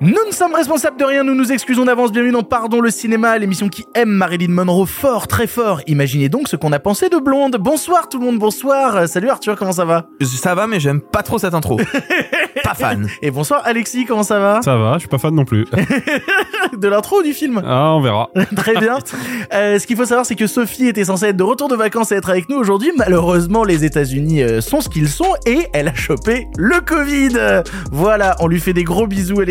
Nous ne sommes responsables de rien, nous nous excusons d'avance. Bienvenue dans Pardon le cinéma, l'émission qui aime Marilyn Monroe fort, très fort. Imaginez donc ce qu'on a pensé de Blonde. Bonsoir tout le monde, bonsoir. Euh, Salut Arthur, comment ça va Ça va, mais j'aime pas trop cette intro. pas fan. Et bonsoir Alexis, comment ça va Ça va, je suis pas fan non plus. De l'intro ou du film Ah, on verra. Très bien. Euh, ce qu'il faut savoir, c'est que Sophie était censée être de retour de vacances et être avec nous aujourd'hui. Malheureusement, les États-Unis euh, sont ce qu'ils sont et elle a chopé le Covid. Voilà, on lui fait des gros bisous à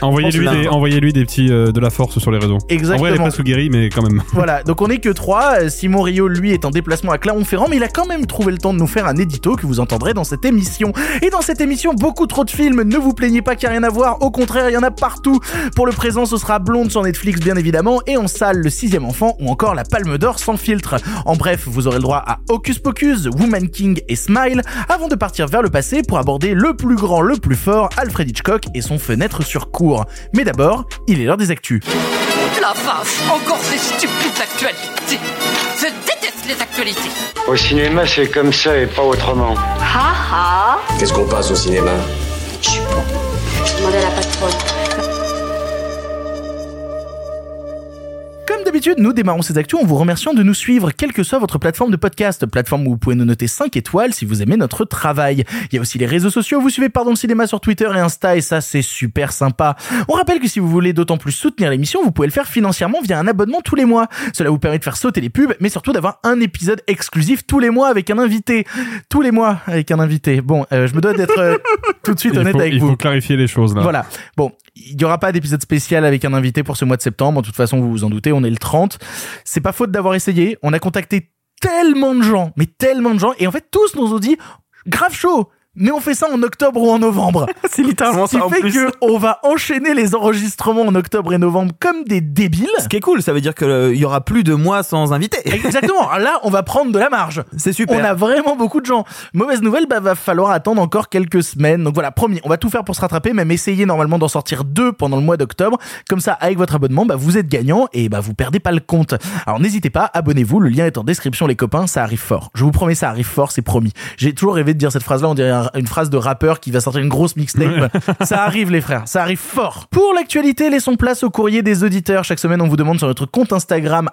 Envoyez-lui des, là. envoyez-lui des petits euh, de la force sur les réseaux. Exactement. En vrai, elle est presque guérie, mais quand même. Voilà, donc on est que trois. Euh, Simon Rio, lui, est en déplacement à Clermont-Ferrand, mais il a quand même trouvé le temps de nous faire un édito que vous entendrez dans cette émission. Et dans cette émission, beaucoup trop de films. Ne vous plaignez pas qu'il n'y a rien à voir. Au contraire, il y en a partout. Pour le présent, ce sera Blonde sur Netflix, bien évidemment, et en salle, Le Sixième Enfant ou encore La Palme d'Or sans filtre. En bref, vous aurez le droit à Hocus Pocus, Woman King et Smile, avant de partir vers le passé pour aborder le plus grand, le plus fort, Alfred Hitchcock et son fenêtre sur cour. Mais d'abord, il est l'heure des actus. La vache, encore ces stupides actualités. Je déteste les actualités. Au cinéma, c'est comme ça et pas autrement. Ha ha Qu'est-ce qu'on passe au cinéma? Demandez à la patronne. Comme d'habitude, nous démarrons ces actus en vous remerciant de nous suivre, quelle que soit votre plateforme de podcast, plateforme où vous pouvez nous noter 5 étoiles si vous aimez notre travail. Il y a aussi les réseaux sociaux, vous suivez Pardon le Cinéma sur Twitter et Insta, et ça c'est super sympa. On rappelle que si vous voulez d'autant plus soutenir l'émission, vous pouvez le faire financièrement via un abonnement tous les mois. Cela vous permet de faire sauter les pubs, mais surtout d'avoir un épisode exclusif tous les mois avec un invité. Tous les mois avec un invité. Bon, euh, je me dois d'être euh, tout de suite Il honnête faut, avec il vous. faut clarifier les choses là. Voilà. Bon, il y aura pas d'épisode spécial avec un invité pour ce mois de septembre. De toute façon, vous vous en doutez, on est le 30. C'est pas faute d'avoir essayé. On a contacté tellement de gens, mais tellement de gens. Et en fait, tous nous ont dit, grave chaud. Mais on fait ça en octobre ou en novembre. C'est littéralement Ce qui ça en fait plus. que on va enchaîner les enregistrements en octobre et novembre comme des débiles. Ce qui est cool, ça veut dire qu'il y aura plus de mois sans invité. Exactement. Là, on va prendre de la marge. C'est super. On a vraiment beaucoup de gens. Mauvaise nouvelle, bah, va falloir attendre encore quelques semaines. Donc voilà, promis, on va tout faire pour se rattraper, même essayer normalement d'en sortir deux pendant le mois d'octobre. Comme ça, avec votre abonnement, bah, vous êtes gagnant et bah, vous perdez pas le compte. Alors n'hésitez pas, abonnez-vous, le lien est en description les copains, ça arrive fort. Je vous promets, ça arrive fort, c'est promis. J'ai toujours rêvé de dire cette phrase-là, on dirait un- une phrase de rappeur qui va sortir une grosse mixtape. ça arrive les frères, ça arrive fort. Pour l'actualité, laissons place au courrier des auditeurs. Chaque semaine, on vous demande sur notre compte Instagram,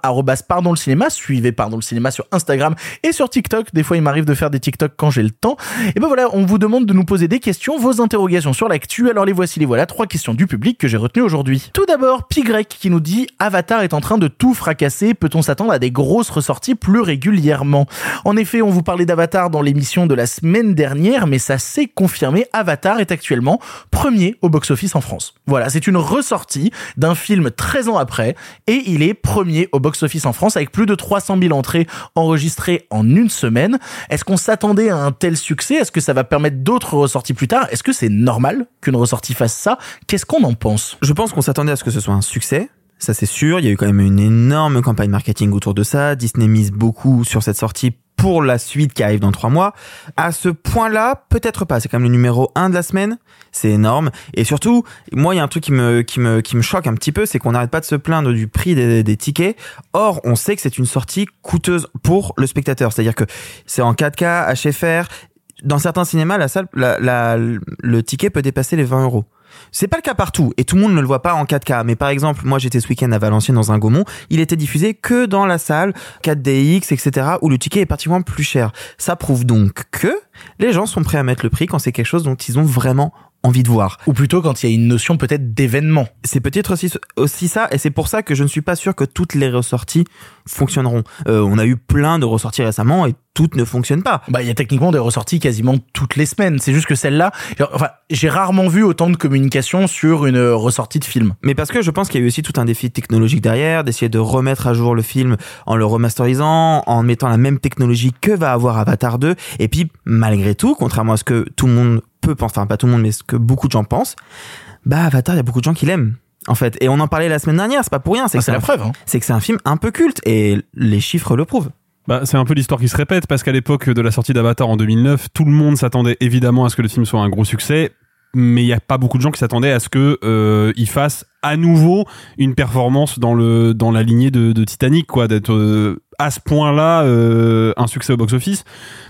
pardon le cinéma, suivez pardon le cinéma sur Instagram et sur TikTok. Des fois, il m'arrive de faire des TikTok quand j'ai le temps. Et ben voilà, on vous demande de nous poser des questions, vos interrogations sur l'actu. Alors les voici, les voilà, trois questions du public que j'ai retenues aujourd'hui. Tout d'abord, Pigrec qui nous dit Avatar est en train de tout fracasser. Peut-on s'attendre à des grosses ressorties plus régulièrement? En effet, on vous parlait d'Avatar dans l'émission de la semaine dernière, mais ça s'est confirmé. Avatar est actuellement premier au box-office en France. Voilà, c'est une ressortie d'un film 13 ans après et il est premier au box-office en France avec plus de 300 000 entrées enregistrées en une semaine. Est-ce qu'on s'attendait à un tel succès? Est-ce que ça va permettre d'autres ressorties plus tard? Est-ce que c'est normal qu'une ressortie fasse ça? Qu'est-ce qu'on en pense? Je pense qu'on s'attendait à ce que ce soit un succès. Ça c'est sûr, il y a eu quand même une énorme campagne marketing autour de ça. Disney mise beaucoup sur cette sortie pour la suite qui arrive dans trois mois. À ce point-là, peut-être pas. C'est quand même le numéro un de la semaine. C'est énorme. Et surtout, moi, il y a un truc qui me, qui me, qui me choque un petit peu, c'est qu'on n'arrête pas de se plaindre du prix des, des tickets. Or, on sait que c'est une sortie coûteuse pour le spectateur. C'est-à-dire que c'est en 4K, HFR. Dans certains cinémas, la salle, la, la- le ticket peut dépasser les 20 euros. C'est pas le cas partout et tout le monde ne le voit pas en 4K. Mais par exemple, moi j'étais ce week-end à Valenciennes dans un Gaumont, il était diffusé que dans la salle 4DX, etc. où le ticket est particulièrement plus cher. Ça prouve donc que les gens sont prêts à mettre le prix quand c'est quelque chose dont ils ont vraiment envie de voir. Ou plutôt quand il y a une notion peut-être d'événement. C'est peut-être aussi, aussi ça, et c'est pour ça que je ne suis pas sûr que toutes les ressorties fonctionneront. Euh, on a eu plein de ressorties récemment et toutes ne fonctionnent pas. Bah, il y a techniquement des ressorties quasiment toutes les semaines. C'est juste que celle-là, enfin, j'ai rarement vu autant de communication sur une ressortie de film. Mais parce que je pense qu'il y a eu aussi tout un défi technologique derrière, d'essayer de remettre à jour le film en le remasterisant, en mettant la même technologie que va avoir Avatar 2. Et puis, malgré tout, contrairement à ce que tout le monde peut penser, enfin pas tout le monde, mais ce que beaucoup de gens pensent, bah Avatar, il y a beaucoup de gens qui l'aiment. En fait, et on en parlait la semaine dernière, c'est pas pour rien, c'est Ah, que c'est la un- preuve. Hein. c'est que c'est un film un peu culte et les chiffres le prouvent. Bah, c'est un peu l'histoire qui se répète parce qu'à l'époque de la sortie d'Avatar en 2009, tout le monde s'attendait évidemment à ce que le film soit un gros succès, mais il y a pas beaucoup de gens qui s'attendaient à ce que euh, il fasse à nouveau une performance dans le dans la lignée de, de Titanic, quoi, d'être euh, à ce point-là euh, un succès au box-office.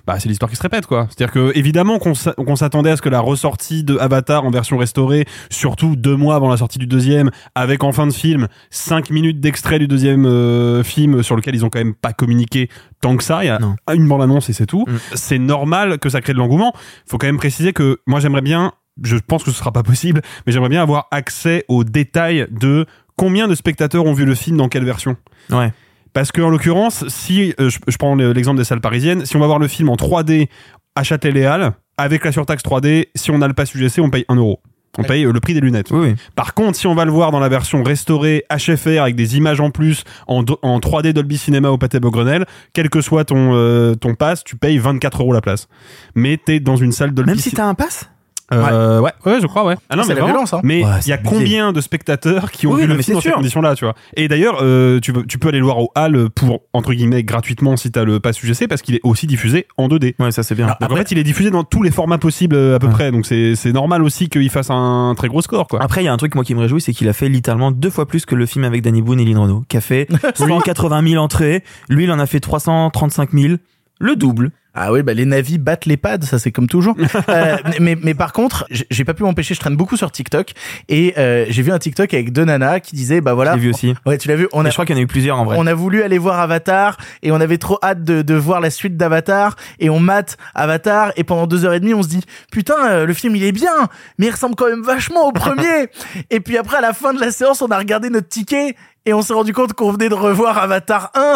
Bah, c'est l'histoire qui se répète, quoi. C'est-à-dire que évidemment qu'on s'a- qu'on s'attendait à ce que la ressortie de Avatar en version restaurée, surtout deux mois avant la sortie du deuxième, avec en fin de film cinq minutes d'extrait du deuxième euh, film sur lequel ils ont quand même pas communiqué tant que ça. Il y a Non. une bande annonce et c'est tout. Mm. C'est normal que ça crée de l'engouement. Faut quand même préciser que moi j'aimerais bien, je pense que ce sera pas possible, mais j'aimerais bien avoir accès aux détails de combien de spectateurs ont vu le film dans quelle version. Ouais. Parce que en l'occurrence, si euh, je, je prends le- l'exemple des salles parisiennes, si on va voir le film en 3D à Châtelet les Halles, avec la surtaxe 3D, si on a le pass UGC, on paye 1 euro. On paye euh, le prix des lunettes. Oui, oui. Par contre, si on va le voir dans la version restaurée HFR avec des images en plus en, do- en 3D Dolby Cinema au Pâté Beaugrenelle, quel que soit ton euh, ton pass, tu payes 24 euros la place. Mais t'es dans une salle Dolby Même si t'as un pass? Euh, ouais. ouais, je crois, ouais. Ah non, C'est mais la vraiment. violence, hein. Mais il Ouais, y a combien de spectateurs qui ont Oui, vu non, le film dans ces conditions-là, tu vois? Et d'ailleurs, euh, tu, peux- tu peux aller le voir au hall pour entre guillemets gratuitement si t'as le pass UGC parce qu'il est aussi diffusé en 2D. Ouais, ça c'est bien. Donc en fait, il est diffusé dans tous les formats possibles euh, à peu Ouais. près. Donc c'est c'est normal aussi qu'il fasse un très gros score, quoi. Après, il y a un truc moi qui me réjouit, c'est qu'il a fait littéralement deux fois plus que le film avec Danny Boone et Lynn Renault, qui a fait 180 000 entrées. Lui, il en a fait 335 000, le double. Ah oui, bah les navis battent les pads, ça c'est comme toujours. Euh, mais, mais par contre, j'ai pas pu m'empêcher, je traîne beaucoup sur TikTok et euh, j'ai vu un TikTok avec deux nanas qui disaient bah voilà. J'ai vu aussi. Ouais, tu l'as vu. On a je crois qu'il y en a eu plusieurs en vrai. on a voulu aller voir Avatar et on avait trop hâte de, de voir la suite d'Avatar et on mate Avatar et pendant deux heures et demie on se dit putain euh, le film il est bien mais il ressemble quand même vachement au premier et puis après à la fin de la séance on a regardé notre ticket et on s'est rendu compte qu'on venait de revoir Avatar 1.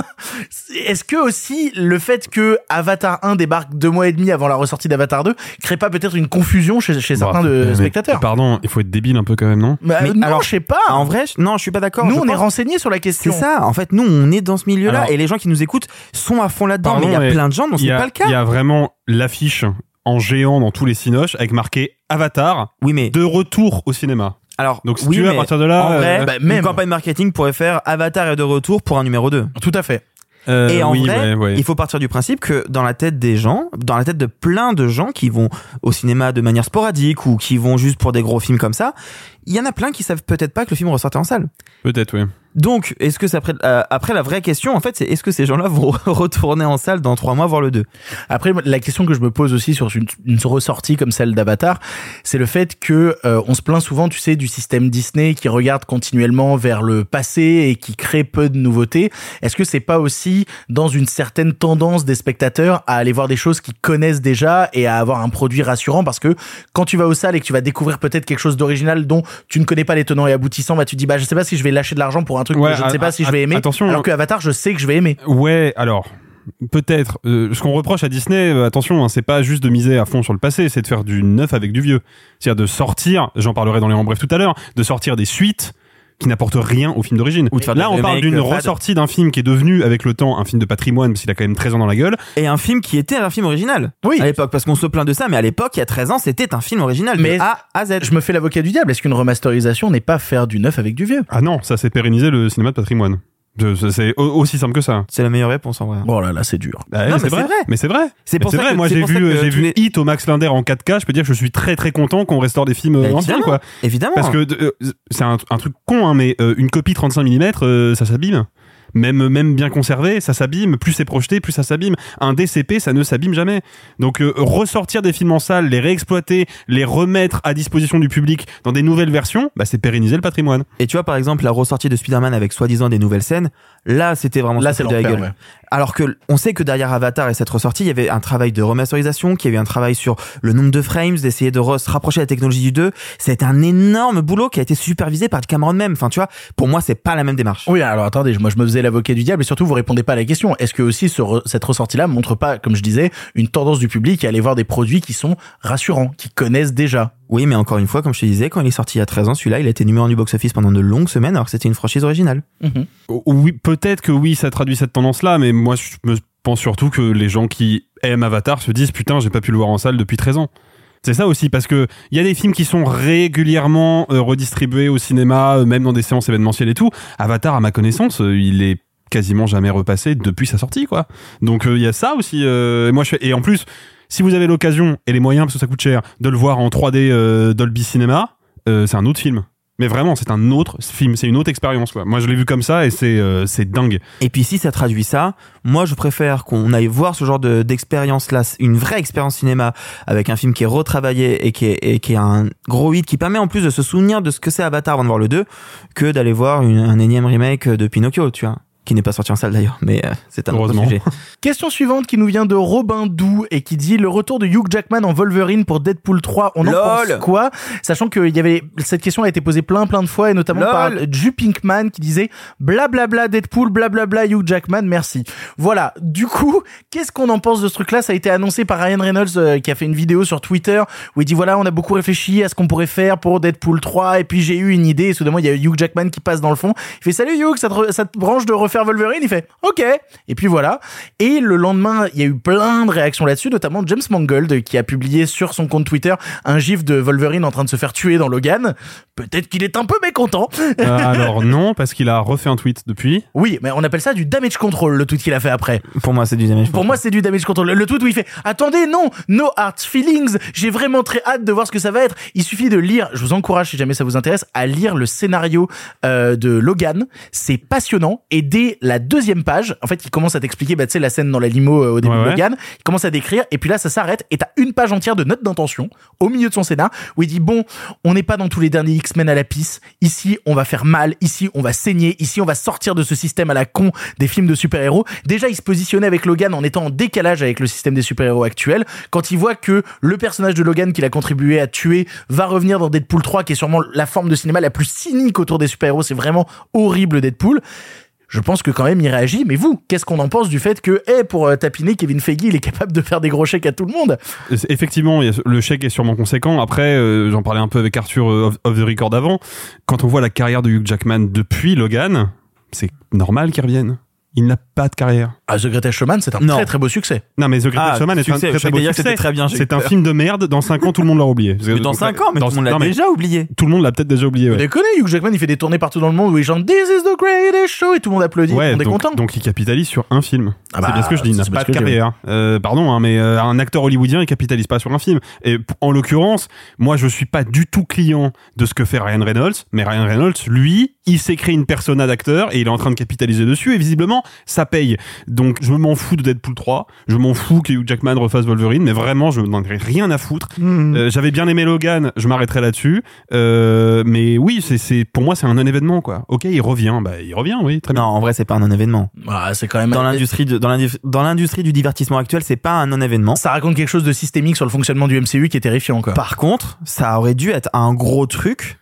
Est-ce que aussi le fait que Avatar 1 débarque deux mois et demi avant la ressortie d'Avatar 2 crée pas peut-être une confusion chez, chez certains Bah, de mais- spectateurs? Pardon, il faut être débile un peu quand même, non? Bah, Mais Non, alors, je sais pas. En vrai, je- non, je suis pas d'accord. Nous on est renseignés sur la C'est question. ça. En fait, nous, on est dans ce milieu-là Alors- et les gens qui nous écoutent sont à fond là-dedans. Pardon, Mais il y a plein de gens dont c'est a- pas le cas. Il y a vraiment l'affiche en géant dans tous les cinoches avec marqué Avatar Oui, mais de retour au cinéma. Alors, Donc si oui, tu veux à partir de là, en vrai, euh, bah, une même. campagne marketing pourrait faire Avatar est de retour pour un numéro 2. Tout à fait. euh, Et en oui, vrai, ouais, ouais. il faut partir du principe que dans la tête des gens, dans la tête de plein de gens qui vont au cinéma de manière sporadique ou qui vont juste pour des gros films comme ça, il y en a plein qui savent peut-être pas que le film ressortait en salle. peut-être, oui. Donc, est-ce que ça après, euh, après la vraie question en fait, c'est est-ce que ces gens-là vont retourner en salle dans trois mois voir le 2 Après, la question que je me pose aussi sur une, ressortie comme celle d'Avatar, c'est le fait que euh, on se plaint souvent, tu sais, du système Disney qui regarde continuellement vers le passé et qui crée peu de nouveautés. Est-ce que c'est pas aussi dans une certaine tendance des spectateurs à aller voir des choses qu'ils connaissent déjà et à avoir un produit rassurant? Parce que quand tu vas aux salles et que tu vas découvrir peut-être quelque chose d'original dont tu ne connais pas les tenants et aboutissants, bah tu dis bah je sais pas si je vais lâcher de l'argent pour un truc Ouais, que je ne sais pas si je vais aimer. attention, alors que Avatar, je sais que je vais aimer. Ouais, alors peut-être. Euh, ce qu'on reproche à Disney, euh, attention, hein, c'est pas juste de miser à fond sur le passé, c'est de faire du neuf avec du vieux. C'est-à-dire de sortir, j'en parlerai dans les en bref tout à l'heure, de sortir des suites qui n'apportent rien au film d'origine. Ou de faire Là, on parle d'une euh, ressortie d'un film qui est devenu, avec le temps, un film de patrimoine, parce qu'il a quand même 13 ans dans la gueule. Et un film qui était un film original. Oui. À l'époque, parce qu'on se plaint de ça, mais à l'époque, il y a 13 ans, c'était un film original. Mais- de A à Z. Je me fais l'avocat du diable. Est-ce qu'une remasterisation n'est pas faire du neuf avec du vieux? Ah non, ça s'est pérennisé le cinéma de patrimoine. C'est c'est au- aussi simple que ça. C'est la meilleure réponse en vrai. Oh là là, c'est dur. Bah, Non, mais c'est vrai. Mais c'est vrai. C'est pour c'est ça vrai. que- Moi, j'ai vu, j'ai vu Hit au Max Linder en 4K. Je peux dire que je suis très très content qu'on restaure des films euh, Bah, anciens, évidemment. quoi. Évidemment. Parce que euh, c'est un, un truc con, hein, mais euh, une copie 35 mm, ça s'abîme. Même, même bien conservé, ça s'abîme. Plus c'est projeté, plus ça s'abîme. Un DCP, ça ne s'abîme jamais. Donc euh, ressortir des films en salle, les réexploiter, les remettre à disposition du public dans des nouvelles versions, bah, c'est pérenniser le patrimoine. Et tu vois, par exemple, la ressortie de Spider-Man avec soi-disant des nouvelles scènes, là, c'était vraiment Là, c'est de la gueule. ouais. Alors que on sait que derrière Avatar et cette ressortie, il y avait un travail de remasterisation, qu'il y avait un travail sur le nombre de frames, d'essayer de se rapprocher de la technologie du 2. C'était un énorme boulot qui a été supervisé par Cameron même. Enfin, tu vois, pour moi, c'est pas la même démarche. Oui, alors attendez, moi je me faisais l'avocat du diable et surtout vous répondez pas à la question. Est-ce que aussi ce re- cette ressortie-là montre pas, comme je disais, une tendance du public à aller voir des produits qui sont rassurants, qui connaissent déjà? Oui, mais encore une fois, comme je te disais, quand il est sorti il y a 13 ans, celui-là, il a été numéro un du box-office pendant de longues semaines alors que c'était une franchise originale. O- Oui, peut-être que oui, ça traduit cette tendance-là, mais moi, je me pense surtout que les gens qui aiment Avatar se disent putain, j'ai pas pu le voir en salle depuis 13 ans. C'est ça aussi, parce que il y a des films qui sont régulièrement euh, redistribués au cinéma, euh, même dans des séances événementielles et tout. Avatar, à ma connaissance, euh, il est quasiment jamais repassé depuis sa sortie, quoi. Donc il y a ça aussi. et moi, et en plus, si vous avez l'occasion et les moyens, parce que ça coûte cher, de le voir en 3D euh, Dolby Cinema, c'est un autre film. Mais vraiment, c'est un autre film, c'est une autre expérience. Moi, je l'ai vu comme ça et c'est euh, dingue. Et puis si ça traduit ça, moi je préfère qu'on aille voir ce genre de d'expérience là, une vraie expérience cinéma avec un film qui est retravaillé et qui est, qui est un gros hit qui permet en plus de se souvenir de ce que c'est Avatar avant de voir le 2 que d'aller voir une- un énième remake de Pinocchio, tu vois. Qui n'est pas sorti en salle d'ailleurs, mais euh, c'est un autre sujet. Question suivante qui nous vient de Robin Doux et qui dit le retour de Hugh Jackman en Wolverine pour Deadpool 3. On en Lol. pense quoi? Sachant que il y avait cette question a été posée plein plein de fois et notamment Lol. par Ju Pinkman qui disait blablabla Deadpool blablabla Hugh Jackman merci. Voilà. Du coup, qu'est-ce qu'on en pense de ce truc-là? Ça a été annoncé par Ryan Reynolds euh, qui a fait une vidéo sur Twitter où il dit voilà on a beaucoup réfléchi à ce qu'on pourrait faire pour Deadpool 3 et puis j'ai eu une idée et soudainement il y a Hugh Jackman qui passe dans le fond. Il fait salut Hugh ça te, ça te branche de refaire Wolverine Il fait ok et puis voilà. Et le lendemain, il y a eu plein de réactions là-dessus, notamment James Mangold qui a publié sur son compte Twitter un gif de Wolverine en train de se faire tuer dans Logan. Peut-être qu'il est un peu mécontent. Euh, alors non, parce qu'il a refait un tweet depuis. Oui, mais on appelle ça du damage control, le tweet qu'il a fait après. Pour moi c'est du damage. Pour moi, c'est du damage control. Le tweet où il fait Attendez, non, no hard feelings. J'ai vraiment très hâte de voir ce que ça va être. Il suffit de lire. Je vous encourage, si jamais ça vous intéresse, à lire le scénario euh, de Logan. C'est passionnant. Et dès la deuxième page, en fait, il commence à t'expliquer, bah, tu sais, la scène dans la limo euh, au début Ouais, de ouais. Logan. Il commence à décrire. Et puis là, ça s'arrête. Et t'as une page entière de notes d'intention au milieu de son scénar où il dit Bon, on n'est pas dans tous les derniers X-Men à la pisse. Ici, on va faire mal. Ici, on va saigner. Ici, on va sortir de ce système à la con des films de super-héros. Déjà, il se positionnait avec Logan en étant en décalage avec le système des super-héros actuels. Quand il voit que le personnage de Logan qu'il a contribué à tuer va revenir dans Deadpool 3, qui est sûrement la forme de cinéma la plus cynique autour des super-héros, c'est vraiment horrible Deadpool. Je pense que quand même il réagit, mais vous, qu'est-ce qu'on en pense du fait que, eh, pour euh, tapiner, Kevin Feige, il est capable de faire des gros chèques à tout le monde? Effectivement, le chèque est sûrement conséquent. Après, euh, j'en parlais un peu avec Arthur euh, off the record avant. Quand on voit la carrière de Hugh Jackman depuis Logan, c'est normal qu'il revienne. Il n'a pas de carrière. Ah, The Greatest Showman, c'est un Non. très très beau succès. Non, mais The Greatest Ah, Showman est un très très beau succès. très bien, C'est un film de merde. Dans 5 ans, tout le monde l'aura oublié. Mais dans 5 ans, mais Dans- tout le monde l'a déjà oublié. Tout le monde l'a peut-être déjà oublié. Vous Ouais. déconnez, Hugh Jackman, il fait des tournées partout dans le monde où il chante This is the greatest show et tout le monde applaudit, Ouais, on est donc, content. donc il capitalise sur un film. Ah bah, c'est bien ce que je dis, il n'a c'est pas de carrière. Euh, pardon, hein, mais euh, un acteur hollywoodien, il capitalise pas sur un film. Et en l'occurrence, moi, je suis pas du tout client de ce que fait Ryan Reynolds, mais Ryan Reynolds, lui, il s'est créé une persona d'acteur et il est en train de capitaliser dessus et visiblement, ça paye. Donc, je m'en fous de Deadpool 3, je m'en fous que Hugh Jackman refasse Wolverine, mais vraiment, je n'en ai rien à foutre. Hmm. Euh, J'avais bien aimé Logan, je m'arrêterai là-dessus. Euh, mais oui, c'est, c'est, pour moi, c'est un non-événement, quoi. Ok, il revient, bah, il revient, oui, très Non, bien. en vrai c'est pas un non-événement. Ah, c'est quand même Dans l'industrie de- dans l'industrie dans l'industrie du divertissement actuel, c'est pas un non-événement. ça raconte quelque chose de systémique sur le fonctionnement du MCU qui est terrifiant quoi. Par contre, ça aurait dû être un gros truc.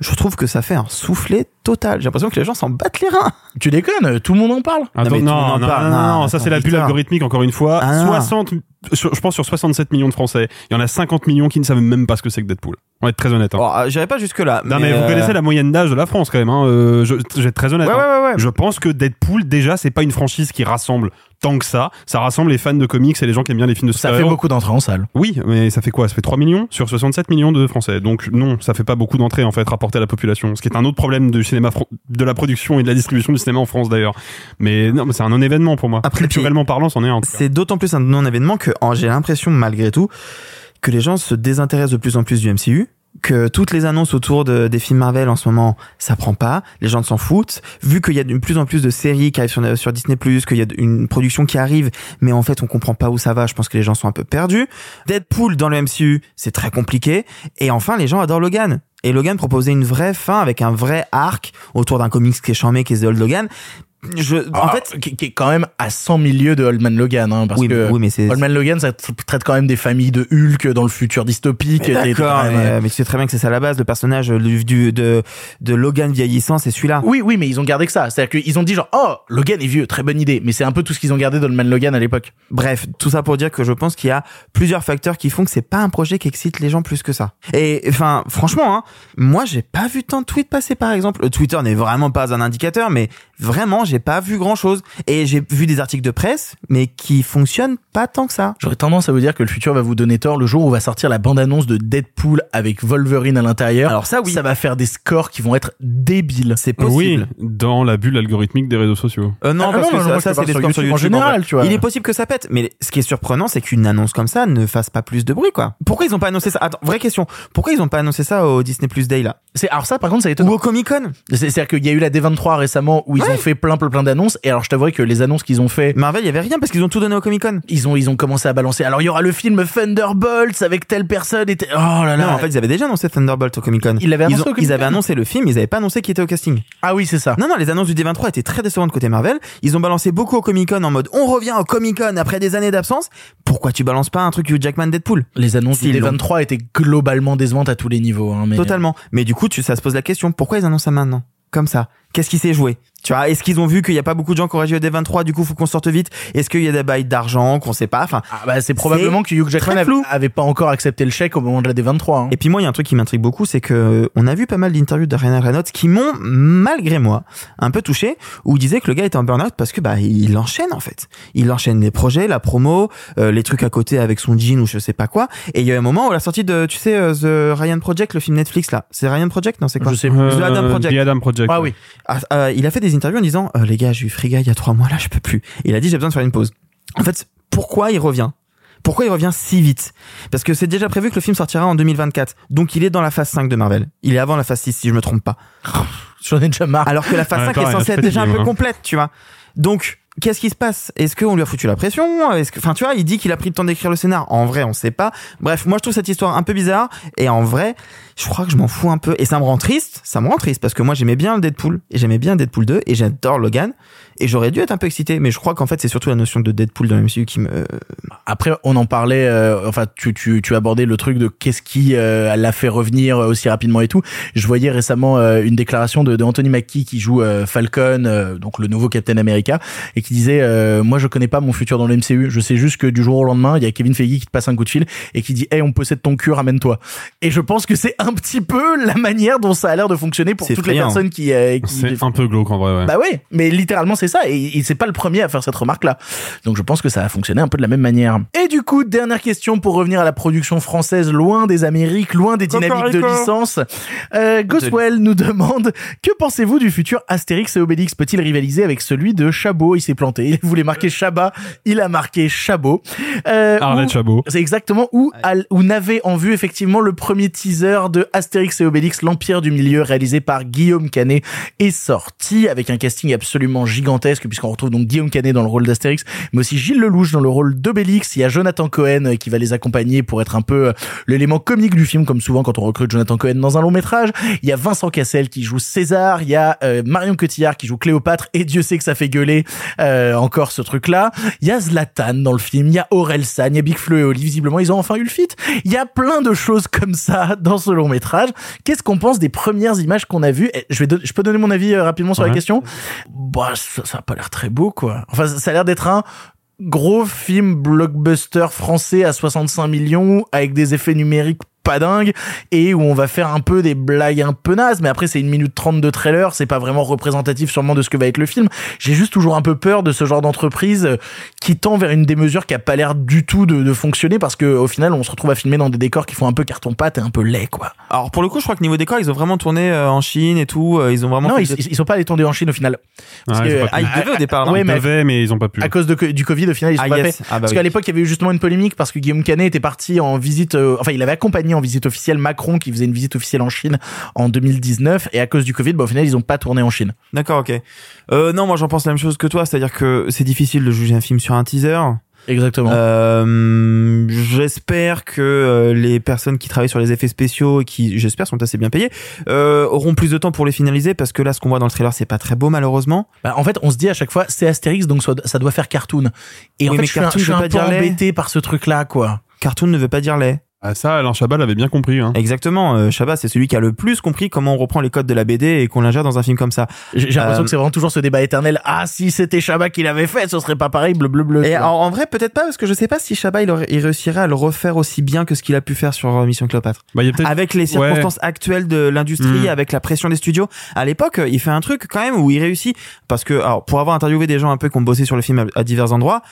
Je trouve que ça fait un soufflet total. J'ai l'impression que les gens s'en battent les reins. Tu déconnes, tout le monde en parle. Attends, non, monde en non, parle. non, non, Non, ça c'est la bulle algorithmique encore une fois. Ah, non. 60, sur- je pense sur 67 millions de Français, il y en a 50 millions qui ne savent même pas ce que c'est que Deadpool. On va être très honnête. hein. Bon, euh, j'irai pas jusque là. non mais, vous euh, connaissez la moyenne d'âge de la France quand même. Hein. euh, je, je vais être très honnête. Ouais, hein. ouais, ouais, ouais. Je pense que Deadpool déjà c'est pas une franchise qui rassemble tant que ça. Ça rassemble les fans de comics et les gens qui aiment bien les films de Ça fait super-héros. beaucoup d'entrées en salle. Oui, mais ça fait quoi? Ça fait 3 millions? Sur 67 millions de Français. Donc non, ça fait pas beaucoup d'entrées en fait rapporté à la population. Ce qui est un autre problème du cinéma, de la production et de la distribution du cinéma en France d'ailleurs. Mais non, mais c'est un non-événement pour moi. Après, Culturellement parlant, c'en est un. C'est d'autant plus un non-événement que en- j'ai l'impression, malgré tout, que les gens se désintéressent de plus en plus du MCU. Que toutes les annonces autour de, des films Marvel en ce moment, ça prend pas. Les gens s'en foutent. Vu qu'il y a de plus en plus de séries qui arrivent sur, sur Disney+, qu'il y a une production qui arrive, mais en fait on comprend pas où ça va. Je pense que les gens sont un peu perdus. Deadpool dans le MCU, c'est très compliqué. Et enfin, les gens adorent Logan. Et Logan proposait une vraie fin avec un vrai arc autour d'un comics qui est charmé, qui est The Old Logan. Je, en Ah, fait, qui, qui est quand même à 100 milieux de Old Man Logan, hein, parce oui, que oui, mais c'est Old Man Logan, ça tra- traite quand même des familles de Hulk dans le futur dystopique. D'accord, mais, mais tu sais très bien que c'est ça la base. Le personnage du, du- de, de Logan vieillissant, c'est celui-là. Oui, oui, mais ils ont gardé que ça. C'est-à-dire qu'ils ont dit genre, oh, Logan est vieux, très bonne idée. Mais c'est un peu tout ce qu'ils ont gardé d'Old Man Logan à l'époque. Bref, tout ça pour dire que je pense qu'il y a plusieurs facteurs qui font que c'est pas un projet qui excite les gens plus que ça. Et enfin, franchement, hein, moi j'ai pas vu tant de tweets passer par exemple. Euh, Twitter n'est vraiment pas un indicateur, mais vraiment, j'ai pas vu grand chose. Et j'ai vu des articles de presse, mais qui fonctionnent pas tant que ça. J'aurais tendance à vous dire que le futur va vous donner tort le jour où va sortir la bande-annonce de Deadpool avec Wolverine à l'intérieur. Alors ça, oui. Ça va faire des scores qui vont être débiles. C'est Oui, possible. dans la bulle algorithmique des réseaux sociaux. Euh, non, Ah, parce non, que non, ça, ça, c'est des scores sur YouTube en général, tu vois. Il est possible que ça pète, mais ce qui est surprenant, c'est qu'une annonce comme ça ne fasse pas plus de bruit, quoi. Pourquoi ils ont pas annoncé ça? Attends, vraie question. Pourquoi ils ont pas annoncé ça au Disney Plus Day là? C'est alors ça par contre ça Ou étonne. au Comic Con? C'est- C'est-à-dire qu'il y a eu la D23 récemment où ils ont fait plein plein plein d'annonces et alors je t'avouerai que les annonces qu'ils ont fait Marvel, il y avait rien parce qu'ils ont tout donné au Comic Con. ils ont ils ont commencé à balancer. Alors il y aura le film Thunderbolts avec telle personne et oh là là. Non, en fait, ils avaient déjà annoncé Thunderbolt au Comic Con. Ils l'avaient annoncé ont- au Comic-Con Ils avaient annoncé le film, ils avaient pas annoncé qui était au casting. ah oui c'est ça. Non, non, les annonces du D23 étaient très décevantes côté Marvel. Ils ont balancé beaucoup au Comic Con en mode on revient au Comic Con après des années d'absence. Pourquoi tu balances pas un truc Hugh Jackman Deadpool? Les annonces du l'ont. D23 étaient globalement décevantes à tous les niveaux. Hein, mais... Totalement. Mais du coup, tu, ça se pose la question pourquoi ils annoncent ça maintenant? Comme ça. Qu'est-ce qui s'est joué Tu vois, est-ce qu'ils ont vu qu'il y a pas beaucoup de gens qui ont réagi au D23, du coup, faut qu'on sorte vite? Est-ce qu'il y a des bails d'argent qu'on sait pas? Enfin, Ah bah c'est probablement que Hugh Jackman avait, pas encore accepté le chèque au moment de la D23. Hein. Et puis moi, il y a un truc qui m'intrigue beaucoup, c'est que euh, on a vu pas mal d'interviews de Ryan Reynolds qui m'ont, malgré moi, un peu touché, où il disait que le gars était en burn-out parce que bah il enchaîne en fait. Il enchaîne les projets, la promo, euh, les trucs à côté avec son jean ou je sais pas quoi. Et il y a un moment où la sortie de, tu sais, euh, The Ryan Project, le film Netflix là, c'est Ryan Project? Non C'est quoi? Je sais Euh. The Adam Project. The Adam Project. Ah oui. Ah, euh, il a fait des interviews en disant euh, les gars j'ai eu Friga il y a trois mois là je peux plus il a dit j'ai besoin de faire une pause en fait pourquoi il revient? Pourquoi il revient si vite? Parce que c'est déjà prévu que le film sortira en 2024. Donc il est dans la phase 5 de Marvel. Il est avant la phase 6 si je me trompe pas. J'en ai déjà marre. Alors que la phase Ouais, 5 pareil, est censée être déjà un peu complète, tu vois. Donc qu'est-ce qui se passe? Est-ce qu'on lui a foutu la pression? Est-ce que, enfin, tu vois, il dit qu'il a pris le temps d'écrire le scénar. En vrai, on sait pas. Bref, moi, je trouve cette histoire un peu bizarre. Et en vrai, je crois que je m'en fous un peu. Et ça me rend triste. Ça me rend triste parce que moi, j'aimais bien Deadpool et j'aimais bien Deadpool 2 et j'adore Logan. Et j'aurais dû être un peu excité, mais je crois qu'en fait, c'est surtout la notion de Deadpool dans le MCU qui me. Après, on en parlait. euh, enfin, tu tu tu abordais le truc de qu'est-ce qui euh, l'a fait revenir aussi rapidement et tout. Je voyais récemment euh, une déclaration de, de Anthony Mackie qui joue euh, Falcon, euh, donc le nouveau Captain America, et qui disait euh, moi je connais pas mon futur dans le MCU. Je sais juste que du jour au lendemain, il y a Kevin Feige qui te passe un coup de fil et qui dit hey on possède ton cul, ramène-toi. Et je pense que c'est un petit peu la manière dont ça a l'air de fonctionner pour toutes les personnes qui, euh, qui C'est un peu glauque en vrai. Ouais. bah ouais, mais littéralement c'est ça, et, et c'est pas le premier à faire cette remarque-là. Donc je pense que ça a fonctionné un peu de la même manière. Et du coup, dernière question pour revenir à la production française, loin des Amériques, loin des dynamiques de licence. Euh, Ghostwell nous demande que pensez-vous du futur Astérix et Obélix? Peut-il rivaliser avec celui de Chabot? Il s'est planté. Il voulait marquer Chabat, il a marqué Chabot. Euh, Arlette Chabot. c'est exactement où, où n'avait en vue effectivement le premier teaser de Astérix et Obélix, l'Empire du Milieu, réalisé par Guillaume Canet, est sorti avec un casting absolument gigantesque puisqu'on retrouve donc Guillaume Canet dans le rôle d'Astérix, mais aussi Gilles Lelouch dans le rôle d'Obélix. Il y a Jonathan Cohen euh, qui va les accompagner pour être un peu euh, l'élément comique du film, comme souvent quand on recrute Jonathan Cohen dans un long métrage. Il y a Vincent Cassel qui joue César, il y a euh, Marion Cotillard qui joue Cléopâtre, et Dieu sait que ça fait gueuler euh, encore ce truc-là. Il y a Zlatan dans le film, il y a Aurel San, il y a Big Flo et Oli, visiblement ils ont enfin eu le fit. Il y a plein de choses comme ça dans ce long métrage. Qu'est-ce qu'on pense des premières images qu'on a vues? Eh, Je vais, je peux donner mon avis rapidement sur la Ouais. question? Bah, ça, ça a pas l'air très beau, quoi. Enfin, ça a l'air d'être un gros film blockbuster français à 65 millions avec des effets numériques pas dingues et où on va faire un peu des blagues un peu nazes mais après c'est une minute trente de trailer c'est pas vraiment représentatif sûrement de ce que va être le film j'ai juste toujours un peu peur de ce genre d'entreprise euh, qui tend vers une démesure qui a pas l'air du tout de, de fonctionner parce que au final on se retrouve à filmer dans des décors qui font un peu carton pâte et un peu laid quoi Alors pour le coup, je crois que niveau décor, ils ont vraiment tourné euh, en Chine et tout. euh, Ils ont vraiment. non fait ils, des- ils- sont pas allés tourner en Chine au final Parce Ouais, que, ils ont pas Ah, ils devaient au départ. Ouais, Ils mais- devaient, mais ils ont pas pu. à cause de, du Covid au final ils sont Ah, pas yes. fait Ah, bah parce oui. qu'à l'époque il y avait eu justement une polémique parce que Guillaume Canet était parti en visite euh, enfin il avait accompagné en visite officielle Macron qui faisait une visite officielle en Chine en 2019 et à cause du Covid bah, au final ils ont pas tourné en Chine D'accord, ok. Euh, non, moi j'en pense la même chose que toi, c'est-à-dire que c'est difficile de juger un film sur un teaser. exactement Euh, j'espère que euh, les personnes qui travaillent sur les effets spéciaux et qui, j'espère, sont assez bien payées, euh, auront plus de temps pour les finaliser parce que là, ce qu'on voit dans le trailer, c'est pas très beau malheureusement. Bah, en fait, on se dit à chaque fois, c'est Astérix, donc ça doit faire cartoon. Et en Oui, fait, mais je suis un, cartoon je suis un pas peu embêté par ce truc-là, quoi. Cartoon ne veut pas dire laid. Ah, ça, Alain Chabat l'avait bien compris. Hein. Exactement, euh, Chabat, c'est celui qui a le plus compris comment on reprend les codes de la BD et qu'on l'ingère dans un film comme ça. J'ai l'impression Euh, que c'est vraiment toujours ce débat éternel. Ah, si c'était Chabat qui l'avait fait, ce serait pas pareil, bleu, bleu, bleu. Et en, en vrai, peut-être pas, parce que je sais pas si Chabat il, il réussirait à le refaire aussi bien que ce qu'il a pu faire sur euh, Mission Cléopâtre. Bah, il y a peut-être. Avec les circonstances actuelles de l'industrie, Mm. avec la pression des studios. À l'époque, il fait un truc quand même où il réussit. Parce que, alors, pour avoir interviewé des gens un peu qui ont bossé sur le film à, à divers endroits,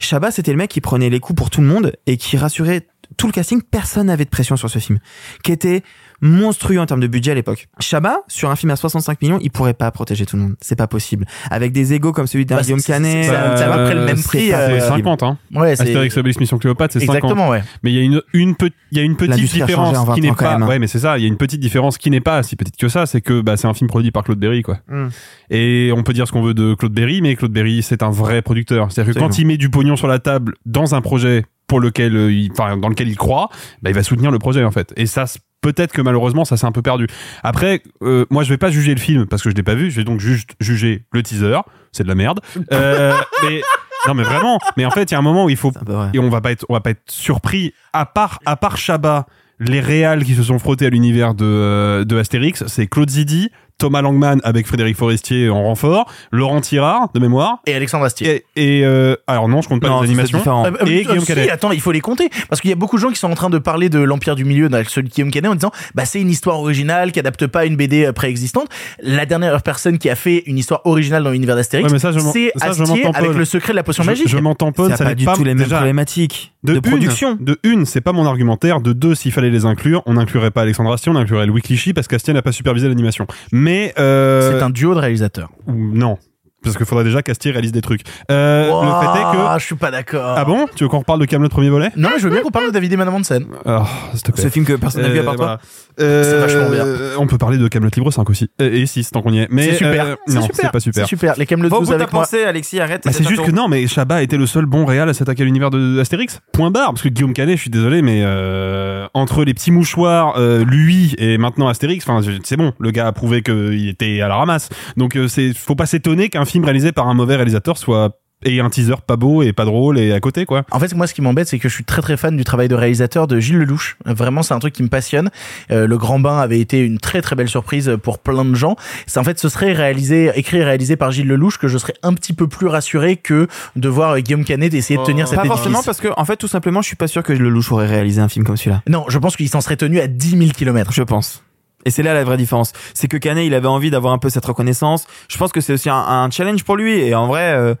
Chabat, c'était le mec qui prenait les coups pour tout le monde et qui rassurait tout le casting. Personne n'avait de pression sur ce film, qui était monstrueux en termes de budget à l'époque. Chabat, sur un film à 65 millions, il pourrait pas protéger tout le monde. C'est pas possible. Avec des égos comme celui d'un Bah, Guillaume c'est- Canet. ça- ça va après le même prix, euh, C'est 50, hein. ouais, c'est Astérix Obélix Mission Cléopâtre, c'est 50. exactement, ouais. Mais il y a une, une, pe- il y a une petite différence en 20 qui n'est pas, même, hein. ouais, mais c'est ça, il y a une petite différence qui n'est pas si petite que ça, c'est que, bah, c'est un film produit par Claude Berry, quoi. Mm. Et on peut dire ce qu'on veut de Claude Berry, mais Claude Berry, c'est un vrai producteur. C'est-à-dire que quand il met du pognon sur la table dans un projet pour lequel euh, il, enfin, dans lequel il croit, bah, il va soutenir le projet, en fait. Et ça, peut-être que malheureusement, ça s'est un peu perdu. Après, euh, moi, je vais pas juger le film parce que je l'ai pas vu. Je vais donc juste juger le teaser. C'est de la merde. Euh, mais, non, mais vraiment. Mais en fait, il y a un moment où il faut et on va pas être on va pas être surpris à part à part Chabat les réals qui se sont frottés à l'univers de euh, de Astérix c'est Claude Zidi Thomas Langman avec Frédéric Forestier en renfort Laurent Tirard de mémoire Et Alexandre Astier. et, et, euh, alors non je compte pas Non, les animations. Euh, euh, Et Guillaume si, Canet. attends, il faut les compter. Parce qu'il y a beaucoup de gens qui sont en train de parler de l'Empire du Milieu, dans celui de Guillaume Canet, en disant, bah, c'est une histoire originale qui adapte pas une BD euh, préexistante. La dernière personne qui a fait une histoire originale dans l'univers d'Astérix, Ouais, je c'est je Astier avec le secret de la potion je, magique. je m'en tamponne Ça ça n'a pas du pas tout les mêmes problématiques de, de, une, production. de une c'est pas mon argumentaire de deux s'il fallait les inclure on n'inclurait pas Alexandre Astier on inclurait Louis Clichy parce qu'Astier n'a pas supervisé l'animation mais euh, C'est un duo de réalisateurs. ou non parce qu'il faudrait déjà qu'Astier réalise des trucs euh, le fait est que Ah, je suis pas d'accord. Ah bon? Tu veux qu'on reparle de Camelot premier volet? Non, mais je veux bien qu'on parle de David et Madame Hansen. Ah, te plaît. Ce film que personne n'a vu à part toi. voilà. Euh, C'est vachement bien. On peut parler de Camelot Libre 5 aussi. Euh, Et 6 tant qu'on y est. Mais C'est super. euh, C'est non, super. c'est pas super. C'est super. Les Camelot Bon, 12 vous t'as avec moi. pensé, Alexis, arrête. Bah, c'est juste que non, mais Chabat était le seul bon réal à s'attaquer à l'univers de Astérix. Point barre. Parce que Guillaume Canet, je suis désolé, mais euh, entre les petits mouchoirs, euh, lui et maintenant Astérix, enfin c'est bon. Le gars a prouvé qu'il était à la ramasse. Donc euh, c'est faut pas s'étonner qu'un film réalisé par un mauvais réalisateur soit et un teaser pas beau et pas drôle et à côté quoi. En fait, moi, ce qui m'embête, c'est que je suis très très fan du travail de réalisateur de Gilles Lelouch. Vraiment, c'est un truc qui me passionne. Euh, le Grand Bain avait été une très très belle surprise pour plein de gens. C'est en fait, ce serait réalisé, écrit et réalisé par Gilles Lelouch que je serais un petit peu plus rassuré que de voir euh, Guillaume Canet essayer de tenir cet Pas édifice. forcément parce que, en fait, tout simplement, je suis pas sûr que le louche aurait réalisé un film comme celui-là. Non, je pense qu'il s'en serait tenu à 10 000 kilomètres. Je pense. Et c'est là la vraie différence. C'est que Canet, il avait envie d'avoir un peu cette reconnaissance. Je pense que c'est aussi un, un challenge pour lui. Et en vrai, euh,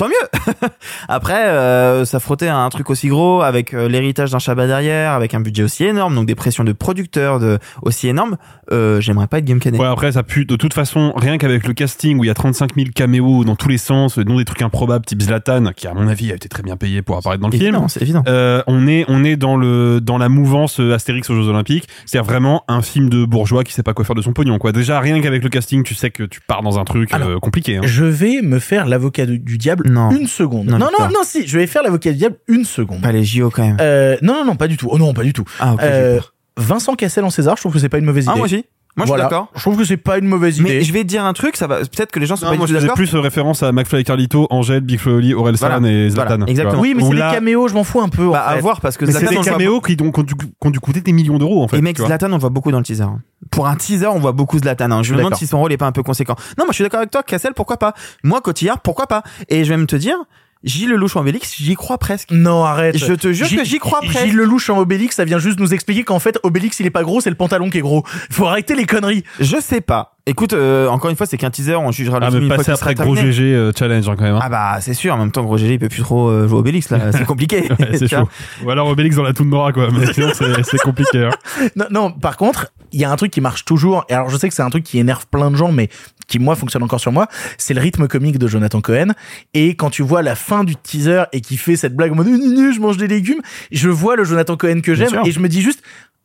tant mieux. Après, euh, ça frottait à un truc aussi gros, avec euh, l'héritage d'un Chabat derrière, avec un budget aussi énorme, donc des pressions de producteurs de, aussi énormes. Euh, J'aimerais pas être Guillaume Canet. Ouais, après, ça pue. De toute façon, rien qu'avec le casting où il y a 35 000 caméos dans tous les sens, dont des trucs improbables type Zlatan, qui à mon avis a été très bien payé pour apparaître dans le film. Évidemment, c'est évident. Euh, on est on est dans le dans la mouvance euh, Astérix aux Jeux Olympiques, c'est vraiment un film de bourgeois qui sait pas quoi faire de son pognon quoi. Déjà rien qu'avec le casting, tu sais que tu pars dans un truc Alors, euh, compliqué. Hein. Je vais me faire l'avocat du diable Non. une seconde. Non, Non, non, si, je vais faire l'avocat du diable une seconde. Pas les JO quand même. Euh, non, non, non, pas du tout. Oh non, pas du tout. Ah, ok. Euh. Vincent Cassel en César, je trouve que c'est pas une mauvaise idée. Ah, moi aussi. Moi, je suis d'accord. Je trouve que c'est pas une mauvaise idée. Mais je vais te dire un truc, ça va, peut-être que les gens sont Non, pas moi du je tout faisais d'accord. plus euh, référence à McFly et Carlito, Angèle, Big Flo et Oli, Aurel San Voilà. et Zlatan. Voilà, exactement. Oui, mais c'est là- des caméos, je m'en fous un peu. en Bah, à voir parce que Mais c'est Zlatan, des caméos qui, ont- dû, qui ont dû coûter des millions d'euros en fait. Et mec. Zlatan, on le voit beaucoup dans le teaser. hein. Pour un teaser, on voit beaucoup Zlatan. hein. Je me demande si son rôle est pas un peu conséquent. Non, moi, je suis d'accord avec toi. Cassel, pourquoi pas Moi, Cotillard, pourquoi pas Et je vais même te dire, Gilles Lelouch en Obélix, j'y crois presque. Non, arrête. Je te jure que j'y crois presque. Gilles Lelouch en Obélix, ça vient juste nous expliquer qu'en fait, Obélix, il est pas gros, c'est le pantalon qui est gros. Faut arrêter les conneries. Je sais pas. Écoute, euh, encore une fois, c'est qu'un teaser. On jugera le Ah, film mais une fois passer qu'il sera après gros terminé. GG euh, challenge hein, quand même. hein. Ah bah c'est sûr. En même temps, Gros GG, il peut plus trop euh, jouer Obélix là. C'est compliqué. Ouais, c'est chaud. Ou alors Obélix dans la toundra quoi, mais sinon c'est c'est compliqué. Hein. Non, non, par contre, il y a un truc qui marche toujours. Et alors, je sais que c'est un truc qui énerve plein de gens, mais qui, moi, fonctionne encore sur moi. C'est le rythme comique de Jonathan Cohen. Et quand tu vois la fin du teaser et qui fait cette blague en mode, je mange des légumes, je vois le Jonathan Cohen que j'aime et je me dis juste,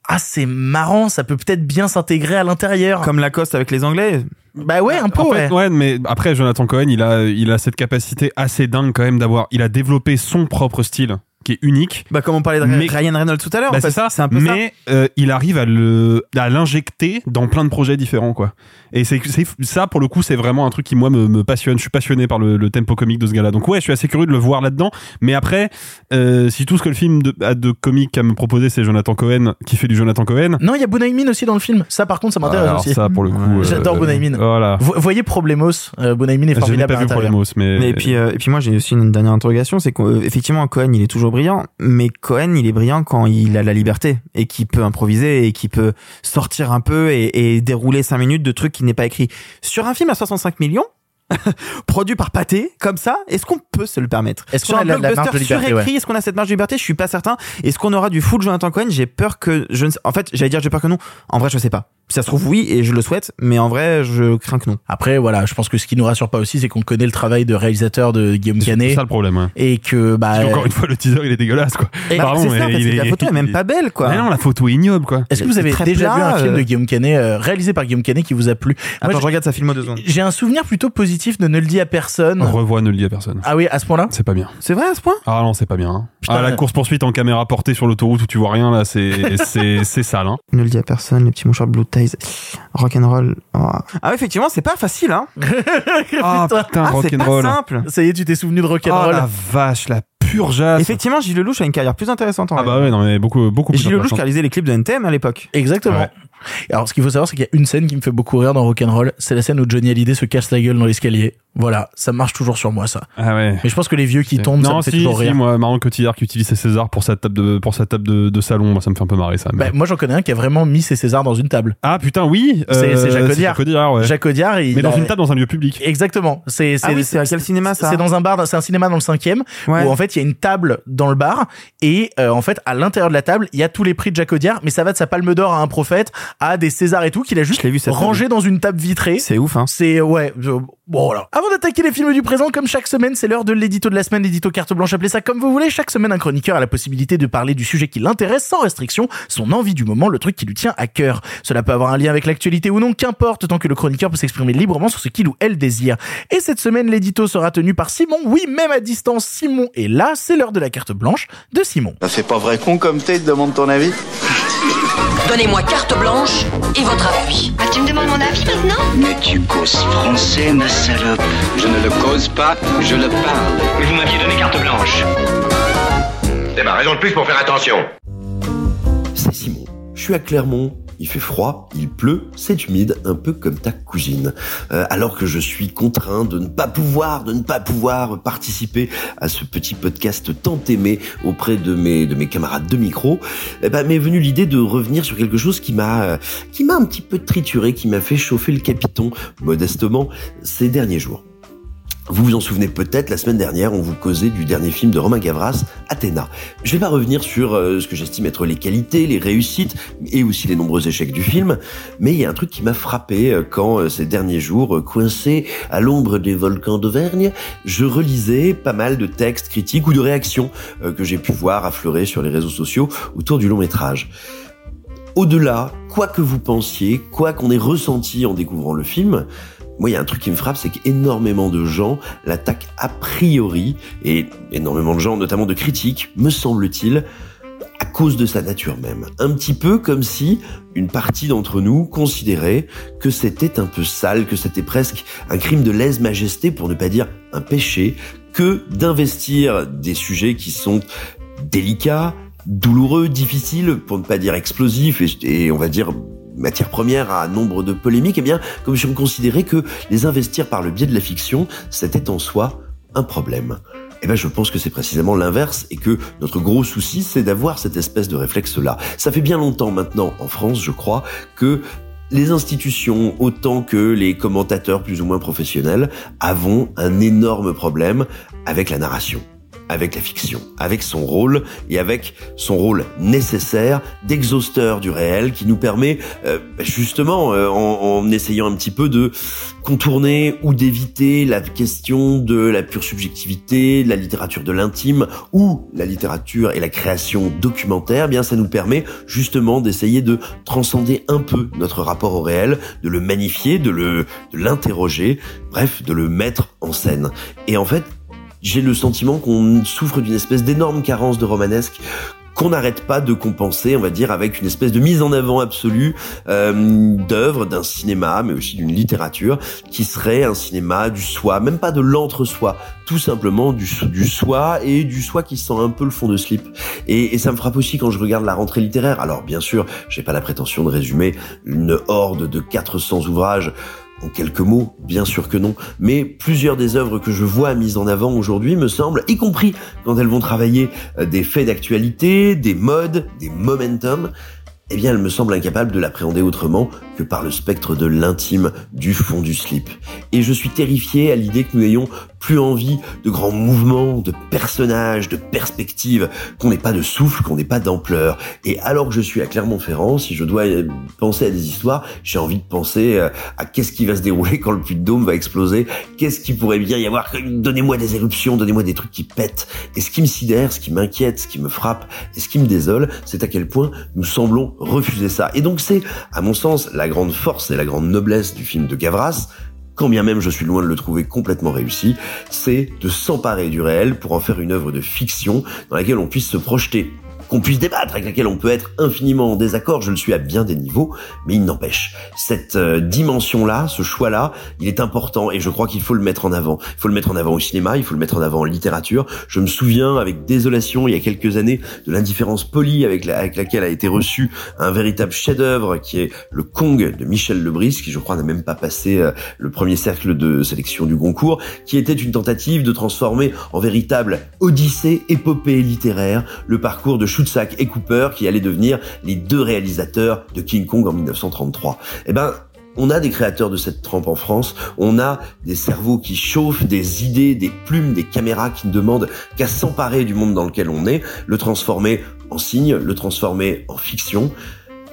ah, c'est marrant, ça peut peut-être bien s'intégrer à l'intérieur. Comme Lacoste avec les Anglais. Bah ouais, un peu, En ouais. fait, ouais, mais après Jonathan Cohen, il a il a cette capacité assez dingue quand même d'avoir, il a développé son propre style qui est unique. Bah, comme on parlait de Mais- Ryan Reynolds tout à l'heure. Bah, en fait, c'est ça. C'est un peu ça. mais euh, il arrive à le à l'injecter dans plein de projets différents quoi. Et c'est c'est ça pour le coup c'est vraiment un truc qui moi me, me passionne. Je suis passionné par le, le tempo comique de ce gars-là. Donc ouais, je suis assez curieux de le voir là-dedans. Mais après, euh, si tout ce que le film de, a de comique à me proposer c'est Jonathan Cohen qui fait du Jonathan Cohen. Non, il y a Bunaimin aussi dans le film. Ça, par contre, ça m'intéresse Alors aussi. ça pour le coup. Ouais. euh, J'adore Bunaimin. Voilà. Vous voyez Problemos, euh, Bunaimin est formidable pas vu. Problemos, mais Et puis, euh, et puis moi j'ai aussi une dernière interrogation, c'est qu'effectivement Cohen il est toujours brillant, mais Cohen il est brillant quand il a la liberté et qu'il peut improviser et qu'il peut sortir un peu et, et dérouler cinq minutes de trucs qui n'est pas écrit. Sur un film à 65 millions, produit par Pathé, comme ça, est-ce qu'on peut se le permettre? Est-ce qu'on a la- la marge de liberté, ouais. est-ce qu'on a cette marge de liberté? Je suis pas certain. Est-ce qu'on aura du full Jonathan Cohen? J'ai peur que je ne sais- En fait, j'allais dire j'ai peur que non. En vrai, je sais pas. Si ça se trouve oui et je le souhaite, mais en vrai, je crains que non. Après, voilà, je pense que ce qui nous rassure pas aussi, c'est qu'on connaît le travail de réalisateur de Guillaume c'est Canet ça le problème. Ouais. et que, bah, Puis Encore une fois, le teaser il est dégueulasse quoi. Et- Bah, Pardon, c'est ça, en mais il c'est que la est- photo est même pas belle, quoi. Mais non, la photo est ignoble quoi. est-ce que vous c'est avez déjà vu plat, un film euh. de Guillaume Canet euh, réalisé par Guillaume Canet qui vous a plu Moi, Attends, j'ai- je regarde sa film deux secondes. J'ai un souvenir plutôt positif de Ne le dis à personne. Revois, ne le dis à personne. Ah oui, à ce point-là C'est pas bien. C'est vrai à ce point? Ah non, c'est pas bien. hein. Putain. ah, la course poursuite en caméra portée sur l'autoroute où tu vois rien là, c'est c'est c'est sale. Hein. Ne le dis à personne, les petits mouchoirs Blue Rock'n'roll. Oh. Ah effectivement, c'est pas facile, hein. Ah Putain. putain, Ah, c'est pas simple. Ça y est, tu t'es souvenu de Oh Rock'n'Roll. la vache, la pure. Effectivement, Gilles Lelouch a une carrière plus intéressante en Ah vrai. bah ouais, non mais beaucoup beaucoup Et plus Gilles Lelouch qui réalisait les clips de NTM à l'époque. Exactement. Ouais. Alors, ce qu'il faut savoir, c'est qu'il y a une scène qui me fait beaucoup rire dans Rock'n'Roll. C'est la scène où Johnny Hallyday se casse la gueule dans l'escalier. Voilà, ça marche toujours sur moi, ça. Ah ouais. Mais je pense que les vieux qui tombent, ça non, me fait si, toujours si, rire. moi, Marion Cotillard qui utilise ses Césars pour sa table de, pour sa table de, de salon, moi, ça me fait un peu marrer, ça. mais- Bah, moi, j'en connais un qui a vraiment mis ses Césars dans une table. ah, putain, oui! C'est- c'est Jacques Audiard. ouais. Jacques Audiard, il Mais dans a- une table dans un lieu public. Exactement. C'est, Ah oui, c'est à quel cinéma ça C'est dans un bar, c'est un cinéma dans le cinquième, Ouais. où en fait il y a une table dans le bar et euh, en fait à l'intérieur de la table il y a tous les prix de Jacques Audiard, mais ça va de sa Palme d'Or à un prophète à des Césars et tout qu'il a juste vu, rangé dans une table vitrée. C'est ouf, hein. C'est ouais. Bon alors, avant d'attaquer les films du présent, comme chaque semaine, c'est l'heure de l'édito de la semaine, l'édito carte blanche, appelez ça comme vous voulez. Chaque semaine, un chroniqueur a la possibilité de parler du sujet qui l'intéresse sans restriction, son envie du moment, le truc qui lui tient à cœur. Cela peut avoir un lien avec l'actualité ou non, qu'importe, tant que le chroniqueur peut s'exprimer librement sur ce qu'il ou elle désire. Et cette semaine, l'édito sera tenu par Simon. Oui, même à distance, Simon est là. C'est l'heure de la carte blanche de Simon. Ça fait pas vrai con comme t'es, te demande ton avis Donnez-moi carte blanche et votre avis. Ah, tu me demandes mon avis maintenant Mais tu causes français, ma salope. Je ne le cause pas, je le parle. Mais vous m'aviez donné carte blanche. C'est ma raison de plus pour faire attention. C'est Simon. Je suis à Clermont. Il fait froid, il pleut, c'est humide, un peu comme ta cousine. Euh, alors que je suis contraint de ne pas pouvoir, de ne pas pouvoir participer à ce petit podcast tant aimé auprès de mes de mes camarades de micro, eh ben m'est venue l'idée de revenir sur quelque chose qui m'a qui m'a un petit peu trituré, qui m'a fait chauffer le capiton modestement ces derniers jours. Vous vous en souvenez peut-être, la semaine dernière, on vous causait du dernier film de Romain Gavras, Athéna. Je vais pas revenir sur euh, ce que j'estime être les qualités, les réussites et aussi les nombreux échecs du film, mais il y a un truc qui m'a frappé euh, quand euh, ces derniers jours, coincé à l'ombre des volcans d'Auvergne, je relisais pas mal de textes critiques ou de réactions que j'ai pu voir affleurer sur les réseaux sociaux autour du long métrage. Au-delà, quoi que vous pensiez, quoi qu'on ait ressenti en découvrant le film, moi, il y a un truc qui me frappe, c'est qu'énormément de gens l'attaquent a priori, et énormément de gens, notamment de critiques, me semble-t-il, à cause de sa nature même. Un petit peu comme si une partie d'entre nous considérait que c'était un peu sale, que c'était presque un crime de lèse-majesté, pour ne pas dire un péché, que d'investir des sujets qui sont délicats, douloureux, difficiles, pour ne pas dire explosifs, et, et on va dire matière première à nombre de polémiques, eh bien, comme si on considérait que les investir par le biais de la fiction, c'était en soi un problème. Eh ben, je pense que c'est précisément l'inverse et que notre gros souci, c'est d'avoir cette espèce de réflexe-là. Ça fait bien longtemps maintenant en France, je crois, que les institutions, autant que les commentateurs plus ou moins professionnels, avons un énorme problème avec la narration avec la fiction, avec son rôle et avec son rôle nécessaire d'exhausteur du réel qui nous permet euh, justement euh, en, en, essayant un petit peu de contourner ou d'éviter la question de la pure subjectivité, de la littérature de l'intime ou la littérature et la création documentaire, eh bien ça nous permet justement d'essayer de transcender un peu notre rapport au réel, de le magnifier, de le de l'interroger, bref, de le mettre en scène. Et en fait, j'ai le sentiment qu'on souffre d'une espèce d'énorme carence de romanesque qu'on n'arrête pas de compenser, on va dire, avec une espèce de mise en avant absolue euh, d'œuvres, d'un cinéma, mais aussi d'une littérature, qui serait un cinéma du soi, même pas de l'entre-soi, tout simplement du, soi et du soi qui sent un peu le fond de slip. Et, et ça me frappe aussi quand je regarde la rentrée littéraire. Alors bien sûr, j'ai pas la prétention de résumer une horde de 400 ouvrages en quelques mots, bien sûr que non, mais plusieurs des œuvres que je vois mises en avant aujourd'hui me semblent, y compris quand elles vont travailler euh, des faits d'actualité, des modes, des momentum, eh bien, elles me semblent incapables de l'appréhender autrement que par le spectre de l'intime du fond du slip. Et je suis terrifié à l'idée que nous ayons plus envie de grands mouvements, de personnages, de perspectives, qu'on n'ait pas de souffle, qu'on n'ait pas d'ampleur. Et alors que je suis à Clermont-Ferrand, si je dois euh, penser à des histoires, j'ai envie de penser euh, à qu'est-ce qui va se dérouler quand le puits de dôme va exploser, qu'est-ce qui pourrait bien y avoir, donnez-moi des éruptions, donnez-moi des trucs qui pètent. Et ce qui me sidère, ce qui m'inquiète, ce qui me frappe et ce qui me désole, c'est à quel point nous semblons refuser ça. Et donc c'est, à mon sens, la grande force et la grande noblesse du film de Gavras, quand bien même je suis loin de le trouver complètement réussi, c'est de s'emparer du réel pour en faire une œuvre de fiction dans laquelle on puisse se projeter qu'on puisse débattre, avec laquelle on peut être infiniment en désaccord, je le suis à bien des niveaux, mais il n'empêche, cette euh, dimension-là, ce choix-là, il est important et je crois qu'il faut le mettre en avant. Il faut le mettre en avant au cinéma, il faut le mettre en avant en littérature. Je me souviens avec désolation, il y a quelques années, de l'indifférence polie avec, laquelle a été reçu un véritable chef-d'œuvre qui est le Kong de Michel Lebris, qui je crois n'a même pas passé euh, le premier cercle de sélection du Goncourt, qui était une tentative de transformer en véritable odyssée, épopée littéraire, le parcours de Schutzack et Cooper qui allaient devenir les deux réalisateurs de King Kong en 1933. Eh ben, on a des créateurs de cette trempe en France, on a des cerveaux qui chauffent, des idées, des plumes, des caméras qui ne demandent qu'à s'emparer du monde dans lequel on est, le transformer en signe, le transformer en fiction.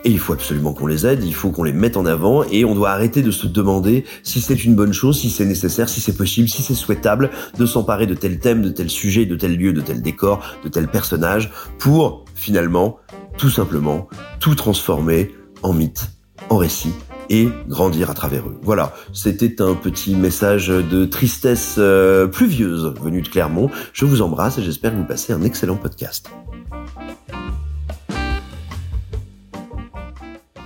Et il faut absolument qu'on les aide, il faut qu'on les mette en avant et on doit arrêter de se demander si c'est une bonne chose, si c'est nécessaire, si c'est possible, si c'est souhaitable de s'emparer de tel thème, de tel sujet, de tel lieu, de tel décor, de tel personnage pour finalement, tout simplement, tout transformer en mythe, en récit et grandir à travers eux. Voilà, c'était un petit message de tristesse euh, pluvieuse venu de Clermont. Je vous embrasse et j'espère que vous passez un excellent podcast.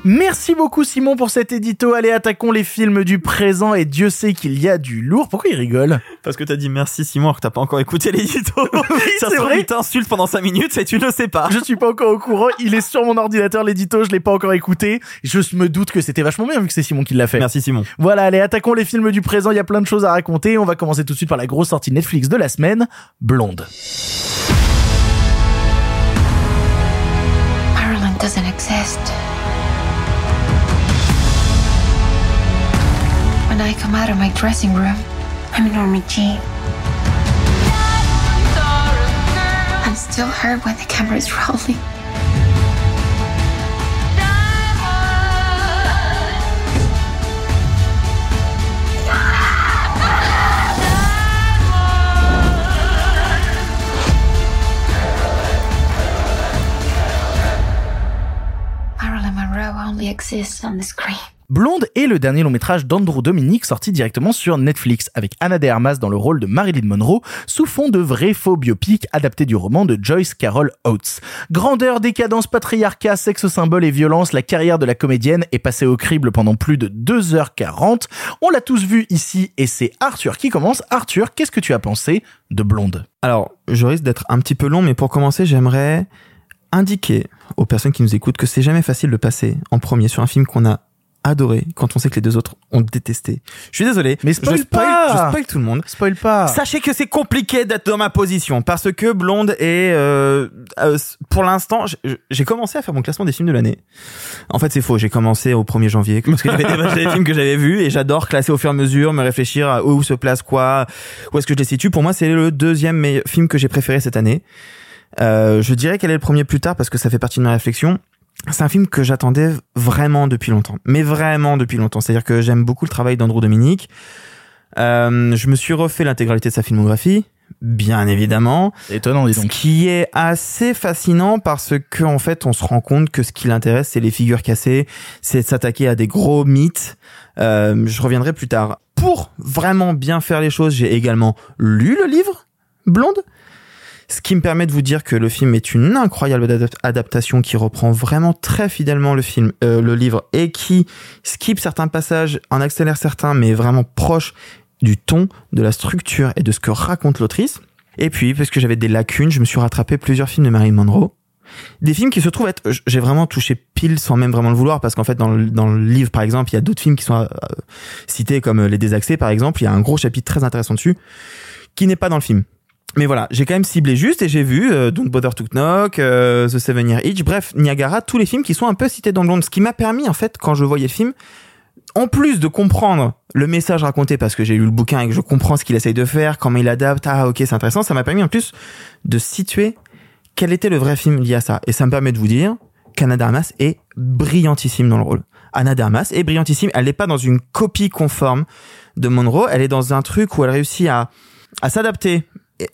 Merci beaucoup Simon pour cet édito. Allez, attaquons les films du présent et Dieu sait qu'il y a du lourd. Pourquoi il rigole Parce que t'as dit merci Simon alors que t'as pas encore écouté l'édito. oui, ça se trouve, il t'insulte pendant 5 minutes et tu ne sais pas. Je suis pas encore au courant. Il est sur mon ordinateur l'édito, je l'ai pas encore écouté. Je me doute que c'était vachement bien vu que c'est Simon qui l'a fait. Merci Simon. Voilà, allez, attaquons les films du présent. Il y a plein de choses à raconter. On va commencer tout de suite par la grosse sortie Netflix de la semaine, Blonde. Marilyn doesn't exist. When I come out of my dressing room, I'm Norma Jean. I'm still her when the camera is rolling. Marilyn Monroe only exists on the screen. Blonde est le dernier long métrage d'Andrew Dominic sorti directement sur Netflix avec Anna de Armas dans le rôle de Marilyn Monroe sous fond de vrai faux biopic adapté du roman de Joyce Carol Oates. Grandeur, décadence, patriarcat, sexe symbole et violence, la carrière de la comédienne est passée au crible pendant plus de 2h40. On l'a tous vu ici et c'est Arthur qui commence. Arthur, qu'est-ce que tu as pensé de Blonde? Alors, je risque d'être un petit peu long mais pour commencer, j'aimerais indiquer aux personnes qui nous écoutent que c'est jamais facile de passer en premier sur un film qu'on a adoré quand on sait que les deux autres ont détesté. Je suis désolé, mais spoil je spoil, pas. je spoil tout le monde. Spoil pas. Sachez que c'est compliqué d'être dans ma position parce que Blonde est euh, euh, pour l'instant, j'ai commencé à faire mon classement des films de l'année. En fait, c'est faux. J'ai commencé au 1er janvier parce que j'avais les films que j'avais vus et j'adore classer au fur et à mesure, me réfléchir à où se place quoi, où est-ce que je les situe. Pour moi, c'est le deuxième meilleur film que j'ai préféré cette année. Euh, je dirais qu'elle est le premier plus tard parce que ça fait partie de ma réflexion c'est un film que j'attendais vraiment depuis longtemps, mais vraiment depuis longtemps. C'est-à-dire que j'aime beaucoup le travail d'Andrew Dominique. Euh, je me suis refait l'intégralité de sa filmographie, bien évidemment. Étonnant, dis donc. Ce qui est assez fascinant parce que en fait, on se rend compte que ce qui l'intéresse, c'est les figures cassées, c'est de s'attaquer à des gros mythes. Euh, je reviendrai plus tard. Pour vraiment bien faire les choses, j'ai également lu le livre Blonde. Ce qui me permet de vous dire que le film est une incroyable adap- adaptation qui reprend vraiment très fidèlement le film, euh, le livre, et qui skip certains passages, en accélère certains, mais vraiment proche du ton, de la structure et de ce que raconte l'autrice. Et puis, parce que j'avais des lacunes, je me suis rattrapé plusieurs films de Marilyn Monroe. Des films qui se trouvent être, j'ai vraiment touché pile sans même vraiment le vouloir, parce qu'en fait, dans le, dans le livre, par exemple, il y a d'autres films qui sont euh, cités comme euh, Les Désaxés, par exemple. Il y a un gros chapitre très intéressant dessus, qui n'est pas dans le film. Mais voilà, j'ai quand même ciblé juste et j'ai vu euh, Don't Bother to Knock, euh, The Seven Year Itch, bref, Niagara, tous les films qui sont un peu cités dans le monde. Ce qui m'a permis, en fait, quand je voyais le film, en plus de comprendre le message raconté parce que j'ai lu le bouquin et que je comprends ce qu'il essaye de faire, comment il adapte, ah ok c'est intéressant, ça m'a permis en plus de situer quel était le vrai film lié à ça. Et ça me permet de vous dire qu'Anna Darmas est brillantissime dans le rôle. Anna Darmas est brillantissime, elle n'est pas dans une copie conforme de Monroe, elle est dans un truc où elle réussit à, à s'adapter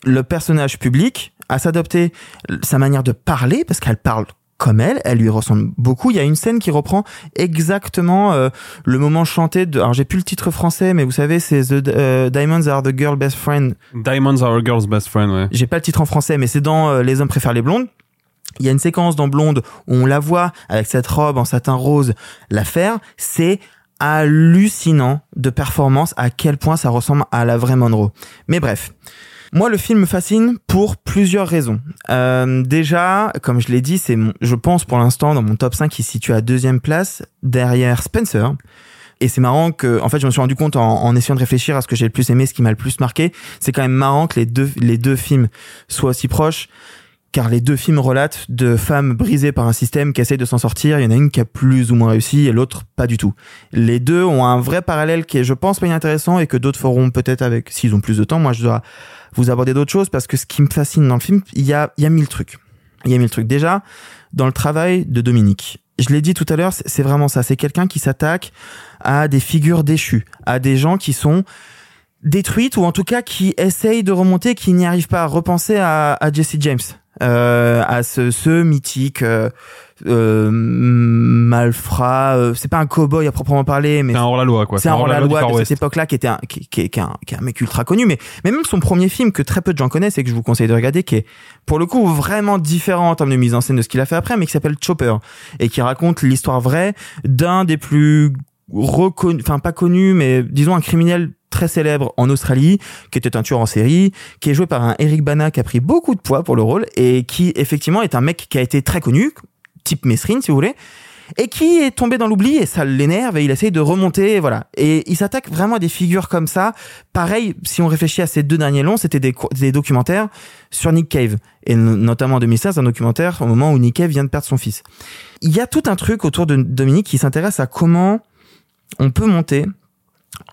le personnage public, à s'adapter sa manière de parler, parce qu'elle parle comme elle, elle lui ressemble beaucoup. Il y a une scène qui reprend exactement euh, le moment chanté de. Alors j'ai plus le titre français, mais vous savez, c'est The euh, Diamonds Are the Girl Best Friend. Diamonds Are a Girl's Best Friend, ouais. J'ai pas le titre en français, mais c'est dans euh, Les hommes préfèrent les blondes. Il y a une séquence dans Blonde où on la voit avec cette robe en satin rose la faire. C'est hallucinant de performance à quel point ça ressemble à la vraie Monroe. Mais bref. Moi, le film me fascine pour plusieurs raisons. Euh, déjà, comme je l'ai dit, c'est, je pense pour l'instant dans mon top 5, il se situe à deuxième place derrière Spencer. Et c'est marrant que, en fait, je me suis rendu compte en, en essayant de réfléchir à ce que j'ai le plus aimé, ce qui m'a le plus marqué. C'est quand même marrant que les deux, les deux films soient aussi proches, car les deux films relatent de femmes brisées par un système qui essaie de s'en sortir. Il y en a une qui a plus ou moins réussi et l'autre pas du tout. Les deux ont un vrai parallèle qui est, je pense, pas intéressant et que d'autres feront peut-être avec, s'ils ont plus de temps. Moi, je dois vous aborder d'autres choses parce que ce qui me fascine dans le film, il y a, il y a mille trucs. Il y a mille trucs. Déjà, dans le travail de Dominique. Je l'ai dit tout à l'heure, c'est vraiment ça. C'est quelqu'un qui s'attaque à des figures déchues, à des gens qui sont détruites ou en tout cas qui essayent de remonter, qui n'y arrivent pas. Repenser à, à Jesse James, à ce, ce mythique euh, euh, malfrat. euh, c'est pas un cowboy à proprement parler, mais C'est un hors-la-loi, quoi. c'est un hors-la-loi de cette époque-là qui était un, qui, qui, qui est un, qui est un mec ultra connu, mais, mais même son premier film que très peu de gens connaissent et que je vous conseille de regarder, qui est pour le coup vraiment différent en termes de mise en scène de ce qu'il a fait après, mais qui s'appelle Chopper et qui raconte l'histoire vraie d'un des plus reconnus, enfin pas connus, mais disons un criminel très célèbre en Australie, qui était un tueur en série, qui est joué par un Eric Bana qui a pris beaucoup de poids pour le rôle et qui effectivement est un mec qui a été très connu, type Mesrine si vous voulez, et qui est tombé dans l'oubli et ça l'énerve et il essaye de remonter, voilà. Et il s'attaque vraiment à des figures comme ça. Pareil, si on réfléchit à ces deux derniers longs, c'était des, des documentaires sur Nick Cave et no- notamment en 2016 un documentaire au moment où Nick Cave vient de perdre son fils. Il y a tout un truc autour de Dominique qui s'intéresse à comment on peut monter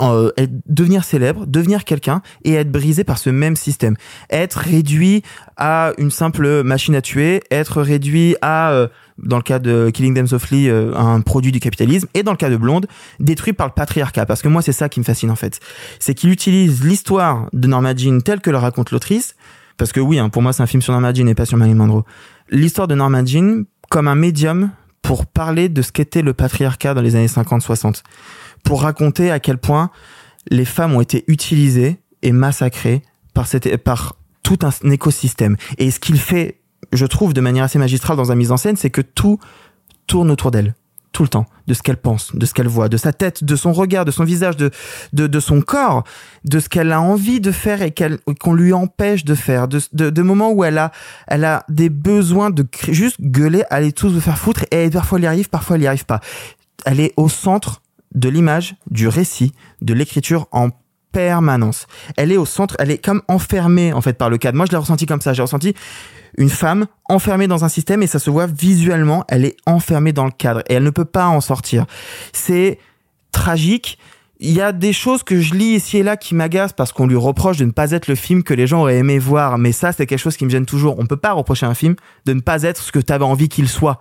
euh, devenir célèbre, devenir quelqu'un et être brisé par ce même système. Être réduit à une simple machine à tuer, être réduit à, euh, dans le cas de Killing Them Softly, euh, un produit du capitalisme, et dans le cas de Blonde, détruit par le patriarcat. Parce que moi, c'est ça qui me fascine en fait. C'est qu'il utilise l'histoire de Norma Jean telle que le raconte l'autrice, parce que oui, hein, pour moi, c'est un film sur Norma Jean et pas sur Marilyn Monroe. L'histoire de Norma Jean comme un médium pour parler de ce qu'était le patriarcat dans les années 50-60 pour raconter à quel point les femmes ont été utilisées et massacrées par, cette, par tout un écosystème. Et ce qu'il fait, je trouve, de manière assez magistrale dans sa mise en scène, c'est que tout tourne autour d'elle. Tout le temps. De ce qu'elle pense, de ce qu'elle voit, de sa tête, de son regard, de son visage, de, de, son corps, de ce qu'elle a envie de faire et qu'elle, qu'on lui empêche de faire, de, de, de moments où elle a, elle a des besoins de juste gueuler, allez tous vous faire foutre et parfois elle y arrive, parfois elle y arrive pas. Elle est au centre de l'image, du récit, de l'écriture en permanence. Elle est au centre, elle est comme enfermée en fait par le cadre. Moi je l'ai ressenti comme ça, j'ai ressenti une femme enfermée dans un système et ça se voit visuellement, elle est enfermée dans le cadre et elle ne peut pas en sortir. C'est tragique. Il y a des choses que je lis ici et là qui m'agacent parce qu'on lui reproche de ne pas être le film que les gens auraient aimé voir. Mais ça, c'est quelque chose qui me gêne toujours. On peut pas reprocher un film de ne pas être ce que tu avais envie qu'il soit.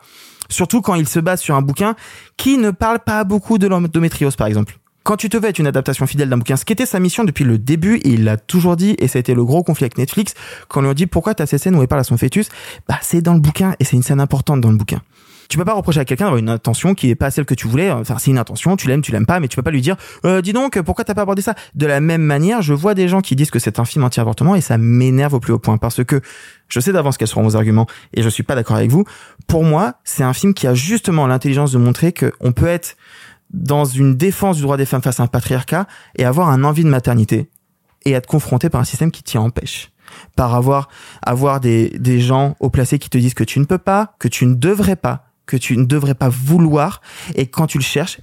Surtout quand il se base sur un bouquin qui ne parle pas beaucoup de l'endométriose, par exemple. Quand tu te veux être une adaptation fidèle d'un bouquin, ce qui était sa mission depuis le début, et il l'a toujours dit, et ça a été le gros conflit avec Netflix, quand on lui a dit pourquoi t'as ces scènes où il parle à son fœtus, bah c'est dans le bouquin, et c'est une scène importante dans le bouquin. Tu peux pas reprocher à quelqu'un d'avoir une intention qui est pas celle que tu voulais. Enfin, c'est une intention, tu l'aimes, tu l'aimes pas, mais tu peux pas lui dire, euh, dis donc, pourquoi t'as pas abordé ça? De la même manière, je vois des gens qui disent que c'est un film anti-avortement et ça m'énerve au plus haut point parce que je sais d'avance quels seront vos arguments et je suis pas d'accord avec vous. Pour moi, c'est un film qui a justement l'intelligence de montrer que on peut être dans une défense du droit des femmes face à un patriarcat et avoir un envie de maternité et être confronté par un système qui t'y empêche par avoir avoir des, des gens au placé qui te disent que tu ne peux pas, que tu ne devrais pas, que tu ne devrais pas vouloir. Et quand tu le cherches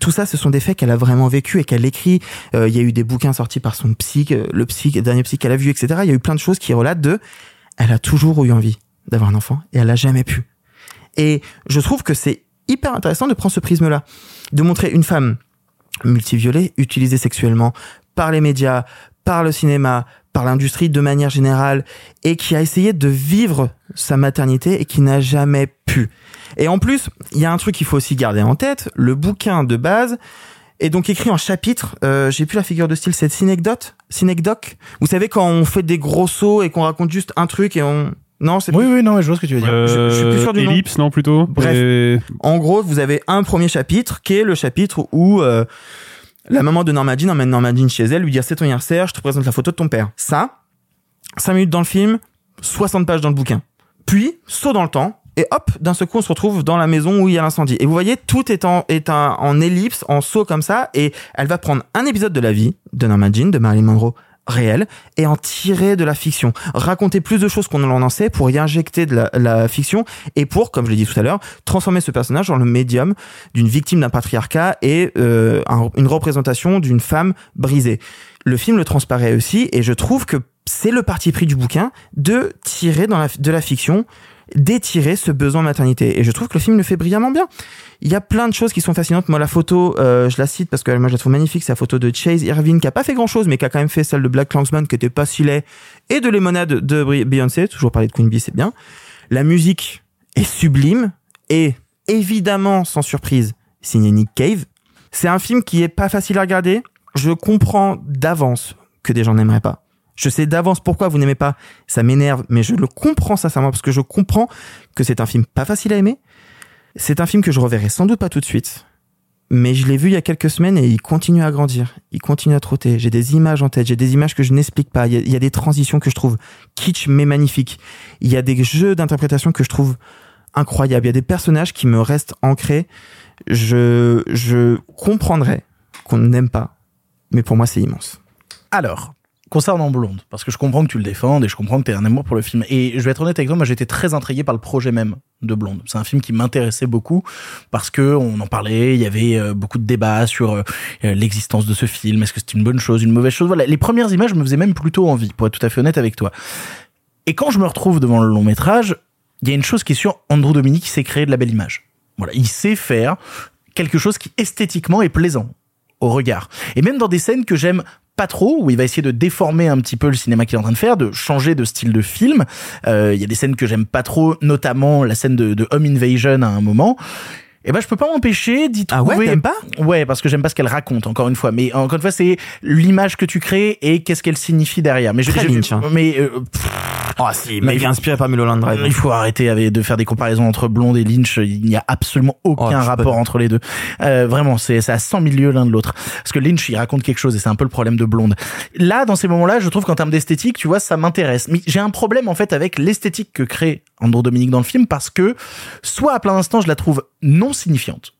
tout ça ce sont des faits qu'elle a vraiment vécu et qu'elle écrit. Euh, il y a eu des bouquins sortis par son psy euh, le psy dernier psy qu'elle a vu etc il y a eu plein de choses qui relatent de elle a toujours eu envie d'avoir un enfant et elle l'a jamais pu. Et je trouve que c'est hyper intéressant de prendre ce prisme là de montrer une femme multiviolée utilisée sexuellement par les médias par le cinéma par l'industrie de manière générale et qui a essayé de vivre sa maternité et qui n'a jamais pu. Et en plus, il y a un truc qu'il faut aussi garder en tête, le bouquin de base est donc écrit en chapitres. Euh, J'ai plus la figure de style, c'est synecdote, synecdoc. Vous savez quand on fait des gros sauts et qu'on raconte juste un truc et on non, c'est Oui, oui, non, mais je vois ce que tu veux dire. Euh, je- je suis plus sûr du nom. Ellipse, non, plutôt Bref. Et- En gros, vous avez un premier chapitre qui est le chapitre où euh, la maman de Norma Jean emmène Norma Jean chez elle, lui dire c'est ton anniversaire, je te présente la photo de ton père. Ça, 5 minutes dans le film, 60 pages dans le bouquin. Puis, saut dans le temps, et hop, d'un seul coup, on se retrouve dans la maison où il y a l'incendie. Et vous voyez, tout est en, est en, ellipse, en saut comme ça, et elle va prendre un épisode de la vie de Norma Jean, de Marilyn Monroe, réel, et en tirer de la fiction. Raconter plus de choses qu'on en sait pour y injecter de la, la fiction, et pour, comme je l'ai dit tout à l'heure, transformer ce personnage en le médium d'une victime d'un patriarcat et euh, un- une représentation d'une femme brisée. Le film le transparaît aussi, et je trouve que c'est le parti pris du bouquin de tirer dans de la fiction d'étirer ce besoin de maternité. Et je trouve que le film le fait brillamment bien. Il y a plein de choses qui sont fascinantes. Moi, la photo, euh, je la cite parce que moi, je la trouve magnifique. C'est la photo de Chase Irving qui a pas fait grand chose, mais qui a quand même fait celle de Black Klansman qui était pas si laid et de Lemonade de Beyoncé. Toujours parler de Queen Bee, c'est bien. La musique est sublime et évidemment, sans surprise, signé Nick Cave. C'est un film qui est pas facile à regarder. Je comprends d'avance que des gens n'aimeraient pas. Je sais d'avance pourquoi vous n'aimez pas. Ça m'énerve, mais je le comprends sincèrement parce que je comprends que c'est un film pas facile à aimer. C'est un film que je reverrai sans doute pas tout de suite. Mais je l'ai vu il y a quelques semaines et il continue à grandir. Il continue à trotter. J'ai des images en tête. J'ai des images que je n'explique pas. Il y, a, il y a des transitions que je trouve kitsch mais magnifiques. Il y a des jeux d'interprétation que je trouve incroyables. Il y a des personnages qui me restent ancrés. Je, je comprendrais qu'on n'aime pas. Mais pour moi, c'est immense. Alors, concernant Blonde, parce que je comprends que tu le défendes et je comprends que tu as un amour pour le film. Et je vais être honnête avec toi, moi j'étais très intrigué par le projet même de Blonde. C'est un film qui m'intéressait beaucoup parce que on en parlait, il y avait euh, beaucoup de débats sur euh, l'existence de ce film, est-ce que c'est une bonne chose, une mauvaise chose? Voilà, les premières images me faisaient même plutôt envie, pour être tout à fait honnête avec toi. Et quand je me retrouve devant le long métrage, il y a une chose qui est sûre, Andrew Dominique s'est créé de la belle image. Voilà, il sait faire quelque chose qui esthétiquement est plaisant au regard. Et même dans des scènes que j'aime pas trop, où il va essayer de déformer un petit peu le cinéma qu'il est en train de faire, de changer de style de film. Euh, Il y a des scènes que j'aime pas trop, notamment la scène de, de Home Invasion à un moment. Et ben je peux pas m'empêcher d'y Ah ouais, trouver. t'aimes pas? Ouais, parce que j'aime pas ce qu'elle raconte. Encore une fois, mais encore une fois, c'est l'image que tu crées et qu'est-ce qu'elle signifie derrière. Mais je, Très je- hein. mais euh, Oh si, mais il est inspiré par Mulholland Drive. il faut arrêter avec, de faire des comparaisons entre Blonde et Lynch. Il n'y a absolument aucun Oh, pas rapport entre les deux. Euh, vraiment, c'est à 100 000 lieues l'un de l'autre. Parce que Lynch, il raconte quelque chose et c'est un peu le problème de Blonde. Là, dans ces moments-là, je trouve qu'en termes d'esthétique, tu vois, ça m'intéresse. Mais j'ai un problème en fait avec l'esthétique que crée Andrew Dominique dans le film parce que soit à plein instant, je la trouve non signifiante.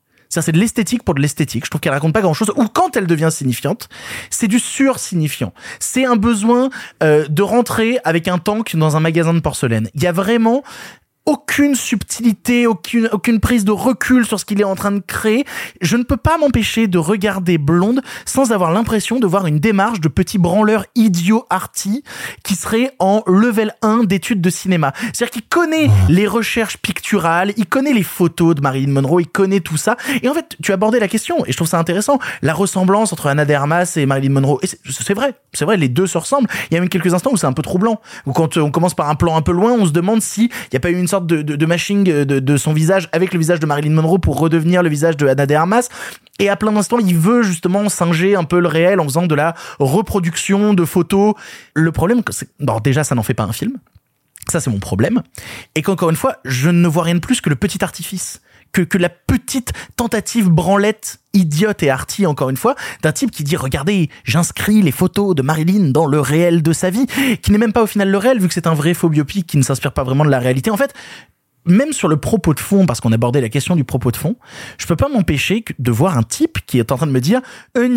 C'est de l'esthétique pour de l'esthétique. Je trouve qu'elle raconte pas grand chose. Ou quand elle devient signifiante, c'est du sur-signifiant. C'est un besoin euh, de rentrer avec un tank dans un magasin de porcelaine. Il y a vraiment aucune subtilité, aucune, aucune prise de recul sur ce qu'il est en train de créer. Je ne peux pas m'empêcher de regarder Blonde sans avoir l'impression de voir une démarche de petit branleur idiot arty qui serait en level 1 d'études de cinéma. C'est-à-dire qu'il connaît les recherches picturales, il connaît les photos de Marilyn Monroe, il connaît tout ça. Et en fait, tu abordé la question, et je trouve ça intéressant, la ressemblance entre Anna de Armas et Marilyn Monroe. Et c'est- vrai, c'est vrai, les deux se ressemblent. Il y a même quelques instants où c'est un peu troublant. Où quand on commence par un plan un peu loin, on se demande si il n'y a pas eu une de, de, mashing de, de son visage avec le visage de Marilyn Monroe pour redevenir le visage de Anna de Armas. Et à plein d'instants, il veut justement singer un peu le réel en faisant de la reproduction de photos. Le problème, c'est, bon, déjà, ça n'en fait pas un film. Ça, c'est mon problème. Et qu'encore une fois, je ne vois rien de plus que le petit artifice. Que, que la petite tentative branlette idiote et arty, encore une fois, d'un type qui dit, regardez, j'inscris les photos de Marilyn dans le réel de sa vie, qui n'est même pas au final le réel, vu que c'est un vrai faux biopic qui ne s'inspire pas vraiment de la réalité. En fait, même sur le propos de fond, parce qu'on abordait la question du propos de fond, je peux pas m'empêcher de voir un type qui est en train de me dire, un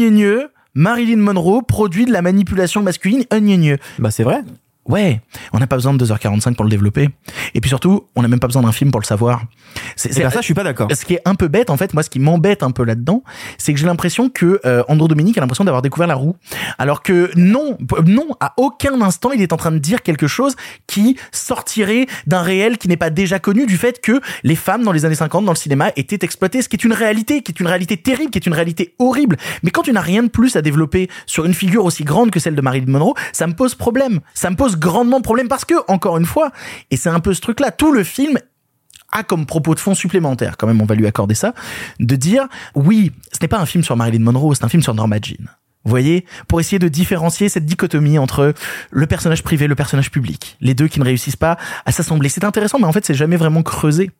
Marilyn Monroe produit de la manipulation masculine, un. Bah c'est vrai. Ouais, on n'a pas besoin de 2h45 pour le développer. Et puis surtout, on n'a même pas besoin d'un film pour le savoir. C'est Eh ben, ça, je suis pas d'accord. Ce qui est un peu bête, en fait, moi, ce qui m'embête un peu là-dedans, c'est que j'ai l'impression que euh, Andrew Dominique a l'impression d'avoir découvert la roue, alors que non, non, à aucun instant, il est en train de dire quelque chose qui sortirait d'un réel qui n'est pas déjà connu du fait que les femmes dans les années 50 dans le cinéma étaient exploitées, ce qui est une réalité, qui est une réalité terrible, qui est une réalité horrible. Mais quand tu n'as rien de plus à développer sur une figure aussi grande que celle de Marilyn Monroe, ça me pose problème. Ça me pose grandement problème parce que, encore une fois, et c'est un peu ce truc-là, tout le film a comme propos de fond supplémentaire, quand même, on va lui accorder ça, de dire, oui, ce n'est pas un film sur Marilyn Monroe, c'est un film sur Norma Jean. Vous voyez, pour essayer de différencier cette dichotomie entre le personnage privé et le personnage public, les deux qui ne réussissent pas à s'assembler. C'est intéressant, mais en fait, c'est jamais vraiment creusé.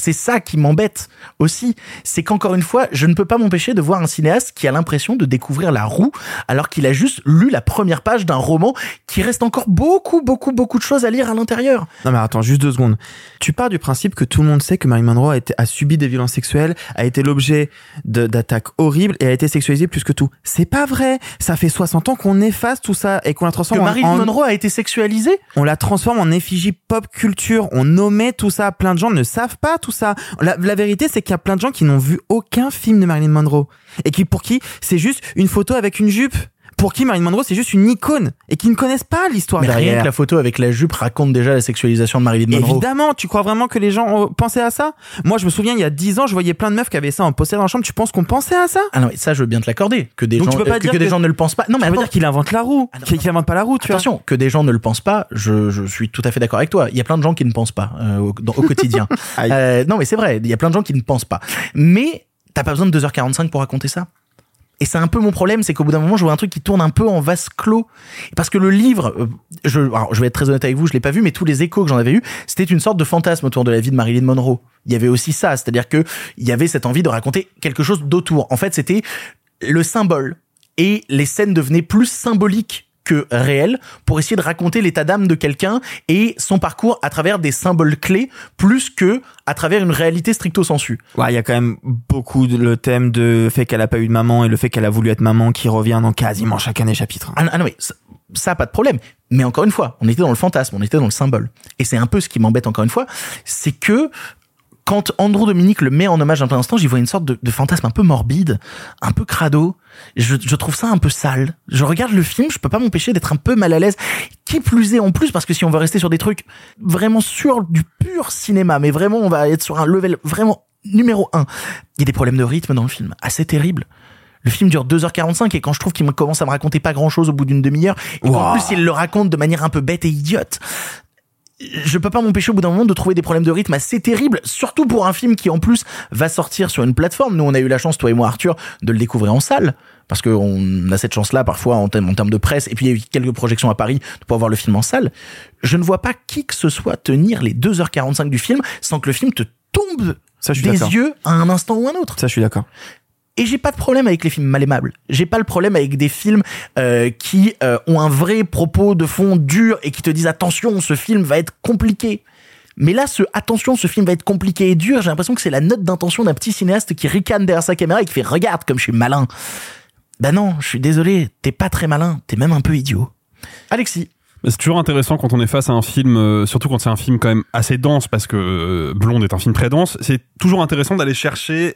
C'est ça qui m'embête aussi. C'est qu'encore une fois, je ne peux pas m'empêcher de voir un cinéaste qui a l'impression de découvrir la roue alors qu'il a juste lu la première page d'un roman qui reste encore beaucoup, beaucoup, beaucoup de choses à lire à l'intérieur. Non mais attends, juste deux secondes. Tu pars du principe que tout le monde sait que Marilyn Monroe a, été, a subi des violences sexuelles, a été l'objet d'attaques horribles et a été sexualisée plus que tout. C'est pas vrai. Ça fait 60 ans qu'on efface tout ça et qu'on la Que transforme en- Marilyn en, Monroe a été sexualisée? On la transforme en effigie pop culture. On nommait tout ça. Plein de gens ne savent pas tout ça. La, la vérité, c'est qu'il y a plein de gens qui n'ont vu aucun film de Marilyn Monroe et qui pour qui c'est juste une photo avec une jupe. Pour qui Marilyn Monroe c'est juste une icône et qui ne connaissent pas l'histoire Mais rien derrière. que la photo avec la jupe raconte déjà la sexualisation de Marilyn Monroe. Évidemment, tu crois vraiment que les gens ont pensé à ça? Moi, je me souviens, il y a 10 ans, je voyais plein de meufs qui avaient ça en poster dans la chambre. Tu penses qu'on pensait à ça? Ah non, mais ça, je veux bien te l'accorder. Que des Donc gens, tu peux pas euh, que, dire que des que- gens ne le pensent pas. Non, mais Tu attends, dire qu'il invente la roue, Ah qu'il invente pas la roue, tu vois attention, que des gens ne le pensent pas, je, je suis tout à fait d'accord avec toi. Il y a plein de gens qui ne pensent pas euh, au, dans- au quotidien. Euh, non, mais c'est vrai, il y a plein de gens qui ne pensent pas. Mais t'as pas besoin de 2h45 pour raconter ça? Et c'est un peu mon problème, c'est qu'au bout d'un moment, je vois un truc qui tourne un peu en vase clos. Parce que le livre, euh, je, vais être très honnête avec vous, je l'ai pas vu, mais tous les échos que j'en avais eu, c'était une sorte de fantasme autour de la vie de Marilyn Monroe. Il y avait aussi ça, c'est-à-dire que il y avait cette envie de raconter quelque chose d'autour. En fait, c'était le symbole. Et les scènes devenaient plus symboliques que réelles pour essayer de raconter l'état d'âme de quelqu'un et son parcours à travers des symboles clés plus que à travers une réalité stricto sensu. Ouais, il y a quand même beaucoup de le thème de fait qu'elle a pas eu de maman et le fait qu'elle a voulu être maman qui revient dans quasiment chacun des chapitres. Ah, ah non, mais ça, ça, pas de problème. Mais encore une fois, on était dans le fantasme, on était dans le symbole. Et c'est un peu ce qui m'embête encore une fois, c'est que quand Andrew Dominique le met en hommage un peu instant, j'y vois une sorte de, de fantasme un peu morbide, un peu crado. Je, je trouve ça un peu sale. Je regarde le film, je peux pas m'empêcher d'être un peu mal à l'aise. Qui plus est en plus, parce que si on veut rester sur des trucs vraiment sur du pur cinéma, mais vraiment on va être sur un level vraiment numéro un. Il y a des problèmes de rythme dans le film, assez terribles. Le film dure 2h45 et quand je trouve qu'il me commence à me raconter pas grand chose au bout d'une demi-heure, et qu'en Wow. plus il le raconte de manière un peu bête et idiote, je peux pas m'empêcher au bout d'un moment de trouver des problèmes de rythme assez terribles, surtout pour un film qui en plus va sortir sur une plateforme. Nous, on a eu la chance, toi et moi, Arthur, de le découvrir en salle. Parce qu'on a cette chance-là parfois en termes, de presse, et puis il y a eu quelques projections à Paris de pouvoir voir le film en salle. Je ne vois pas qui que ce soit tenir les 2h45 du film sans que le film te tombe Ça, je suis des yeux à un instant ou un autre. Ça, je suis d'accord. Et j'ai pas de problème avec les films mal aimables. J'ai pas le problème avec des films euh, qui euh, ont un vrai propos de fond dur et qui te disent attention, ce film va être compliqué. Mais là, ce attention, ce film va être compliqué et dur, j'ai l'impression que c'est la note d'intention d'un petit cinéaste qui ricane derrière sa caméra et qui fait regarde comme je suis malin. Bah non, je suis désolé, t'es pas très malin, t'es même un peu idiot. Alexis. C'est toujours intéressant quand on est face à un film, euh, surtout quand c'est un film quand même assez dense, parce que euh, Blonde est un film très dense. C'est toujours intéressant d'aller chercher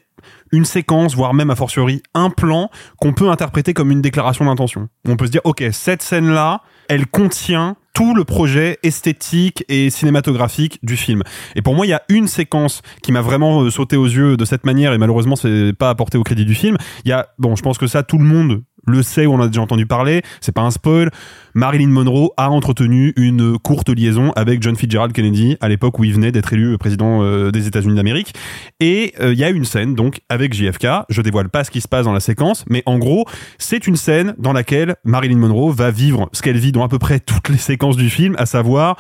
une séquence, voire même a fortiori un plan qu'on peut interpréter comme une déclaration d'intention. On peut se dire, ok, cette scène-là, elle contient tout le projet esthétique et cinématographique du film. Et pour moi, il y a une séquence qui m'a vraiment euh, sauté aux yeux de cette manière, et malheureusement, c'est pas apporté au crédit du film. Il y a, bon, je pense que ça, tout le monde le sait on en a déjà entendu parler, c'est pas un spoil. Marilyn Monroe a entretenu une courte liaison avec John Fitzgerald Kennedy à l'époque où il venait d'être élu président euh, des États-Unis d'Amérique. Et euh, il y a une scène donc avec JFK. Je dévoile pas ce qui se passe dans la séquence, mais en gros, c'est une scène dans laquelle Marilyn Monroe va vivre ce qu'elle vit dans à peu près toutes les séquences du film, à savoir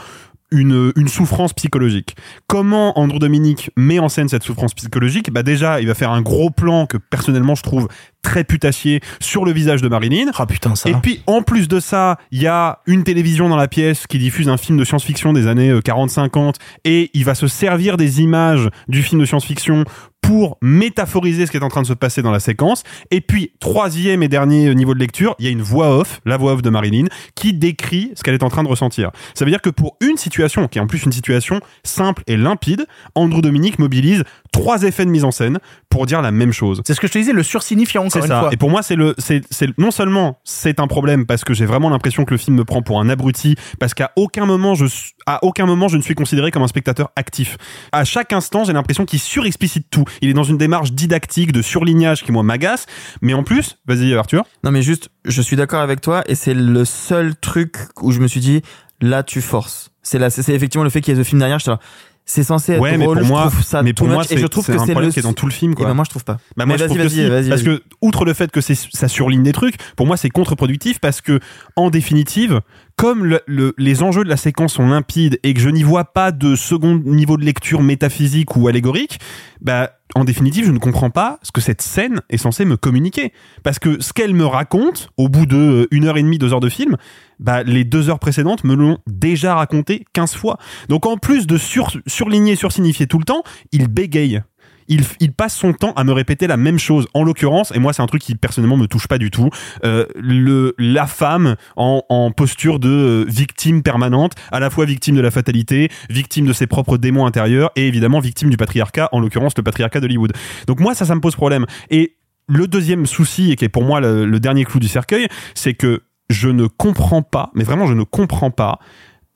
une, une souffrance psychologique. Comment Andrew Dominique met en scène cette souffrance psychologique? Bah déjà, il va faire un gros plan que personnellement je trouve très putassier sur le visage de Marilyn. Ah putain ça. Et puis en plus de ça, il y a une télévision dans la pièce qui diffuse un film de science-fiction des années 40-50 et il va se servir des images du film de science-fiction pour métaphoriser ce qui est en train de se passer dans la séquence. Et puis, troisième et dernier niveau de lecture, il y a une voix off, la voix off de Marilyn, qui décrit ce qu'elle est en train de ressentir. Ça veut dire que pour une situation, qui est en plus une situation simple et limpide, Andrew Dominique mobilise trois effets de mise en scène pour dire la même chose. C'est ce que je te disais, le sursignifiant encore une ça. fois. Et pour moi, c'est le, c'est, c'est non seulement c'est un problème parce que j'ai vraiment l'impression que le film me prend pour un abruti parce qu'à aucun moment je, à aucun moment je ne suis considéré comme un spectateur actif. À chaque instant, j'ai l'impression qu'il surexplicite tout. Il est dans une démarche didactique de surlignage qui moi m'agace. Mais en plus, vas-y Arthur. Non, mais juste, je suis d'accord avec toi et c'est le seul truc où je me suis dit, là, tu forces. C'est là, c'est effectivement le fait qu'il y ait ce film derrière. là, C'est censé être Ouais, mais pour moi, ça mais pour moi, et je trouve que c'est le qui est dans tout le film, quoi. Eh ben, moi, je trouve pas. Bah moi Mais je trouve que si, parce que outre le fait que c'est ça surligne des trucs, pour moi c'est contre-productif parce que en définitive, comme le- le- les enjeux de la séquence sont limpides et que je n'y vois pas de second niveau de lecture métaphysique ou allégorique, bah en définitive, je ne comprends pas ce que cette scène est censée me communiquer. Parce que ce qu'elle me raconte, au bout de euh, une heure et demie, deux heures de film, bah, les deux heures précédentes me l'ont déjà raconté 15 fois. Donc en plus de sur, surligner, sursignifier tout le temps, il bégaye. Il, passe son temps à me répéter la même chose. En l'occurrence, et moi c'est un truc qui personnellement me touche pas du tout, euh, le, la femme en, en posture de euh, victime permanente, à la fois victime de la fatalité, victime de ses propres démons intérieurs et évidemment victime du patriarcat, en l'occurrence le patriarcat d'Hollywood. Donc moi ça, ça me pose problème. Et le deuxième souci, et qui est pour moi le, le dernier clou du cercueil, c'est que je ne comprends pas, mais vraiment je ne comprends pas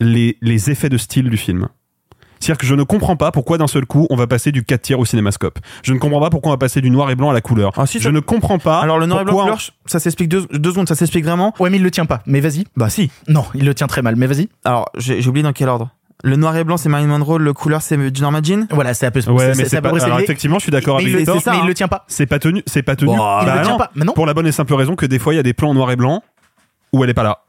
les, les effets de style du film. C'est-à-dire que je ne comprends pas pourquoi d'un seul coup on va passer du 4 tiers au cinémascope. Je ne comprends pas pourquoi on va passer du noir et blanc à la couleur. Ah, si, je ça- ne comprends pas. Alors le noir et blanc on- ça s'explique deux, deux secondes, ça s'explique vraiment. Ouais, mais il le tient pas. Mais vas-y. Bah si. Non, il le tient très mal. Mais vas-y. Alors j'ai oublié dans quel ordre. Le noir et blanc c'est Marilyn Monroe, le couleur c'est Norma Jean. Voilà, c'est un peu. Ouais, c'est- mais c'est c'est à peu pas. près ça Alors effectivement, je suis d'accord avec il Victor. mais il le tient pas. C'est pas tenu. C'est pas tenu. Bon, Il Bah le tient non. pas. Mais non. Pour la bonne et simple raison que des fois il y a des plans en noir et blanc où elle est pas là.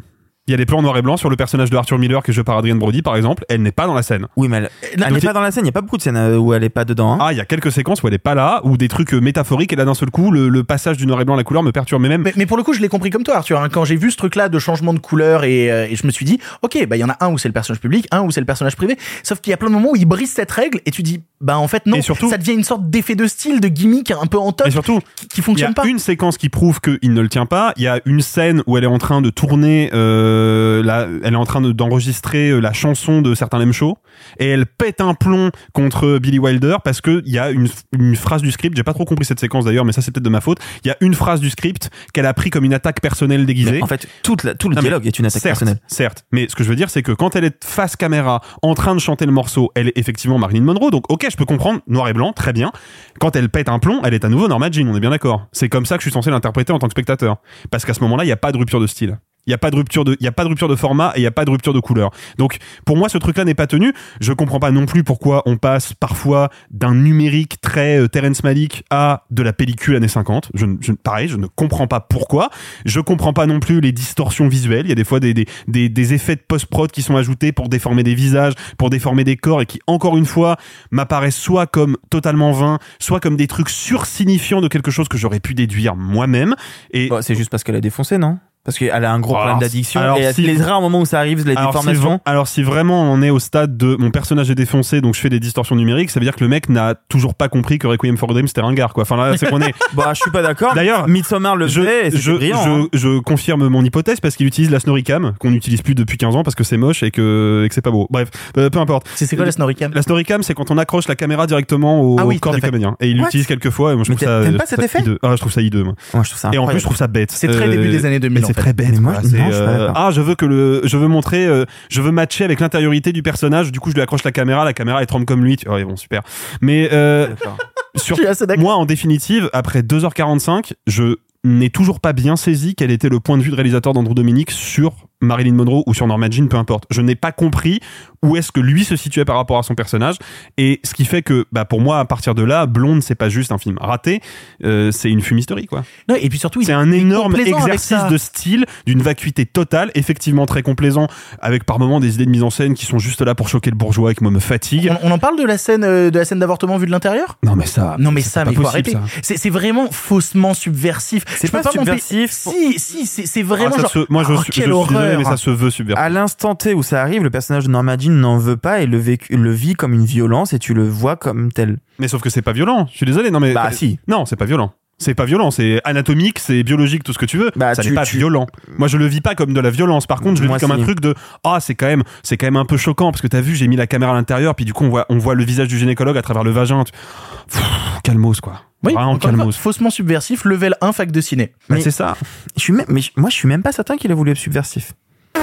Il y a des plans en noir et blanc sur le personnage de Arthur Miller qui est joué par Adrienne Brody par exemple. Elle n'est pas dans la scène. Oui mais elle, n'est pas dans la scène. Il y a pas beaucoup de scènes euh, où elle est pas dedans. hein. Ah, il y a quelques séquences où elle est pas là, ou des trucs euh, métaphoriques, et là d'un seul coup, le, le passage du noir et blanc à la couleur me perturbe. Mais même, Mais, mais pour le coup, je l'ai compris comme toi, Arthur. hein. Quand j'ai vu ce truc-là de changement de couleur et, euh, et je me suis dit, ok, bah il y en a un où c'est le personnage public, un où c'est le personnage privé. Sauf qu'il y a plein de moments où il brise cette règle et tu dis, bah en fait non. Et surtout- ça devient une sorte d'effet de style, de gimmick un peu en top et surtout, qui, qui il y fonctionne a pas. une séquence qui prouve qu'il ne le tient pas. Il y a une scène où elle est en train de tourner, euh, la, elle est en train de- d'enregistrer euh, la chanson de certains Lem Show, et elle pète un plomb contre Billy Wilder parce que il y a une, une phrase du script. J'ai pas trop compris cette séquence d'ailleurs, mais ça c'est peut-être de ma faute. Il y a une phrase du script qu'elle a pris comme une attaque personnelle déguisée. Mais en fait, toute la- tout le Non, dialogue est une attaque certes, personnelle. Certes, mais ce que je veux dire, c'est que quand elle est face caméra, en train de chanter le morceau, elle est effectivement Marilyn Monroe. Donc, ok, je peux comprendre, noir et blanc, très bien. Quand elle pète un plomb, elle est à nouveau Norma Jean, on est bien d'accord. C'est comme ça que je suis censé l'interpréter en tant que spectateur. Parce qu'à ce moment-là, il n'y a pas de rupture de style. Il n'y a pas de rupture de, y a pas de rupture de format et il n'y a pas de rupture de couleur. Donc, pour moi, ce truc-là n'est pas tenu. Je comprends pas non plus pourquoi on passe parfois d'un numérique très euh, Malick à de la pellicule années 50. Je, je, pareil, je ne comprends pas pourquoi. Je comprends pas non plus les distorsions visuelles. Il y a des fois des, des, des, des effets de post-prod qui sont ajoutés pour déformer des visages, pour déformer des corps et qui, encore une fois, m'apparaissent soit comme totalement vains, soit comme des trucs sursignifiants de quelque chose que j'aurais pu déduire moi-même. Et Bah, c'est juste parce qu'elle a défoncé, non? Parce qu'elle a un gros Alors, problème d'addiction. alors, Et si- les rares moments où ça arrive, les alors déformations. alors si vraiment on est au stade de mon personnage est défoncé donc je fais des distorsions numériques ça veut dire que le mec n'a toujours pas compris que Requiem for a Dream c'était ringard quoi enfin là c'est qu'on est Bah, je suis pas d'accord. D'ailleurs, Midsommar le je, fait, je, brillant. je, hein. je confirme mon hypothèse parce qu'il utilise la Snoricam qu'on n'utilise plus depuis 15 ans parce que c'est moche et que, et que c'est pas beau. Bref, euh, peu importe. C'est quoi la Snoricam La Snoricam, c'est quand on accroche la caméra directement au, Ah oui, corps du comédien. Et il l'utilise quelques fois et moi je trouve ça. t'aimes pas je trouve cet ça effet? hideux. Ah, je trouve ça hideux, moi. Moi, je trouve ça Et en plus, je trouve ça bête. C'est très début des années 2000, très bête. Mais moi, quoi. je- C'est, non, je suis pas euh, ah, je veux que le, je veux montrer, euh, je veux matcher avec l'intériorité du personnage. Du coup, je lui accroche la caméra. La caméra elle tremble comme lui. Oh, bon, super. Mais euh, sur moi, en définitive, après 2h45, je n'ai toujours pas bien saisi quel était le point de vue de réalisateur d'Andrew Dominique sur Marilyn Monroe ou sur Norma Jean, peu importe. Je n'ai pas compris où est-ce que lui se situait par rapport à son personnage. Et ce qui fait que, bah, pour moi, à partir de là, Blonde, c'est pas juste un film raté, euh, c'est une fumisterie, quoi. Non, et puis surtout, C'est est- un énorme exercice de style, d'une vacuité totale, effectivement très complaisant, avec par moments des idées de mise en scène qui sont juste là pour choquer le bourgeois et qui moi me fatigue. On, on en parle de la scène euh, de la scène d'avortement vue de l'intérieur? Non mais ça. Non mais ça, mais faut arrêter. C'est vraiment faussement subversif. C'est pas subversif. Si, si, c'est Ah, vraiment ça genre. se- moi je, oh, je quelle désolé, mais ça se veut. À l'instant T où ça arrive, le personnage de Norma Jean n'en veut pas et le, vécu- le vit comme une violence et tu le vois comme tel. Mais sauf que c'est pas violent. Je suis désolé, non mais. Bah, si. Non, c'est pas violent. C'est pas violent, c'est anatomique, c'est biologique, tout ce que tu veux. Bah, ça n'est pas tu- violent. Moi, je le vis pas comme de la violence. Par contre, je le vis comme un truc de ah, c'est quand même, c'est quand même un peu choquant parce que t'as vu, j'ai mis la caméra à l'intérieur, puis du coup, on voit, on voit le visage du gynécologue à travers le vagin. Tu- Pff, calmos quoi. Oui, Vraiment fois, calmos. faussement subversif, level 1 fac de ciné. Bah, Mais- c'est ça. Je suis même, mais je- moi, je suis même pas certain qu'il a voulu être subversif. Mais,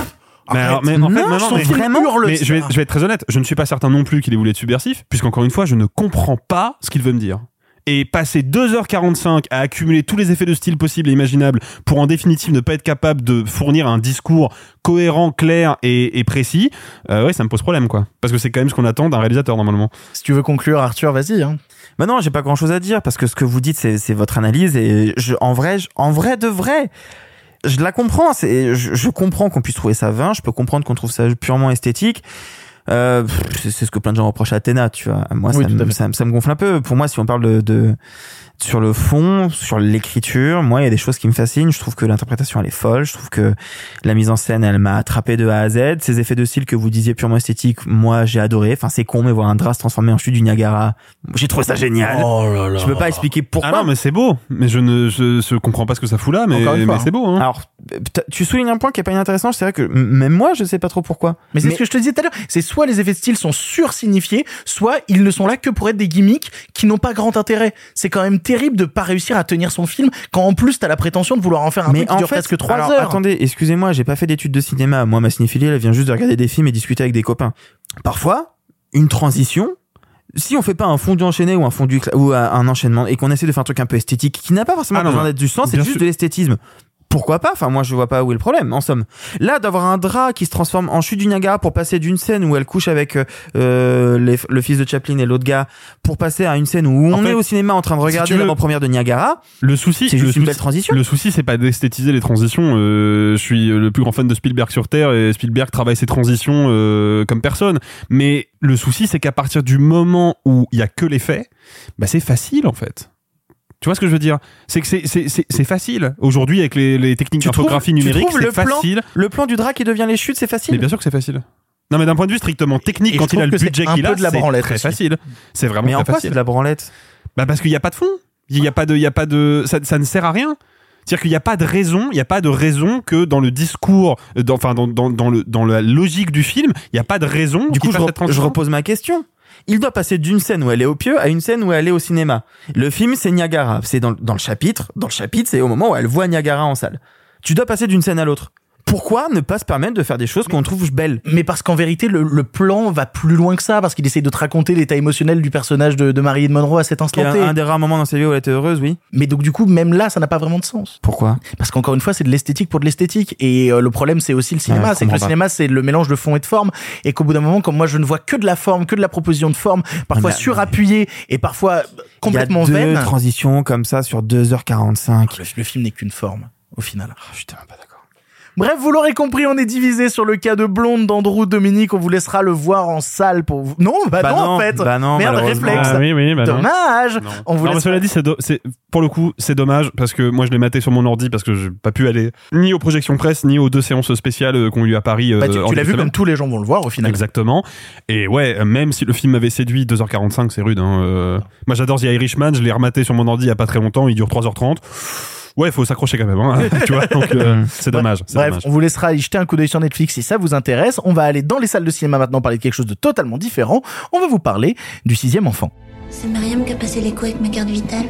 Arrête. alors, mais en fait, Non, non, je mais- vraiment- mais vais, je vais être très honnête, je ne suis pas certain non plus qu'il ait voulu être subversif, puisqu'encore une fois, je ne comprends pas ce qu'il veut me dire. Et passer 2h45 à accumuler tous les effets de style possibles et imaginables pour en définitive ne pas être capable de fournir un discours cohérent, clair et, et précis, euh, ouais, ça me pose problème, quoi. Parce que c'est quand même ce qu'on attend d'un réalisateur, normalement. Si tu veux conclure, Arthur, vas-y. Hein. Bah non, j'ai pas grand chose à dire parce que ce que vous dites, c'est, votre analyse et je, en vrai, je- en vrai de vrai, je la comprends. Je, je comprends qu'on puisse trouver ça vain. Je peux comprendre qu'on trouve ça purement esthétique. Euh, c'est, ce que plein de gens reprochent à Athéna, tu vois. Moi, Oui, ça, me, ça, me- ça me gonfle un peu. Pour moi, si on parle de, de sur le fond, sur l'écriture, moi, il y a des choses qui me fascinent. Je trouve que l'interprétation, elle est folle. Je trouve que la mise en scène, elle m'a attrapé de A à Z. Ces effets de style que vous disiez purement esthétiques, moi, j'ai adoré. Enfin, c'est con, mais voir un drap se transformer en chute du Niagara, j'ai trouvé ça génial. Oh là là. Je peux pas expliquer pourquoi. Ah non, mais c'est beau. Mais je ne je, je comprends pas ce que ça fout là, mais, c'est beau, hein. Alors, tu soulignes un point qui est pas inintéressant. C'est vrai que même moi, je sais pas trop pourquoi. Mais c'est ce que je te disais tout à l'heure. C'est soit les effets de style sont sursignifiés, soit ils ne sont là que pour être des gimmicks qui n'ont pas grand intérêt. C'est quand même terrible de pas réussir à tenir son film quand en plus t'as la prétention de vouloir en faire un mais truc qui en dure fait, presque 3 alors, heures. attendez, excusez-moi, j'ai pas fait d'études de cinéma. Moi, ma cinéphilie, elle vient juste de regarder des films et discuter avec des copains. Parfois, une transition. Si on fait pas un fondu enchaîné ou un fondu ou un enchaînement et qu'on essaie de faire un truc un peu esthétique qui n'a pas forcément Ah non, besoin d'être du sens, c'est juste sûr. de l'esthétisme. Pourquoi pas? Enfin, moi, je vois pas où est le problème. En somme, là, d'avoir un drap qui se transforme en chute du Niagara pour passer d'une scène où elle couche avec euh, euh, les- le fils de Chaplin et l'autre gars, pour passer à une scène où En on fait, est au cinéma en train de si regarder veux- l'avant-première de Niagara. Le souci, C'est juste une belle transition. Le souci, c'est pas d'esthétiser les transitions. Euh, je suis le plus grand fan de Spielberg sur Terre et Spielberg travaille ses transitions euh, comme personne. Mais le souci, c'est qu'à partir du moment où il y a que les faits, bah c'est facile en fait. Tu vois ce que je veux dire? C'est que c'est- facile. Aujourd'hui, avec les, les techniques d'infographie numérique, c'est le plan facile. Le plan du drap qui devient les chutes, c'est facile? Mais bien sûr que c'est facile. Non, mais d'un point de vue strictement technique, Et quand il a le budget qu'il a, de la c'est très facile. C'est vraiment Mais en très quoi c'est facile. de la branlette? Bah parce qu'il n'y a pas de fond. Il n'y a pas de, il y a pas de, ça, ça ne sert à rien. C'est-à-dire qu'il n'y a pas de raison, il n'y a pas de raison que dans le discours, dans, enfin dans, dans, dans, le, dans la logique du film, il n'y a pas de raison. Du coup, re- je repose ma question. Il doit passer d'une scène où elle est au pieu à une scène où elle est au cinéma. Le film, c'est Niagara. C'est dans, le chapitre. Dans le chapitre, c'est au moment où elle voit Niagara en salle. Tu dois passer d'une scène à l'autre. Pourquoi ne pas se permettre de faire des choses qu'on trouve belles? Mais parce qu'en vérité, le, le plan va plus loin que ça, parce qu'il essaie de te raconter l'état émotionnel du personnage de, de Marilyn Monroe à cet instant T. un, un des rares moments dans sa vie où elle était heureuse, oui. Mais donc du coup, même là, ça n'a pas vraiment de sens. Pourquoi? Parce qu'encore une fois, c'est de l'esthétique pour de l'esthétique. Et euh, le problème, c'est aussi le cinéma. C'est que le pas. cinéma, c'est le mélange de fond et de forme. Et qu'au bout d'un moment, comme moi, je ne vois que de la forme, que de la proposition de forme, parfois Mais- surappuyée et parfois complètement Il y a deux vaine. transitions comme ça sur 2h45. Le, le film n'est qu'une forme, au final. Ah, je suis tellement pas d'accord. Bref, vous l'aurez compris, on est divisé sur le cas de Blonde d'Andrew Dominique. On vous laissera le voir en salle pour vous. Non, bah, Bah non, non, en fait. bah non, Merde, réflexe. Ah oui, oui, bah non. Dommage. Non. On vous Non, mais laisse. cela dit, c'est do- c'est- pour le coup, c'est dommage parce que moi je l'ai maté sur mon ordi parce que j'ai pas pu aller ni aux projections presse ni aux deux séances spéciales euh, qu'on eu à Paris. Bah, euh, tu en tu l'as vu comme tous les gens vont le voir au final. Exactement. Et ouais, euh, même si le film m'avait séduit, 2h45, c'est rude. Hein. euh. Moi, j'adore The Irishman. Je l'ai rematé sur mon ordi il y a pas très longtemps. Il dure 3h30. Ouais, faut s'accrocher quand même. Hein, tu vois, donc euh, c'est dommage. Bref, dommage. on vous laissera y jeter un coup d'œil sur Netflix si ça vous intéresse. On va aller dans les salles de cinéma maintenant parler de quelque chose de totalement différent. On va vous parler du sixième enfant. C'est Mariam qui a passé l'écho avec ma carte vitale.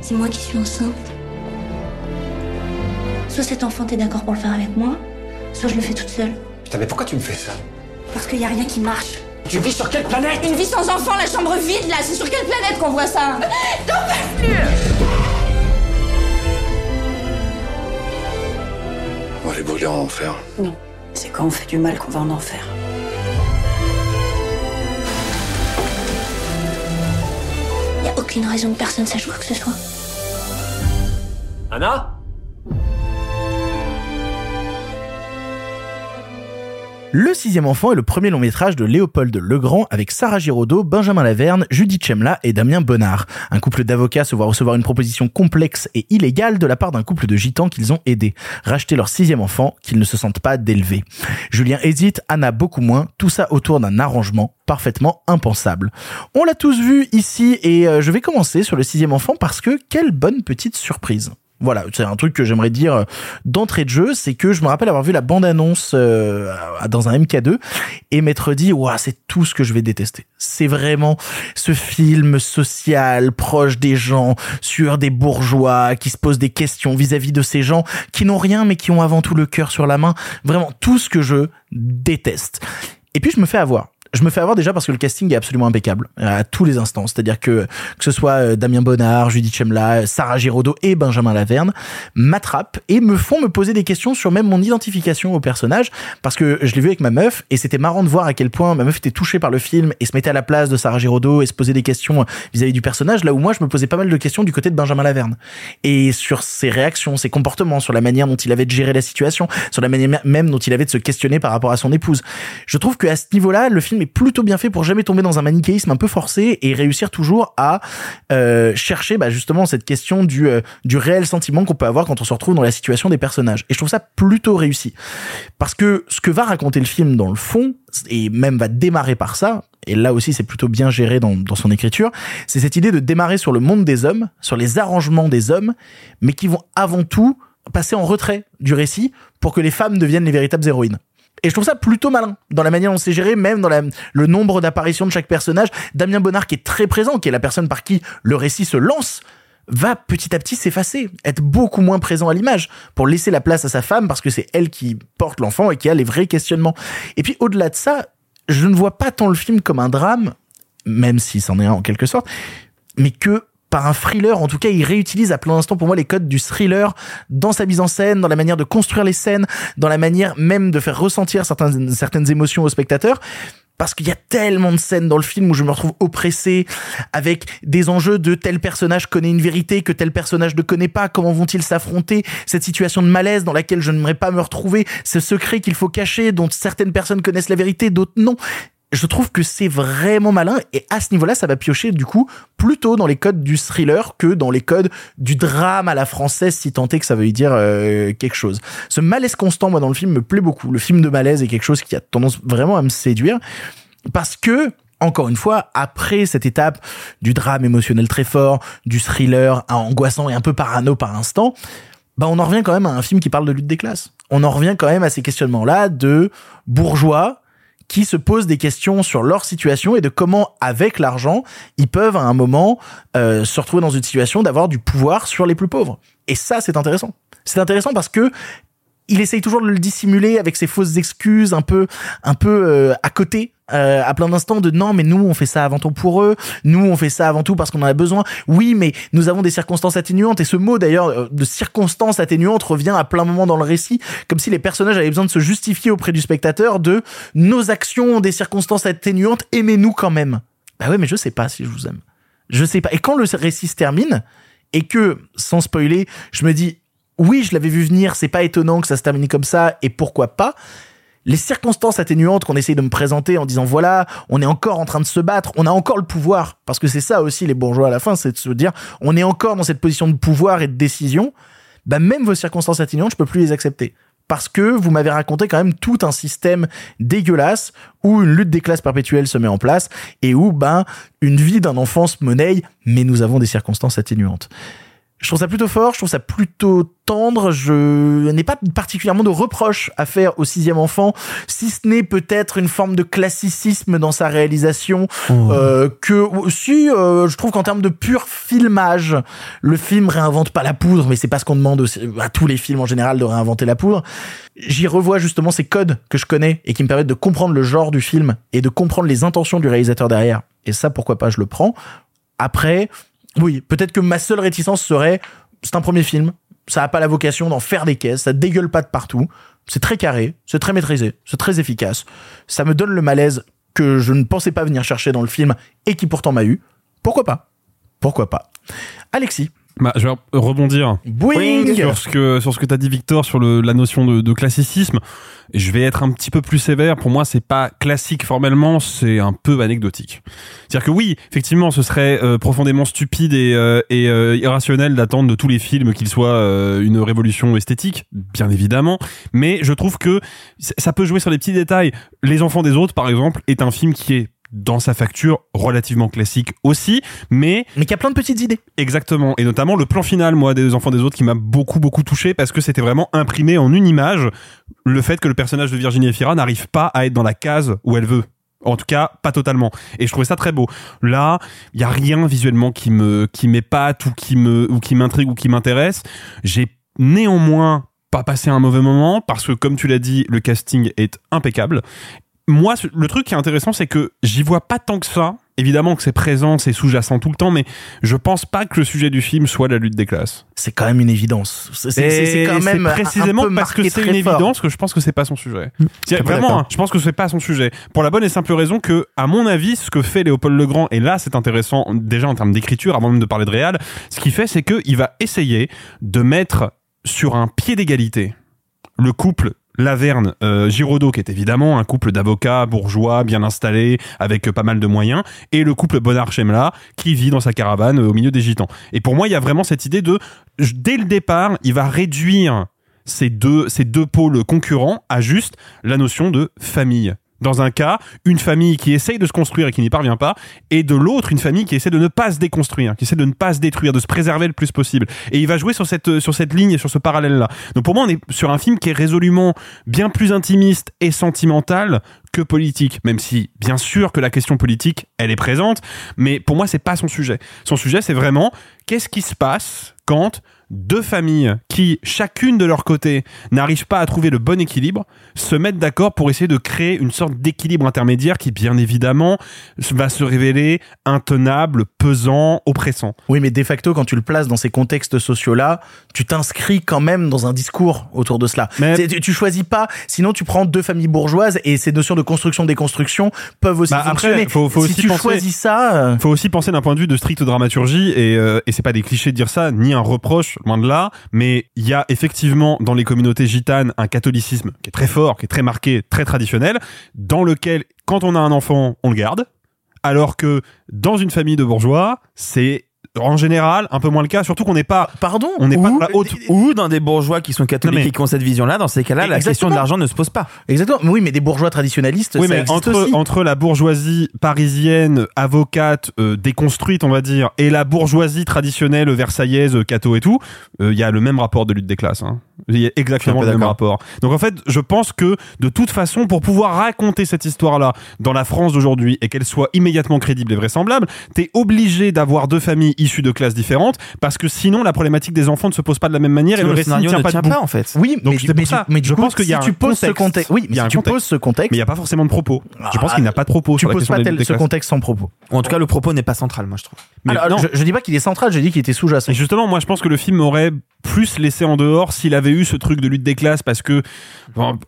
C'est moi qui suis enceinte. Soit cet enfant t'es d'accord pour le faire avec moi, soit je le fais toute seule. Putain, mais pourquoi tu me fais ça? Parce qu'il y a rien qui marche. Tu vis sur quelle planète? Une vie sans enfant, la chambre vide là, c'est sur quelle planète qu'on voit ça? Oh, elle est bonne voulez en enfer Non. C'est quand on fait du mal qu'on va en enfer. Y a aucune raison que personne sache quoi que ce soit. Anna? Le sixième enfant est le premier long métrage de Léopold Legrand avec Sarah Giraudot, Benjamin Laverne, Judith Chemla et Damien Bonnard. Un couple d'avocats se voit recevoir une proposition complexe et illégale de la part d'un couple de gitans qu'ils ont aidés. Racheter leur sixième enfant qu'ils ne se sentent pas d'élever. Julien hésite, Anna beaucoup moins, tout ça autour d'un arrangement parfaitement impensable. On l'a tous vu ici et euh, je vais commencer sur le sixième enfant parce que quelle bonne petite surprise. Voilà, c'est un truc que j'aimerais dire euh, d'entrée de jeu, c'est que je me rappelle avoir vu la bande-annonce euh, dans un MK2 et m'être dit, waouh, c'est tout ce que je vais détester. C'est vraiment ce film social, proche des gens, sur des bourgeois, qui se posent des questions vis-à-vis de ces gens qui n'ont rien mais qui ont avant tout le cœur sur la main. Vraiment tout ce que je déteste. Et puis je me fais avoir je me fais avoir déjà parce que le casting est absolument impeccable à tous les instants. C'est-à-dire que que ce soit euh, Damien Bonnard, Judith Chemla, Sarah Giraudot et Benjamin Laverne m'attrapent et me font me poser des questions sur même mon identification au personnage parce que je l'ai vu avec ma meuf et c'était marrant de voir à quel point ma meuf était touchée par le film et se mettait à la place de Sarah Giraudot et se posait des questions vis-à-vis du personnage là où moi je me posais pas mal de questions du côté de Benjamin Laverne et sur ses réactions, ses comportements, sur la manière dont il avait de gérer la situation, sur la manière même dont il avait de se questionner par rapport à son épouse. Je trouve que à ce niveau-là, le film est plutôt bien fait pour jamais tomber dans un manichéisme un peu forcé et réussir toujours à euh, chercher bah, justement cette question du, euh, du réel sentiment qu'on peut avoir quand on se retrouve dans la situation des personnages. Et je trouve ça plutôt réussi. Parce que ce que va raconter le film dans le fond, et même va démarrer par ça, et là aussi c'est plutôt bien géré dans son écriture, c'est cette idée de démarrer sur le monde des hommes, sur les arrangements des hommes, mais qui vont avant tout passer en retrait du récit pour que les femmes deviennent les véritables héroïnes. Et je trouve ça plutôt malin dans la manière dont c'est géré, même dans le nombre d'apparitions de chaque personnage. Damien Bonnard qui est très présent, qui est la personne par qui le récit se lance, va petit à petit s'effacer, être beaucoup moins présent à l'image pour laisser la place à sa femme parce que c'est elle qui porte l'enfant et qui a les vrais questionnements. Et puis au-delà de ça, je ne vois pas tant le film comme un drame, même si c'en est un en quelque sorte, mais que par un thriller. En tout cas, il réutilise à plein d'instants pour moi les codes du thriller dans sa mise en scène, dans la manière de construire les scènes, dans la manière même de faire ressentir certaines, émotions aux spectateurs. Parce qu'il y a tellement de scènes dans le film où je me retrouve oppressé avec des enjeux de tel personnage connaît une vérité que tel personnage ne connaît pas, comment vont-ils s'affronter, cette situation de malaise dans laquelle je n'aimerais pas me retrouver, ce secret qu'il faut cacher dont certaines personnes connaissent la vérité, d'autres non je trouve que c'est vraiment malin et à ce niveau-là, ça va piocher du coup plutôt dans les codes du thriller que dans les codes du drame à la française, si tant est que ça veut dire euh, quelque chose. Ce malaise constant, moi, dans le film, me plaît beaucoup. Le film de malaise est quelque chose qui a tendance vraiment à me séduire parce que encore une fois, après cette étape du drame émotionnel très fort, du thriller angoissant et un peu parano par instant, bah on en revient quand même à un film qui parle de lutte des classes. On en revient quand même à ces questionnements-là de bourgeois qui se posent des questions sur leur situation et de comment, avec l'argent, ils peuvent à un moment euh, se retrouver dans une situation d'avoir du pouvoir sur les plus pauvres. Et ça, c'est intéressant. C'est intéressant parce que il essaye toujours de le dissimuler avec ses fausses excuses un peu un peu euh, à côté euh, à plein d'instants de non mais nous on fait ça avant tout pour eux. Nous on fait ça avant tout parce qu'on en a besoin. Oui mais nous avons des circonstances atténuantes. Et ce mot d'ailleurs euh, de circonstances atténuantes revient à plein moment dans le récit comme si les personnages avaient besoin de se justifier auprès du spectateur de nos actions ont des circonstances atténuantes aimez-nous quand même bah ouais mais je sais pas si je vous aime. Je sais pas. Et quand le récit se termine et que sans spoiler je me dis oui, je l'avais vu venir, c'est pas étonnant que ça se termine comme ça, et pourquoi pas. Les circonstances atténuantes qu'on essaye de me présenter en disant voilà, on est encore en train de se battre, on a encore le pouvoir, parce que c'est ça aussi les bourgeois à la fin, c'est de se dire on est encore dans cette position de pouvoir et de décision, bah même vos circonstances atténuantes, je peux plus les accepter. Parce que vous m'avez raconté quand même tout un système dégueulasse où une lutte des classes perpétuelle se met en place et où ben une vie d'un enfant se monnaie, mais nous avons des circonstances atténuantes. Je trouve ça plutôt fort, je trouve ça plutôt tendre. Je n'ai pas particulièrement de reproches à faire au sixième enfant, si ce n'est peut-être une forme de classicisme dans sa réalisation. Oh. Euh, que aussi, euh, je trouve qu'en termes de pur filmage, le film réinvente pas la poudre, mais c'est pas ce qu'on demande à tous les films en général de réinventer la poudre. J'y revois justement ces codes que je connais et qui me permettent de comprendre le genre du film et de comprendre les intentions du réalisateur derrière. Et ça, pourquoi pas, je le prends. Après, oui, peut-être que ma seule réticence serait, c'est un premier film, ça a pas la vocation d'en faire des caisses, ça dégueule pas de partout. C'est très carré, c'est très maîtrisé, c'est très efficace. Ça me donne le malaise que je ne pensais pas venir chercher dans le film et qui pourtant m'a eu. Pourquoi pas? Pourquoi pas? Alexis bah, je vais rebondir Boing sur ce que sur ce que t'as dit Victor sur le, la notion de, de classicisme. Je vais être un petit peu plus sévère. Pour moi, c'est pas classique formellement, c'est un peu anecdotique. C'est-à-dire que oui, effectivement, ce serait euh, profondément stupide et, euh, et euh, irrationnel d'attendre de tous les films qu'ils soient une révolution esthétique, bien évidemment. Mais je trouve que ça peut jouer sur les petits détails. Les enfants des autres, par exemple, est un film qui est dans sa facture relativement classique aussi, mais mais qui a plein de petites idées. Exactement, et notamment le plan final, moi, des enfants des autres, qui m'a beaucoup beaucoup touché parce que c'était vraiment imprimé en une image le fait que le personnage de Virginie Efira n'arrive pas à être dans la case où elle veut. En tout cas, pas totalement. Et je trouvais ça très beau. Là, il y a rien visuellement qui me qui m'épate ou qui me ou qui m'intrigue ou qui m'intéresse. J'ai néanmoins pas passé un mauvais moment parce que comme tu l'as dit, le casting est impeccable moi, le truc qui est intéressant, c'est que j'y vois pas tant que ça. Évidemment que c'est présent, c'est sous-jacent tout le temps, mais je pense pas que le sujet du film soit la lutte des classes. C'est quand même une évidence. C'est quand même précisément parce que c'est une évidence que je pense que c'est pas son sujet. Vraiment, hein, je pense que c'est pas son sujet. Pour la bonne et simple raison que, à mon avis, ce que fait Léopold Legrand, et là c'est intéressant déjà en termes d'écriture, avant même de parler de réal, ce qu'il fait, c'est qu'il va essayer de mettre sur un pied d'égalité le couple Laverne, euh, Giraudot, qui est évidemment un couple d'avocats bourgeois, bien installés, avec pas mal de moyens, et le couple Bonnard-Chemla, qui vit dans sa caravane euh, au milieu des gitans. Et pour moi, il y a vraiment cette idée de, dès le départ, il va réduire ces deux, ces deux pôles concurrents à juste la notion de famille dans un cas, une famille qui essaye de se construire et qui n'y parvient pas, et de l'autre, une famille qui essaie de ne pas se déconstruire, qui essaie de ne pas se détruire, de se préserver le plus possible. Et il va jouer sur cette, sur cette ligne et sur ce parallèle-là. Donc pour moi, on est sur un film qui est résolument bien plus intimiste et sentimental que politique, même si, bien sûr, que la question politique, elle est présente, mais pour moi, c'est pas son sujet. Son sujet, c'est vraiment qu'est-ce qui se passe quand deux familles qui, chacune de leur côté, n'arrivent pas à trouver le bon équilibre, se mettent d'accord pour essayer de créer une sorte d'équilibre intermédiaire qui, bien évidemment, va se révéler intenable, pesant, oppressant. Oui, mais de facto, quand tu le places dans ces contextes sociaux-là, tu t'inscris quand même dans un discours autour de cela. Mais... Tu, choisis pas, sinon tu prends deux familles bourgeoises et ces notions de construction-déconstruction peuvent aussi bah, fonctionner. Après, faut, faut si aussi tu penser, choisis ça... Euh, faut aussi penser d'un point de vue de stricte dramaturgie et, euh, et c'est pas des clichés de dire ça, ni un reproche loin de là, mais il y a effectivement dans les communautés gitanes un catholicisme qui est très fort, qui est très marqué, très traditionnel, dans lequel quand on a un enfant, on le garde, alors que dans une famille de bourgeois, c'est en général, un peu moins le cas, surtout qu'on n'est pas. Pardon On n'est pas la haute. Ou dans des bourgeois qui sont catholiques et qui ont cette vision-là, dans ces cas-là, la question de l'argent ne se pose pas. Exactement. Oui, mais des bourgeois traditionnalistes. Oui, ça mais entre entre la bourgeoisie parisienne, avocate, euh, déconstruite, on va dire, et la bourgeoisie traditionnelle versaillaise, catho et tout, euh, il y a le même rapport de lutte des classes. Hein. Il y a exactement le même rapport. Donc en fait, je pense que de toute façon, pour pouvoir raconter cette histoire-là dans la France d'aujourd'hui et qu'elle soit immédiatement crédible et vraisemblable, t'es obligé d'avoir deux familles issus de classes différentes parce que sinon la problématique des enfants ne se pose pas de la même manière et le, récit ne tient pas, pas en fait. Oui, donc mais, mais du je coup, pense qu'il y a si tu poses ce contexte. Oui, mais si tu poses ce contexte, mais il n'y a pas forcément de propos. je pense qu'il n'y a pas de propos. Tu poses pas tel, ce contexte sans propos. En tout cas, le propos n'est pas central, moi je trouve. Mais Alors, non. je, je dis pas qu'il est central, je dis qu'il était sous-jacent. Et justement, moi, je pense que le film aurait plus laissé en dehors s'il avait eu ce truc de lutte des classes parce que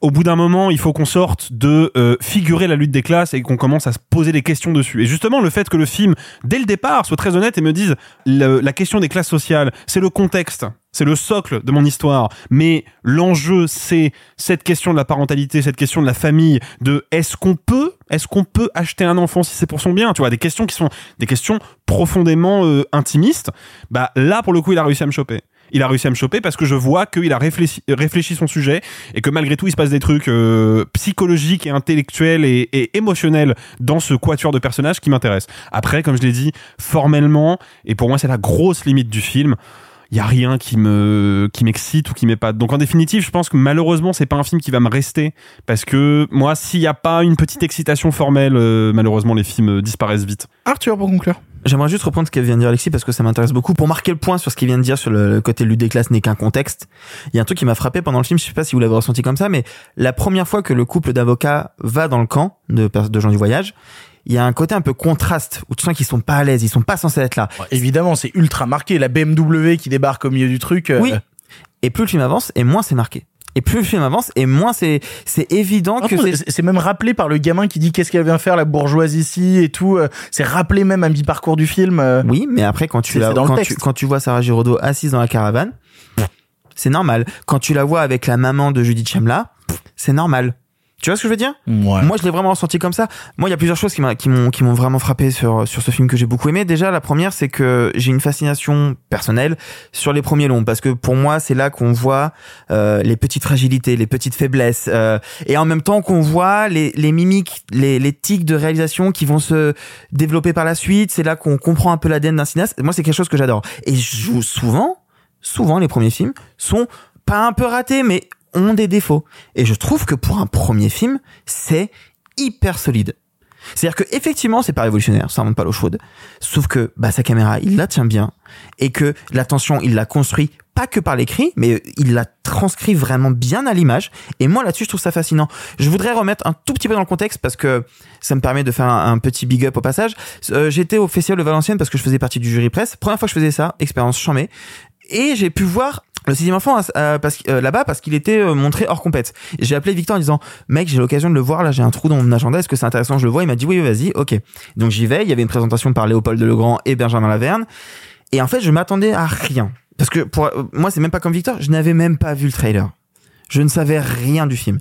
au bout d'un moment il faut qu'on sorte de euh, figurer la lutte des classes et qu'on commence à se poser des questions dessus et justement le fait que le film dès le départ soit très honnête et me dise la question des classes sociales c'est le contexte c'est le socle de mon histoire, mais l'enjeu c'est cette question de la parentalité, cette question de la famille, de est-ce qu'on peut, est-ce qu'on peut acheter un enfant si c'est pour son bien, tu vois, des questions qui sont des questions profondément euh, intimistes. Bah là pour le coup il a réussi à me choper. Il a réussi à me choper parce que je vois qu'il a réfléchi, réfléchi son sujet et que malgré tout il se passe des trucs euh, psychologiques et intellectuels et, et émotionnels dans ce quatuor de personnages qui m'intéressent. Après, comme je l'ai dit, formellement et pour moi c'est la grosse limite du film il y a rien qui me qui m'excite ou qui m'épate. Donc en définitive, je pense que malheureusement, c'est pas un film qui va me rester parce que moi, s'il y a pas une petite excitation formelle, euh, malheureusement, les films disparaissent vite. Arthur, pour conclure. J'aimerais juste reprendre ce que vient de dire Alexis parce que ça m'intéresse beaucoup. Pour marquer le point sur ce qu'il vient de dire sur le côté lutte des classes n'est qu'un contexte, il y a un truc qui m'a frappé pendant le film, je sais pas si vous l'avez ressenti comme ça, mais la première fois que le couple d'avocats va dans le camp de, de gens du voyage, il y a un côté un peu contraste où tu sens qu'ils sont pas à l'aise, ils sont pas censés être là. Évidemment, c'est ultra marqué. La BMW qui débarque au milieu du truc. euh, Oui. Et plus le film avance, et moins c'est marqué. Et plus le film avance, et moins c'est c'est évident que c'est c'est même rappelé par le gamin qui dit qu'est-ce qu'elle vient faire la bourgeoisie ici et tout. euh, C'est rappelé même à mi-parcours du film. euh. Oui, mais après quand tu la quand tu, quand tu vois Sarah Giraudot assise dans la caravane, c'est normal. Quand tu la vois avec la maman de Judith Chemla, c'est normal. Tu vois ce que je veux dire Ouais. Moi, je l'ai vraiment ressenti comme ça. Moi, il y a plusieurs choses qui m'ont qui m'ont vraiment frappé sur sur ce film que j'ai beaucoup aimé. Déjà, la première, c'est que j'ai une fascination personnelle sur les premiers longs parce que pour moi, c'est là qu'on voit euh, les petites fragilités, les petites faiblesses, euh, et en même temps qu'on voit les les mimiques, les les tics de réalisation qui vont se développer par la suite. C'est là qu'on comprend un peu l'ADN d'un cinéaste. Moi, c'est quelque chose que j'adore. Et je joue souvent, souvent, les premiers films sont pas un peu ratés, mais ont des défauts. Et je trouve que pour un premier film, c'est hyper solide. C'est-à-dire que effectivement, c'est pas révolutionnaire, ça remonte pas l'eau chaude. Sauf que bah, sa caméra, il la tient bien et que la tension, il l'a construit pas que par l'écrit, mais il l'a transcrit vraiment bien à l'image. Et moi là-dessus, je trouve ça fascinant. Je voudrais remettre un tout petit peu dans le contexte parce que ça me permet de faire un, un petit big up au passage. Euh, J'étais au Festival de Valenciennes parce que je faisais partie du jury presse. Première fois que je faisais ça, expérience chamée. Et j'ai pu voir le sixième enfant euh, parce euh, là-bas parce qu'il était euh, montré hors compète. J'ai appelé Victor en disant mec j'ai l'occasion de le voir là j'ai un trou dans mon agenda est-ce que c'est intéressant je le vois? Il m'a dit oui vas-y ok. Donc j'y vais il y avait une présentation par Léopold Legrand et Benjamin Laverne. Et en fait je m'attendais à rien. Parce que pour euh, moi c'est même pas comme Victor je n'avais même pas vu le trailer. Je ne savais rien du film.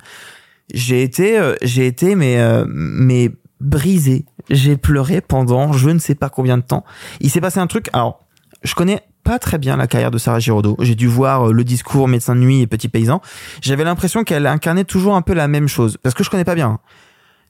J'ai été j'ai été mais mais brisé. J'ai pleuré pendant je ne sais pas combien de temps. Il s'est passé un truc alors je connais pas très bien la carrière de Sarah Giraudot. J'ai dû voir euh, le discours médecin de nuit et petit paysan. J'avais l'impression qu'elle incarnait toujours un peu la même chose parce que je connais pas bien.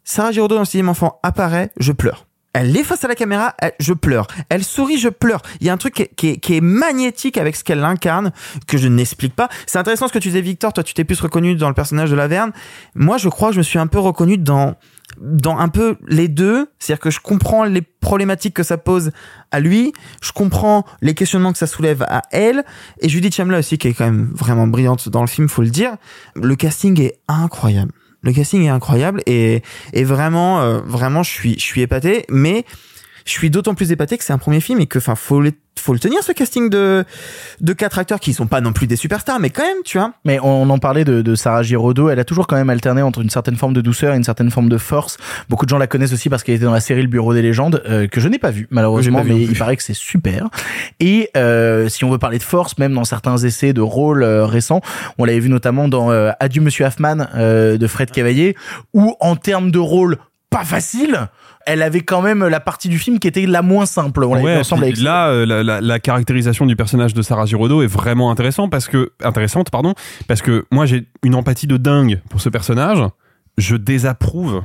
Sarah Giraudot dans le sixième enfant apparaît, je pleure. Elle est face à la caméra, je pleure. Elle sourit, je pleure. Il y a un truc qui est, qui est- qui est magnétique avec ce qu'elle incarne, que je n'explique pas. C'est intéressant ce que tu disais, Victor. Toi, tu t'es plus reconnu dans le personnage de Laverne. Moi, je crois que je me suis un peu reconnu dans, dans un peu les deux. C'est-à-dire que je comprends les problématiques que ça pose à lui. Je comprends les questionnements que ça soulève à elle. Et Judith Chamla aussi, qui est quand même vraiment brillante dans le film, faut le dire. Le casting est incroyable. Le casting est incroyable et, et vraiment, euh, vraiment, je suis, je suis épaté. Mais je suis d'autant plus épaté que c'est un premier film et que, enfin, faut le, faut le tenir ce casting de, de quatre acteurs qui sont pas non plus des superstars, mais quand même, tu vois. Mais on en parlait de, de Sarah Giraudot, elle a toujours quand même alterné entre une certaine forme de douceur et une certaine forme de force. Beaucoup de gens la connaissent aussi parce qu'elle était dans la série Le Bureau des légendes, euh, que je n'ai pas vu malheureusement, J'ai pas vu mais il paraît que c'est super. Et euh, si on veut parler de force, même dans certains essais de rôle euh, récents, on l'avait vu notamment dans euh, Adieu Monsieur Hoffman euh, de Fred Cavaillé, où en termes de rôle pas facile, elle avait quand même la partie du film qui était la moins simple. On Ouais, ensemble avec là, euh, la, la- la caractérisation du personnage de Sarah Giraudot est vraiment intéressant parce que intéressante, pardon, parce que moi j'ai une empathie de dingue pour ce personnage. Je désapprouve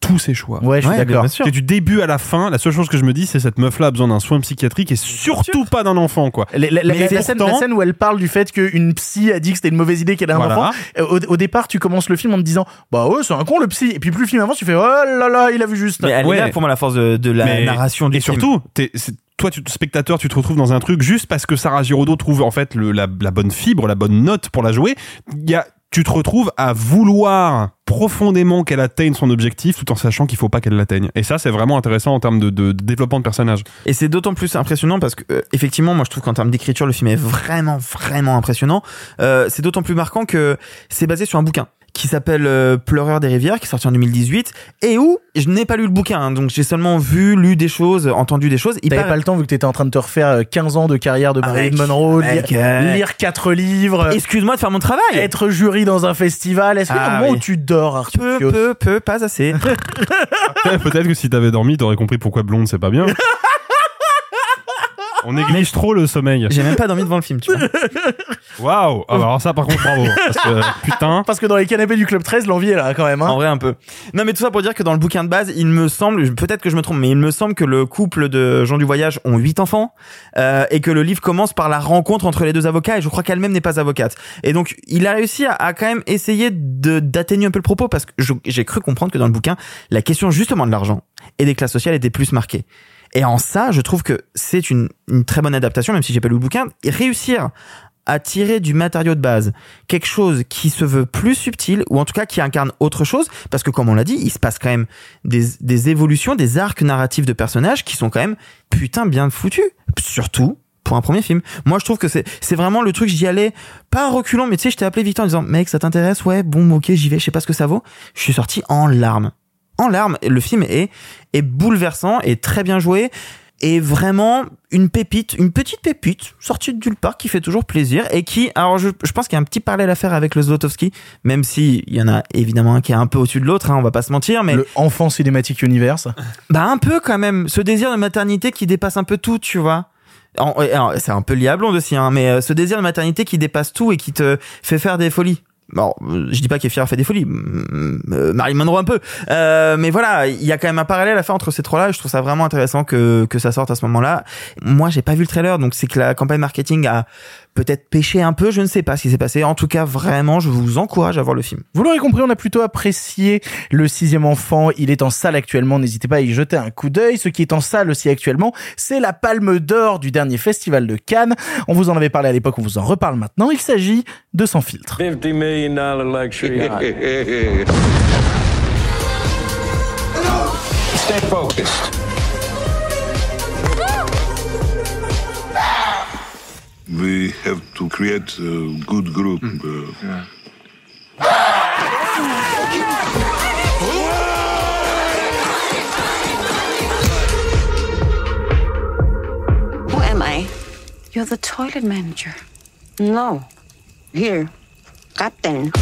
tous ses choix. Ouais, je suis Ouais, d'accord. Que du début à la fin, la seule chose que je me dis, c'est cette meuf-là a besoin d'un soin psychiatrique et surtout pas d'un enfant, quoi. La, la- la- Mais la scène, pourtant- la scène où elle parle du fait qu'une psy a dit que c'était une mauvaise idée qu'elle a un Voilà. enfant. euh, Au, au départ, tu commences le film en te disant, bah ouais, c'est un con le psy. Et puis plus le film avance, tu fais, oh là là, il a vu juste. Mais elle Ouais. est là pour moi la force de, de la Mais- narration du et film. surtout, t'es- toi, tu, spectateur, tu te retrouves dans un truc juste parce que Sarah Giraudot trouve en fait le- la, la bonne fibre, la bonne note pour la jouer. Il y a, tu te retrouves à vouloir profondément qu'elle atteigne son objectif tout en sachant qu'il faut pas qu'elle l'atteigne. Et ça, c'est vraiment intéressant en termes de, développement de personnage. Et c'est d'autant plus impressionnant parce que euh, effectivement, moi je trouve qu'en termes d'écriture, le film est vraiment vraiment impressionnant. Euh, c'est d'autant plus marquant que c'est basé sur un bouquin qui s'appelle euh, Pleureur des rivières, qui est sorti en 2018, et où je n'ai pas lu le bouquin, hein, donc j'ai seulement vu, lu des choses, entendu des choses. Il T'avais paraît- pas le temps vu que t'étais en train de te refaire euh, 15 ans de carrière de Marilyn Monroe, avec, lire, euh, lire quatre livres, Excuse-moi de faire mon travail. être jury dans un festival. Est-ce qu'il y a un Ah moment oui. où tu dors, Arthur Peu, peu, peu, pas assez. Peut-être que si t'avais dormi, t'aurais compris pourquoi blonde, c'est pas bien. On néglige trop le sommeil. J'ai même pas dormi devant le film, tu vois. Waouh Ah bah Alors ça, par contre, bravo. Parce que, putain... Parce que dans les canapés du Club 13, l'envie est là quand même. Hein. En vrai, un peu. Non, mais tout ça pour dire que dans le bouquin de base, il me semble, peut-être que je me trompe, mais il me semble que le couple de gens du voyage ont huit enfants euh, et que le livre commence par la rencontre entre les deux avocats et je crois qu'elle-même n'est pas avocate. Et donc, il a réussi à, à quand même essayer de d'atténuer un peu le propos parce que j'ai cru comprendre que dans le bouquin, la question justement de l'argent et des classes sociales était plus marquée. Et en ça, je trouve que c'est une, très bonne adaptation, même si j'ai pas lu le bouquin. Réussir à tirer du matériau de base quelque chose qui se veut plus subtil ou en tout cas qui incarne autre chose parce que comme on l'a dit il se passe quand même des, évolutions des arcs narratifs de personnages qui sont quand même putain bien foutus surtout pour un premier film. Moi, je trouve que c'est vraiment le truc. J'y allais pas reculant, mais tu sais, je t'ai appelé Victor en disant, mec, ça t'intéresse? Ouais, bon, ok, j'y vais. Je sais pas ce que ça vaut. Je suis sorti en larmes, en larmes. Le film est est bouleversant et très bien joué. Et vraiment une pépite, une petite pépite sortie de nulle part qui fait toujours plaisir et qui, alors je, je pense qu'il y a un petit parallèle à faire avec le Zlotowski, même si il y en a évidemment un qui est un peu au-dessus de l'autre, hein, on va pas se mentir, mais Le enfant cinématique universe. bah un peu quand même, ce désir de maternité qui dépasse un peu tout, tu vois. C'est un peu Blonde aussi, hein, mais euh, ce désir de maternité qui dépasse tout et qui te fait faire des folies. Bon, je dis pas qu'Efira fait des folies, euh, Marie Monroe un peu, euh, mais voilà, il y a quand même un parallèle à faire entre ces trois-là. Je trouve ça vraiment intéressant que que ça sorte à ce moment-là. Moi, j'ai pas vu le trailer, donc c'est que la campagne marketing a peut-être pêché un peu. Je ne sais pas ce qui s'est passé. En tout cas, vraiment, je vous encourage à voir le film. Vous l'aurez compris, on a plutôt apprécié le sixième enfant. Il est en salle actuellement. N'hésitez pas à y jeter un coup d'œil. Ce qui est en salle aussi actuellement, c'est la Palme d'Or du dernier festival de Cannes. On vous en avait parlé à l'époque, on vous en reparle maintenant. Il s'agit de Sans filtre. 50 million dollar luxury yacht. Stay focused. We have to create a good group. uh, Who am I? You're the toilet manager. No. Here. Captain.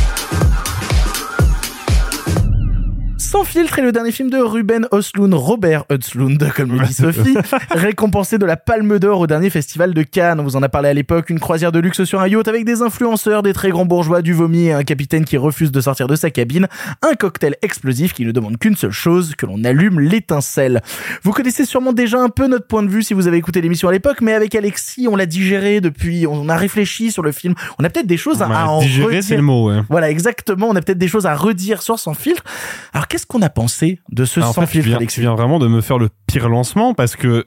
Sans filtre est le dernier film de Ruben Östlund, Robert Östlund, comme le dit Sophie, récompensé de la Palme d'Or au dernier festival de Cannes. On vous en a parlé à l'époque, une croisière de luxe sur un yacht avec des influenceurs, des très grands bourgeois, du vomi et un capitaine qui refuse de sortir de sa cabine, un cocktail explosif qui ne demande qu'une seule chose, que l'on allume l'étincelle. Vous connaissez sûrement déjà un peu notre point de vue si vous avez écouté l'émission à l'époque, mais avec Alexis, on l'a digéré depuis, on a réfléchi sur le film, on a peut-être des choses à, à en digérer, redire. c'est le mot, ouais. Voilà, exactement. On a peut-être des choses à redire sur Sans filtre. Alors, qu'est-ce qu'on a pensé de ce Ah, en Sans fait, tu filtre, viens, tu viens vraiment de me faire le pire lancement parce que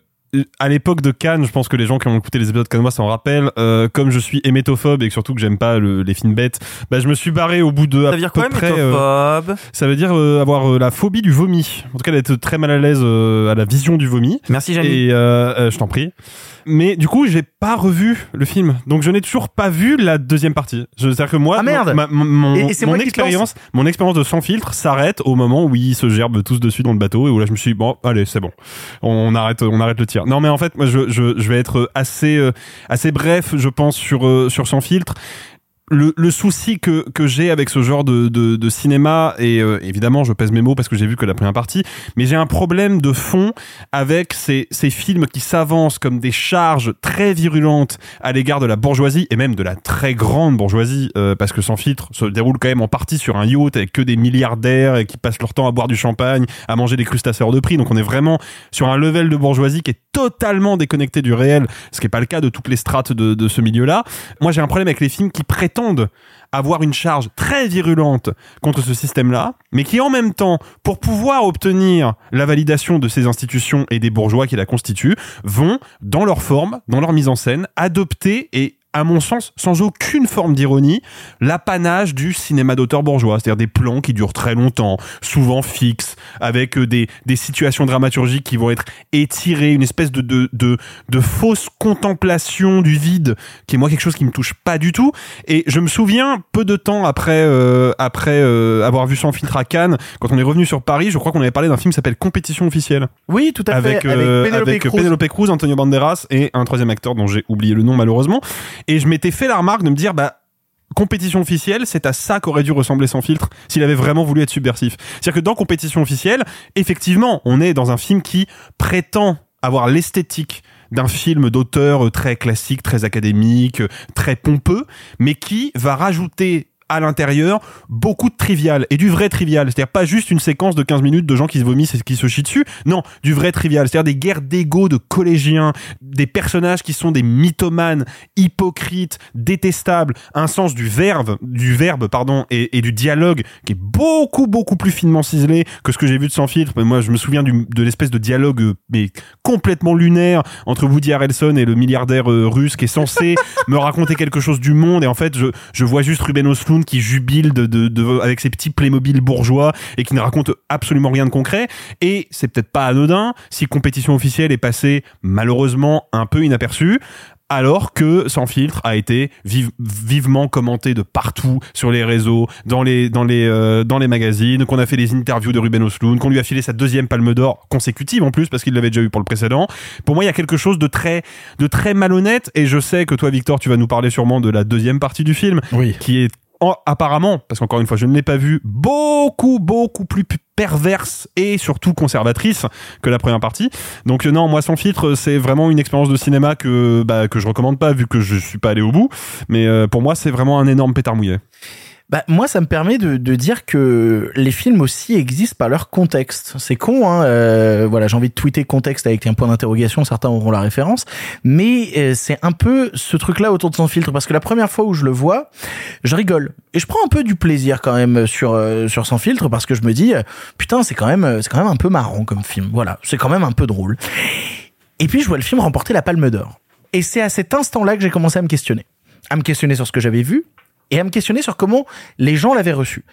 à l'époque de Cannes, je pense que les gens qui ont écouté les épisodes cannois s'en rappellent. euh, comme je suis hémétophobe et que surtout que j'aime pas le- les films bêtes, bah je me suis barré au bout de à Ça veut dire peu quoi, près. euh, ça veut dire euh, avoir euh, la phobie du vomi. En tout cas, d'être très mal à l'aise à la vision du vomi. Merci, Jamy. Et je t'en prie. Mais du coup, j'ai pas revu le film, donc je n'ai toujours pas vu la deuxième partie. C'est-à-dire que moi, Ah, merde. ma- mon, mon- Et- et c'est mon moi qui te expérience, mon expérience de sans filtre s'arrête au moment où ils se gerbent tous dessus dans le bateau et où là je me suis dit, bon, allez, c'est bon, on arrête, on arrête le tir. Non, mais en fait, moi, je, je, je vais être assez, euh, assez bref, je pense, sur euh, sur sans filtre le, le souci que, que j'ai avec ce genre de, de, de cinéma, et euh, évidemment je pèse mes mots parce que j'ai vu que la première partie, mais j'ai un problème de fond avec ces, ces films qui s'avancent comme des charges très virulentes à l'égard de la bourgeoisie, et même de la très grande bourgeoisie, euh, parce que Sans filtre se déroule quand même en partie sur un yacht avec que des milliardaires et qui passent leur temps à boire du champagne, à manger des crustacés hors de prix, donc on est vraiment sur un level de bourgeoisie qui est totalement déconnecté du réel, ce qui n'est pas le cas de toutes les strates de, de ce milieu-là. Moi j'ai un problème avec les films qui prétendent avoir une charge très virulente contre ce système-là, mais qui en même temps, pour pouvoir obtenir la validation de ces institutions et des bourgeois qui la constituent, vont, dans leur forme, dans leur mise en scène, adopter et à mon sens, sans aucune forme d'ironie, l'apanage du cinéma d'auteur bourgeois, c'est-à-dire des plans qui durent très longtemps, souvent fixes, avec euh, des, des situations dramaturgiques qui vont être étirées, une espèce de, de, de, de fausse contemplation du vide, qui est moi quelque chose qui me touche pas du tout. Et je me souviens, peu de temps après, euh, après euh, avoir vu Sans filtre à Cannes, quand on est revenu sur Paris, je crois qu'on avait parlé d'un film qui s'appelle Compétition officielle. Oui, tout à fait. avec Penelope avec Cruz. Penelope Cruz, Antonio Banderas et un troisième acteur dont j'ai oublié le nom malheureusement. Et je m'étais fait la remarque de me dire, bah, compétition officielle, c'est à ça qu'aurait dû ressembler sans filtre s'il avait vraiment voulu être subversif. C'est-à-dire que dans compétition officielle, effectivement, on est dans un film qui prétend avoir l'esthétique d'un film d'auteur euh, très classique, très académique, euh, très pompeux, mais qui va rajouter à l'intérieur beaucoup de trivial et du vrai trivial. C'est-à-dire pas juste une séquence de 15 minutes de gens qui se vomissent et qui se chient dessus. Non du vrai trivial. C'est-à-dire des guerres d'ego de collégiens des personnages qui sont des mythomanes hypocrites détestables. Un sens du verbe du verbe pardon et, et du dialogue qui est beaucoup beaucoup plus finement ciselé que ce que j'ai vu de sans filtre. Mais moi je me souviens du, de l'espèce de dialogue mais complètement lunaire entre Woody Harrelson et le milliardaire euh, russe qui est censé me raconter quelque chose du monde. Et en fait je, je vois juste Ruben Qui jubile de, de, de- avec ses petits Playmobil bourgeois et qui ne raconte absolument rien de concret et c'est peut-être pas anodin si compétition officielle est passée malheureusement un peu inaperçue alors que Sans filtre a été vive- vivement commenté de partout sur les réseaux, dans les dans les euh, dans les magazines, qu'on a fait des interviews de Ruben Östlund, qu'on lui a filé sa deuxième Palme d'Or consécutive en plus parce qu'il l'avait déjà eu pour le précédent. Pour moi, il y a quelque chose de très de très malhonnête et je sais que toi Victor, tu vas nous parler sûrement de la deuxième partie du film Oui. qui est en- apparemment, parce qu'encore une fois, je ne l'ai pas vu, beaucoup, beaucoup plus perverse et surtout conservatrice que la première partie. Donc euh, non, moi sans filtre, c'est vraiment une expérience de cinéma que bah, que je recommande pas vu que je suis pas allé au bout. Mais euh, pour moi, c'est vraiment un énorme pétard mouillé. Bah, moi, ça me permet de, de dire que les films aussi existent par leur contexte. C'est con, hein. euh, voilà, j'ai envie de tweeter contexte avec un point d'interrogation. Certains auront la référence, mais euh, c'est un peu ce truc-là autour de son filtre parce que la première fois où je le vois, je rigole et je prends un peu du plaisir quand même sur euh, sur son filtre parce que je me dis euh, putain, c'est quand même c'est quand même un peu marrant comme film. Voilà, c'est quand même un peu drôle. Et puis je vois le film remporter la Palme d'Or. Et c'est à cet instant-là que j'ai commencé à me questionner, à me questionner sur ce que j'avais vu et à me questionner sur comment les gens l'avaient reçu.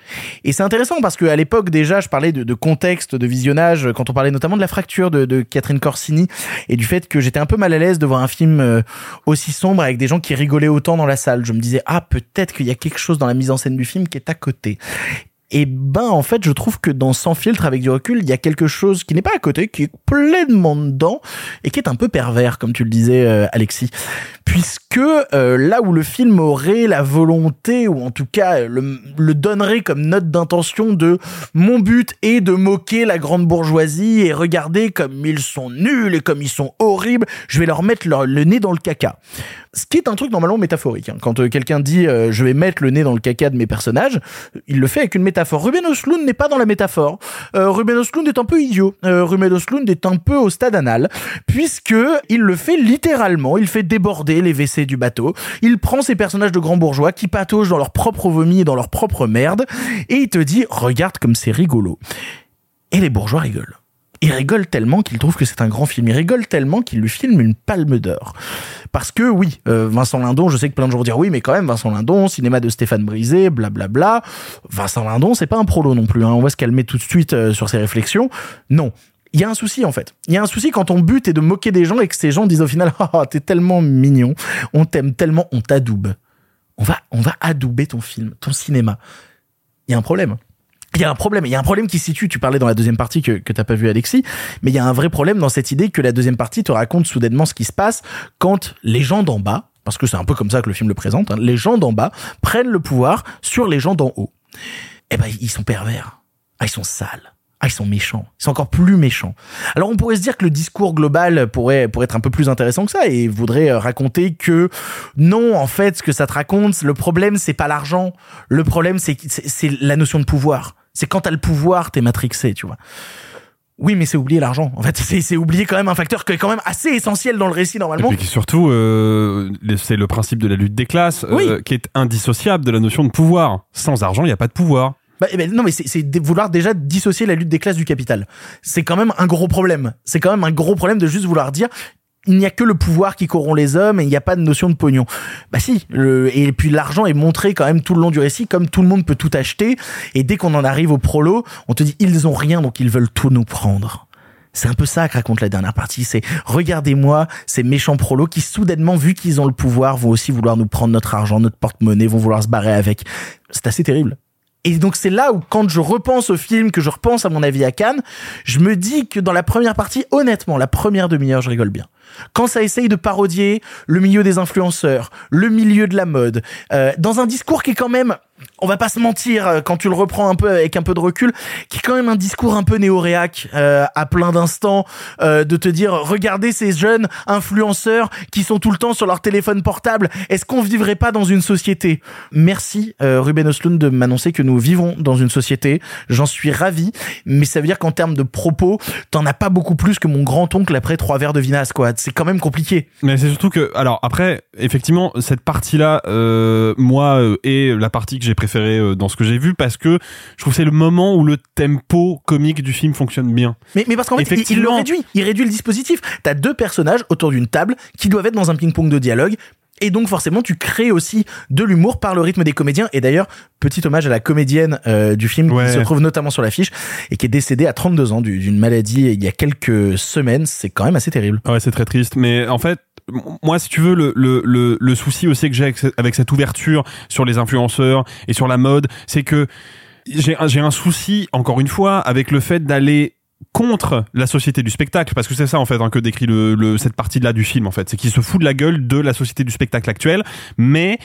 Et c'est intéressant parce qu'à l'époque déjà, je parlais de, contexte, de visionnage, quand on parlait notamment de la fracture de, de Catherine Corsini et du fait que j'étais un peu mal à l'aise de voir un film euh, aussi sombre avec des gens qui rigolaient autant dans la salle. Je me disais ah peut-être qu'il y a quelque chose dans la mise en scène du film qui est à côté. Et ben en fait, je trouve que dans Sans filtre avec du recul, il y a quelque chose qui n'est pas à côté, qui est pleinement dedans et qui est un peu pervers, comme tu le disais, euh, Alexis, puisque euh, là où le film aurait la volonté ou en tout cas le, le donnerait comme note d'intention de mon but est de moquer la grande bourgeoisie et regarder comme ils sont nuls et comme ils sont horribles, je vais leur mettre leur- le nez dans le caca. Ce qui est un truc normalement métaphorique. hein. Quand euh, quelqu'un dit euh, je vais mettre le nez dans le caca de mes personnages, il le fait avec une métaphore. Ruben Östlund n'est pas dans la métaphore. Euh, Ruben Östlund est un peu idiot. Euh, Ruben Östlund est un peu au stade anal, puisque il le fait littéralement. Il fait déborder les WC du bateau. Il prend ces personnages de grands bourgeois qui pataugent dans leur propre vomi et dans leur propre merde, et il te dit regarde comme c'est rigolo. Et les bourgeois rigolent. Ils rigolent tellement qu'ils trouvent que c'est un grand film. Ils rigolent tellement qu'ils lui filment une palme d'or. Parce que oui, euh, Vincent Lindon, je sais que plein de gens vont dire oui, mais quand même, Vincent Lindon, cinéma de Stéphane Brisé, blablabla. Vincent Lindon, c'est pas un prolo non plus. Hein. On va se calmer tout de suite euh, sur ses réflexions. Non. Il y a un souci en fait. Il y a un souci quand ton but est de moquer des gens et que ces gens disent au final ah, t'es tellement mignon, on t'aime tellement, on t'adoube. On va on va adouber ton film, ton cinéma. Il y a un problème. Il y a un problème. Il y a un problème qui se situe. Tu parlais dans la deuxième partie que, que t'as pas vu Alexis, mais il y a un vrai problème dans cette idée que la deuxième partie te raconte soudainement ce qui se passe quand les gens d'en bas, parce que c'est un peu comme ça que le film le présente, hein, les gens d'en bas prennent le pouvoir sur les gens d'en haut. Eh ben, ils sont pervers. Ah, ils sont sales. Ah, ils sont méchants. Ils sont encore plus méchants. Alors, on pourrait se dire que le discours global pourrait, être un peu plus intéressant que ça et voudrait euh, raconter que non, en fait, ce que ça te raconte, le problème, c'est pas l'argent. Le problème, c'est, c'est la notion de pouvoir. C'est quand t'as le pouvoir, t'es matrixé, tu vois. Oui, mais c'est oublier l'argent. En fait, c'est, oublier quand même un facteur qui est quand même assez essentiel dans le récit normalement. Et puis surtout, euh, c'est le principe de la lutte des classes euh, Oui. qui est indissociable de la notion de pouvoir. Sans argent, il n'y a pas de pouvoir. Bah, eh ben, non, mais c'est vouloir déjà dissocier la lutte des classes du capital. C'est quand même un gros problème. C'est quand même un gros problème de juste vouloir dire il n'y a que le pouvoir qui corrompt les hommes et il n'y a pas de notion de pognon. Bah si, le- et puis l'argent est montré quand même tout le long du récit comme tout le monde peut tout acheter et dès qu'on en arrive au prolo, on te dit ils ont rien donc ils veulent tout nous prendre. C'est un peu ça que raconte la dernière partie, c'est regardez-moi ces méchants prolos qui soudainement vu qu'ils ont le pouvoir vont aussi vouloir nous prendre notre argent, notre porte-monnaie, vont vouloir se barrer avec. C'est assez terrible. Et donc c'est là où quand je repense au film, que je repense à mon avis à Cannes, je me dis que dans la première partie, honnêtement, la première demi-heure, je rigole bien. Quand ça essaye de parodier le milieu des influenceurs, le milieu de la mode, euh, dans un discours qui est quand même, on va pas se mentir, euh, quand tu le reprends un peu avec un peu de recul, qui est quand même un discours un peu néo-réac euh, à plein d'instants, euh, de te dire, regardez ces jeunes influenceurs qui sont tout le temps sur leur téléphone portable, est-ce qu'on vivrait pas dans une société? Merci Ruben Östlund de m'annoncer que nous vivons dans une société, j'en suis ravi, mais ça veut dire qu'en termes de propos, t'en as pas beaucoup plus que mon grand-oncle après trois verres de vinasse, quoi. C'est quand même compliqué. Mais c'est surtout que, alors après, effectivement, cette partie-là, euh, moi, est la partie que j'ai préférée euh, dans ce que j'ai vu parce que je trouve que c'est le moment où le tempo comique du film fonctionne bien. Mais, mais parce qu'en fait, il- il, le réduit. Il réduit le dispositif. T'as deux personnages autour d'une table qui doivent être dans un ping-pong de dialogue. Et donc forcément, tu crées aussi de l'humour par le rythme des comédiens. Et d'ailleurs, petit hommage à la comédienne euh, du film Ouais. qui se trouve notamment sur l'affiche et qui est décédée à 32 ans du- d'une maladie il y a quelques semaines. C'est quand même assez terrible. Ouais, c'est très triste. Mais en fait, moi, si tu veux, le, le, le, le souci aussi que j'ai avec, avec cette ouverture sur les influenceurs et sur la mode, c'est que j'ai un- un souci, encore une fois, avec le fait d'aller contre la société du spectacle parce que c'est ça en fait hein, que décrit le, le- cette partie là du film en fait. C'est qu'il se fout de la gueule de la société du spectacle actuelle mais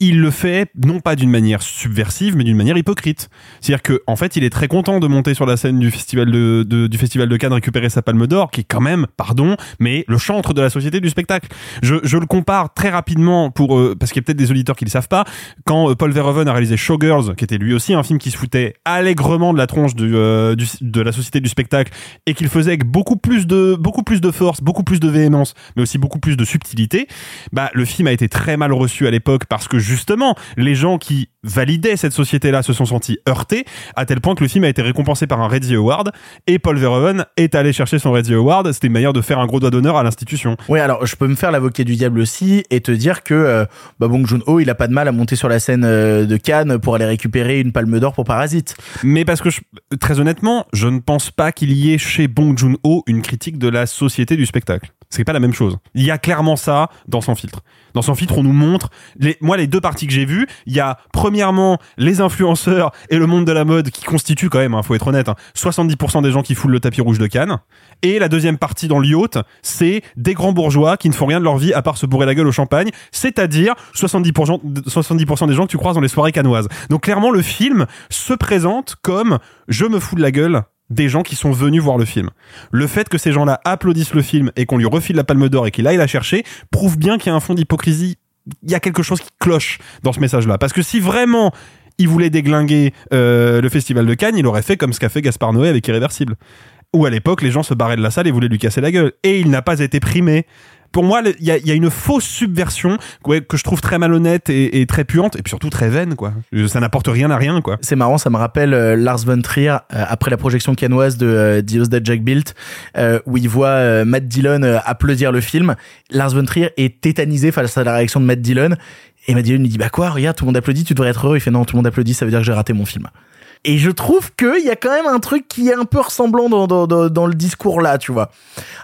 il le fait non pas d'une manière subversive mais d'une manière hypocrite. C'est-à-dire que en fait il est très content de monter sur la scène du festival de, du festival de Cannes récupérer sa palme d'or qui est quand même pardon mais le chantre de la société du spectacle. Je, je le compare très rapidement pour euh, parce qu'il y a peut-être des auditeurs qui le savent pas quand euh, Paul Verhoeven a réalisé Showgirls qui était lui aussi un film qui se foutait allègrement de la tronche euh, du- de la société du spectacle et qu'il faisait avec beaucoup plus de beaucoup plus de force beaucoup plus de véhémence mais aussi beaucoup plus de subtilité bah le film a été très mal reçu à l'époque parce que justement les gens qui validaient cette société là se sont sentis heurtés à tel point que le film a été récompensé par un Reddy Award et Paul Verhoeven est allé chercher son Reddy Award c'était une manière de faire un gros doigt d'honneur à l'institution Oui, alors je peux me faire l'avocat du diable aussi et te dire que euh, bah, Bong Joon-ho, il a pas de mal à monter sur la scène euh, de Cannes pour aller récupérer une palme d'or pour Parasite. Mais parce que, je- très honnêtement, je ne pense pas qu'il y ait chez Bong Joon-ho une critique de la société du spectacle. C'est pas la même chose. Il y a clairement ça dans son filtre. Dans son filtre, on nous montre, les, moi, les deux parties que j'ai vues, il y a, premièrement, les influenceurs et le monde de la mode qui constituent quand même, hein, faut être honnête, hein, 70% des gens qui foulent le tapis rouge de Cannes. Et la deuxième partie dans le c'est des grands bourgeois qui ne font rien de leur vie à part se bourrer la gueule au champagne, c'est-à-dire 70%, de- 70% des gens que tu croises dans les soirées canoises. Donc clairement, le film se présente comme je me fous de la gueule des gens qui sont venus voir le film. Le fait que ces gens-là applaudissent le film et qu'on lui refile la palme d'or et qu'il aille la chercher prouve bien qu'il y a un fond d'hypocrisie. Il y a quelque chose qui cloche dans ce message-là. Parce que si vraiment il voulait déglinguer euh, le festival de Cannes, il aurait fait comme ce qu'a fait Gaspard Noé avec Irréversible. Où à l'époque, les gens se barraient de la salle et voulaient lui casser la gueule. Et il n'a pas été primé. Pour moi, il y a, y a une fausse subversion ouais, que je trouve très malhonnête et, et très puante, et puis surtout très vaine, quoi. Ça n'apporte rien à rien, quoi. C'est marrant, ça me rappelle euh, Lars von Trier euh, après la projection canoise de euh, The House Jack Built, euh, où il voit euh, Matt Dillon euh, applaudir le film. Lars von Trier est tétanisé face à la réaction de Matt Dillon, et Matt Dillon lui dit bah quoi, regarde, tout le monde applaudit, tu devrais être heureux. Il fait non, tout le monde applaudit, ça veut dire que j'ai raté mon film. Et je trouve qu'il y a quand même un truc qui est un peu ressemblant dans, dans, dans le discours là, tu vois.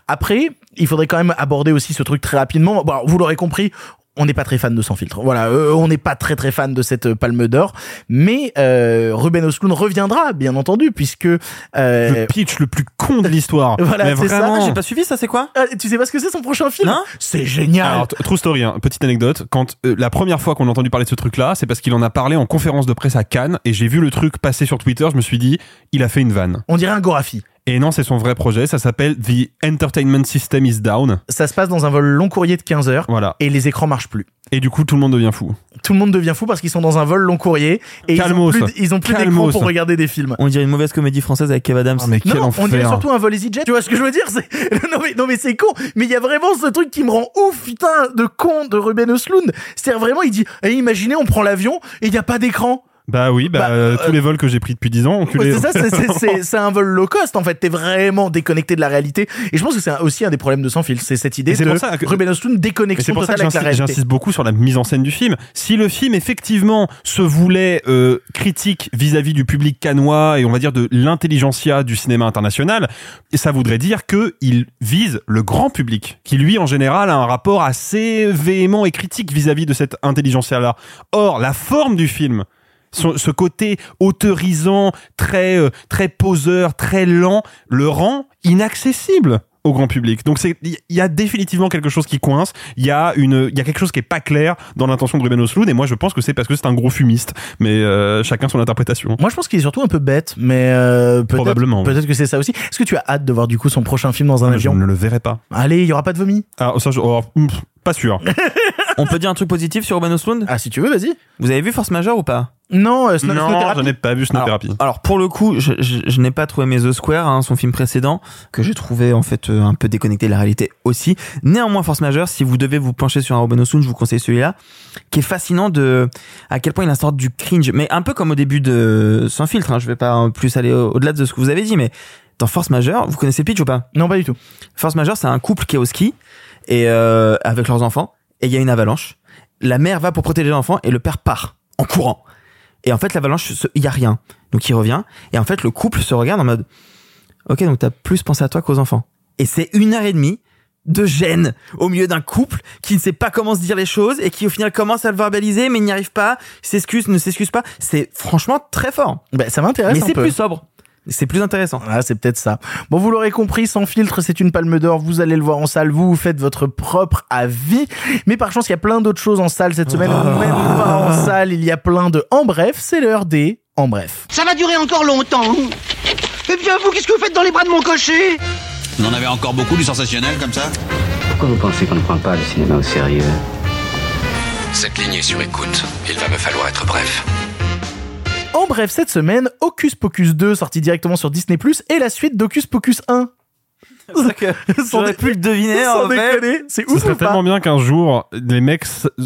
Après, il faudrait quand même aborder aussi ce truc très rapidement. Bon, alors, vous l'aurez compris, on n'est pas très fan de Sans filtre. Voilà, euh, on n'est pas très très fan de cette euh, Palme d'Or, mais euh, Ruben Östlund reviendra, bien entendu, puisque euh, Le pitch le plus con de l'histoire. Voilà, c'est ça. vraiment. J'ai pas suivi ça, c'est quoi? Ah, tu sais pas ce que c'est son prochain film? C'est génial. Alors, true story, hein, petite anecdote. Quand euh, la première fois qu'on a entendu parler de ce truc-là, c'est parce qu'il en a parlé en conférence de presse à Cannes et j'ai vu le truc passer sur Twitter. Je me suis dit, il a fait une vanne. On dirait un Gorafi. Et non, c'est son vrai projet. Ça s'appelle The Entertainment System is Down. Ça se passe dans un vol long courrier de 15 heures Voilà. et les écrans marchent plus. Et du coup, tout le monde devient fou. Tout le monde devient fou parce qu'ils sont dans un vol long courrier et ils ont Calmos. plus, ils ont plus d'écran pour regarder des films. On dirait une mauvaise comédie française avec Kev Adams. Ah, mais quel non, enfer. on dirait surtout un vol EasyJet. Tu vois ce que je veux dire? C'est non mais non mais c'est con. Mais il y a vraiment ce truc qui me rend ouf, putain, de con de Ruben Östlund. C'est-à-dire vraiment, il dit, eh, imaginez, on prend l'avion et il n'y a pas d'écran. Bah oui, bah, Bah, euh, euh, tous les vols que j'ai pris depuis 10 ans, enculé. Ouais, c'est ça, c'est- c'est- un vol low cost en fait. T'es vraiment déconnecté de la réalité. Et je pense que c'est aussi un des problèmes de Sans Fil. C'est cette idée c'est de pour ça que- Ruben Östlund déconnexion c'est pour ça que avec la j'insiste, réalité. j'insiste beaucoup sur la mise en scène du film. Si le film effectivement se voulait euh, critique vis-à-vis du public canois et on va dire de l'intelligentsia du cinéma international, ça voudrait dire que il vise le grand public, qui lui en général a un rapport assez véhément et critique vis-à-vis de cette intelligentsia-là. Or, la forme du film ce ce côté autorisant, très euh, très poseur, très lent, le rend inaccessible au grand public. Donc c'est il y a définitivement quelque chose qui coince, il y a une il y a quelque chose qui est pas clair dans l'intention de Ruben Östlund et moi je pense que c'est parce que c'est un gros fumiste mais euh, chacun son interprétation. Moi, je pense qu'il est surtout un peu bête, mais euh, peut-être Probablement, oui. peut-être que c'est ça aussi. Est-ce que tu as hâte de voir du coup son prochain film dans un Je avion? ne le verrai pas. Allez, il y aura pas de vomi? Ah ça je, oh, pff, pas sûr. On peut dire un truc positif sur Ruben Östlund Ah, si tu veux, vas-y. Vous avez vu Force Majeure ou pas? Non, euh, Snow- non, Snowtherapy. je n'ai pas vu Snow alors, Therapy. alors, pour le coup, je, je, je n'ai pas trouvé mes The Square, hein, son film précédent, que j'ai trouvé en fait euh, un peu déconnecté de la réalité aussi. Néanmoins, Force Majeure, si vous devez vous pencher sur un Ruben Östlund, je vous conseille celui-là, qui est fascinant de à quel point il instaure du cringe, mais un peu comme au début de Sans filtre. Hein, je vais pas plus aller au- au-delà de ce que vous avez dit, mais dans Force Majeure, vous connaissez le pitch ou pas? Non, pas du tout. Force Majeure, c'est un couple qui est au ski et euh, avec leurs enfants et il y a une avalanche. La mère va pour protéger l'enfant et le père part en courant. Et en fait, l'avalanche, il y a rien. Donc il revient et en fait, le couple se regarde en mode OK, donc t'as plus pensé à toi qu'aux enfants. Et c'est une heure et demie de gêne au milieu d'un couple qui ne sait pas comment se dire les choses et qui au final commence à le verbaliser mais n'y arrive pas, s'excuse, ne s'excuse pas. C'est franchement très fort. Bah, ça m'intéresse Mais c'est plus sobre. C'est plus intéressant. Ah, c'est peut-être ça. Bon, vous l'aurez compris, sans filtre, c'est une palme d'or. Vous allez le voir en salle. Vous, vous faites votre propre avis. Mais par chance, il y a plein d'autres choses en salle cette semaine. ou Même pas en salle. Il y a plein de en bref. C'est l'heure des en bref. Ça va durer encore longtemps. Eh bien, vous, qu'est-ce que vous faites dans les bras de mon cocher? Vous en avez encore beaucoup du sensationnel comme ça Pourquoi vous pensez qu'on ne prend pas le cinéma au sérieux? Cette ligne est sur écoute. Il va me falloir être bref. En bref, cette semaine, Hocus Pocus 2 sorti directement sur Disney+, et la suite d'Hocus Pocus 1. J'aurais pu le deviner Sans en fait. déconner, c'est Ce ouf serait ou pas tellement bien qu'un jour, les mecs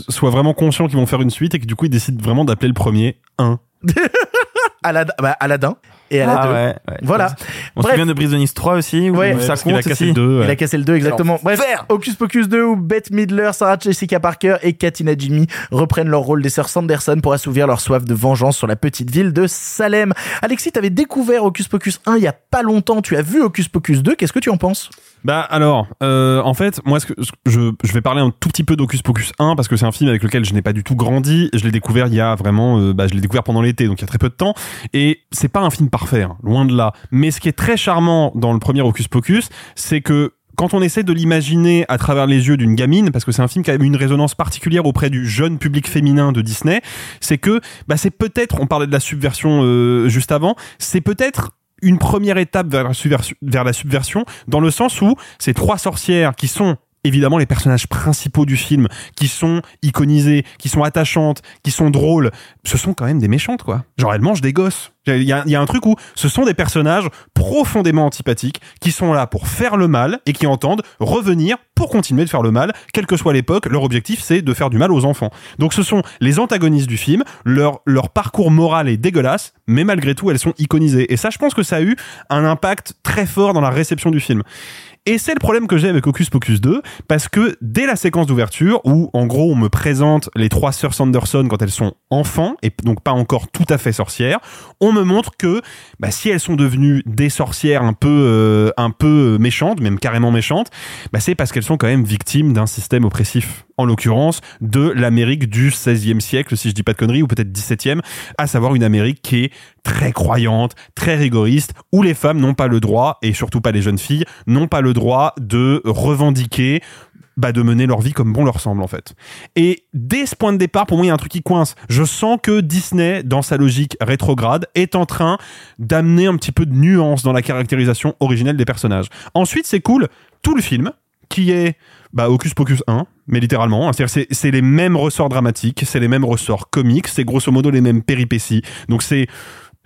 soient vraiment conscients qu'ils vont faire une suite et que du coup, ils décident vraiment d'appeler le premier 1. Alad- bah, Aladdin et Aladdin. Ah ouais, ouais. Voilà. On se souvient de Brise de Nice 3 aussi, où Ouais. ça parce qu'il a compte cassé aussi. le 2. Il a cassé le 2, exactement. Bref, Hocus Pocus 2 où Bette Midler, Sarah Jessica Parker et Katina Jimmy reprennent leur rôle des sœurs Sanderson pour assouvir leur soif de vengeance sur la petite ville de Salem. Alexis, t'avais découvert Hocus Pocus 1 il y a pas longtemps. Tu as vu Hocus Pocus 2. Qu'est-ce que tu en penses? Bah alors, euh, en fait, moi, ce que, ce que je, je vais parler un tout petit peu d'Hocus Pocus 1 parce que c'est un film avec lequel je n'ai pas du tout grandi. Je l'ai découvert il y a vraiment, euh, bah, je l'ai découvert pendant l'été, donc il y a très peu de temps. Et c'est pas un film parfait, hein, loin de là. Mais ce qui est très charmant dans le premier Hocus Pocus, c'est que quand on essaie de l'imaginer à travers les yeux d'une gamine, parce que c'est un film qui a une résonance particulière auprès du jeune public féminin de Disney, c'est que bah, c'est peut-être, on parlait de la subversion euh, juste avant, c'est peut-être une première étape vers la, subversion, dans le sens où ces trois sorcières qui sont évidemment les personnages principaux du film, qui sont iconisés, qui sont attachantes, qui sont drôles, ce sont quand même des méchantes, quoi. Genre, elles mangent des gosses. Il y a, un truc où ce sont des personnages profondément antipathiques qui sont là pour faire le mal et qui entendent revenir pour continuer de faire le mal, quelle que soit l'époque. Leur objectif, c'est de faire du mal aux enfants. Donc, ce sont les antagonistes du film. Leur, leur parcours moral est dégueulasse, mais malgré tout, elles sont iconisées. Et ça, je pense que ça a eu un impact très fort dans la réception du film. Et c'est le problème que j'ai avec Hocus Pocus 2, parce que dès la séquence d'ouverture, où en gros on me présente les trois sœurs Sanderson quand elles sont enfants, et donc pas encore tout à fait sorcières, on me montre que bah, si elles sont devenues des sorcières un peu, euh, un peu méchantes, même carrément méchantes, bah, c'est parce qu'elles sont quand même victimes d'un système oppressif. En l'occurrence, de l'Amérique du 16e siècle, si je dis pas de conneries, ou peut-être 17e, à savoir une Amérique qui est très croyante, très rigoriste, où les femmes n'ont pas le droit, et surtout pas les jeunes filles, n'ont pas le droit de revendiquer bah, de mener leur vie comme bon leur semble en fait. Et dès ce point de départ, pour moi, il y a un truc qui coince. Je sens que Disney, dans sa logique rétrograde, est en train d'amener un petit peu de nuance dans la caractérisation originelle des personnages. Ensuite, c'est cool, tout le film, qui est bah, Hocus Pocus 1, mais littéralement. C'est, c'est les mêmes ressorts dramatiques, c'est les mêmes ressorts comiques, c'est grosso modo les mêmes péripéties. Donc c'est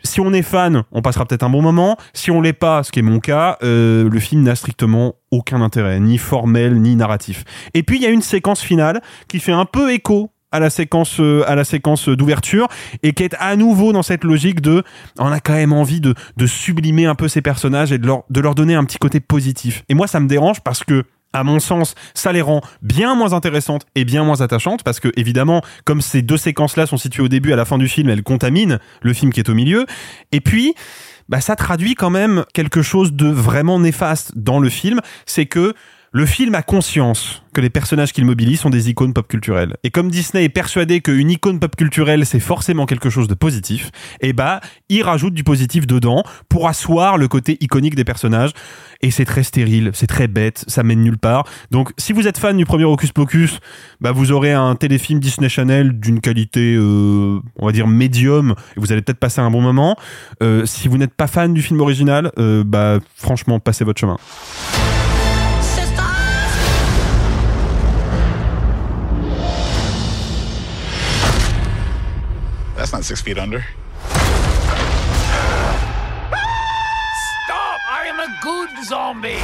si on est fan, on passera peut-être un bon moment. Si on l'est pas, ce qui est mon cas, euh, le film n'a strictement aucun intérêt, ni formel, ni narratif. Et puis il y a une séquence finale qui fait un peu écho à la séquence euh, à la séquence d'ouverture et qui est à nouveau dans cette logique de on a quand même envie de de sublimer un peu ces personnages et de leur de leur donner un petit côté positif. Et moi ça me dérange parce que à mon sens, ça les rend bien moins intéressantes et bien moins attachantes parce que évidemment, comme ces deux séquences-là sont situées au début et à la fin du film, elles contaminent le film qui est au milieu. Et puis, bah, ça traduit quand même quelque chose de vraiment néfaste dans le film, c'est que le film a conscience que les personnages qu'il mobilise sont des icônes pop culturelles. Et comme Disney est persuadé qu'une icône pop culturelle, c'est forcément quelque chose de positif, et bah, il rajoute du positif dedans pour asseoir le côté iconique des personnages. Et c'est très stérile, c'est très bête, ça mène nulle part. Donc, si vous êtes fan du premier Hocus Pocus, bah, vous aurez un téléfilm Disney Channel d'une qualité, euh, on va dire, médium, et vous allez peut-être passer un bon moment. Euh, si vous n'êtes pas fan du film original, euh, bah, franchement, passez votre chemin. Not six feet under. Stop! I am a good zombie!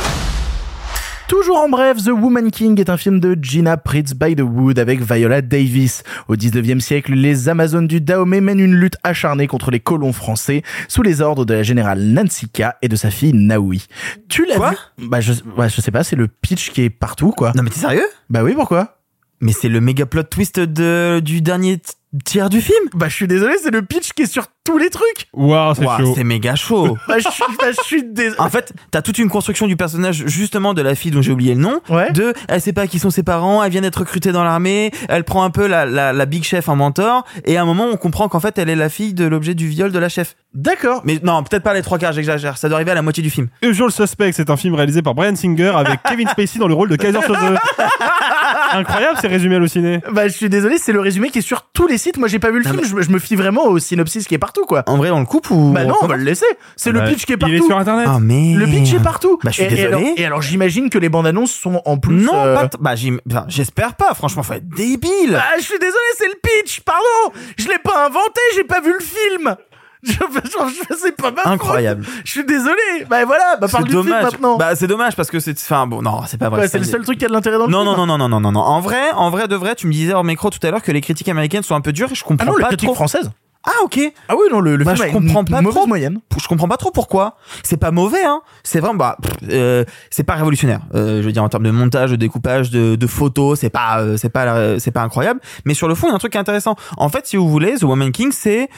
Toujours en bref, The Woman King est un film de Gina Pritz by the Wood avec Viola Davis. Au 19e siècle, les Amazones du Dahomey mènent une lutte acharnée contre les colons français sous les ordres de la générale Nansika et de sa fille Naoui. Tu l'as Quoi vu? Bah je, ouais, je sais pas, c'est le pitch qui est partout quoi. Non mais t'es sérieux? Bah oui, pourquoi? Mais c'est le méga plot twist de, du dernier tiers du film. Bah, je suis désolé, c'est le pitch qui est sur tous les trucs. Waouh, c'est Ouah, chaud. c'est méga chaud. Bah, je suis, bah, je suis désolé. En fait, t'as toute une construction du personnage, justement, de la fille dont j'ai oublié le nom. Ouais. De, elle sait pas qui sont ses parents, elle vient d'être recrutée dans l'armée, elle prend un peu la, la, la big chef en mentor, et à un moment, on comprend qu'en fait, elle est la fille de l'objet du viol de la chef. D'accord. Mais non, peut-être pas les trois quarts, j'exagère. Ça doit arriver à la moitié du film. Usual Suspect, c'est un film réalisé par Brian Singer avec Kevin Spacey dans le rôle de Kaiser Soze. Incroyable ces résumés hallucinés. Bah, je suis désolé, c'est le résumé qui est sur tous les Moi, j'ai pas vu le Non, film, mais- je, me- je me fie vraiment au synopsis qui est partout, quoi. En vrai, on le coupe ou Bah non, on va le laisser. C'est le Bah, pitch qui est partout. Il est sur internet. Ah, mais. Le pitch est partout. Bah, je suis et, et désolé. alors, et alors, j'imagine que les bandes annonces sont en plus. Non, euh, pas t- bah, j'im- enfin, j'espère pas. Franchement, faut être débile. Bah, je suis désolé, c'est le pitch, pardon. Je l'ai pas inventé, j'ai pas vu le film. Je, je, sais pas ma faute. Incroyable. Je suis désolé. Bah voilà, bah parle c'est du film dommage. maintenant. Bah, c'est dommage parce que c'est, enfin, bon, non, c'est pas vrai. Ouais, c'est le seul truc qui a de l'intérêt dans le Non, film. non, non, non, non, non, non, non. En vrai, en vrai de vrai, tu me disais hors micro tout à l'heure que les critiques américaines sont un peu dures et je comprends Ah non, les pas critiques trop. françaises. Ah, ok. Ah oui, non, le, le Bah, film je comprends pas mauvaise trop. moyenne. Je comprends pas trop pourquoi. C'est pas mauvais, hein. C'est vraiment, bah, euh, c'est pas révolutionnaire. Euh, je veux dire, en termes de montage, de découpage, de, de photos, c'est pas, euh, c'est pas, la- c'est pas incroyable. Mais sur le fond, il y a un truc intéressant. En fait, si vous voulez, The Woman King, c'est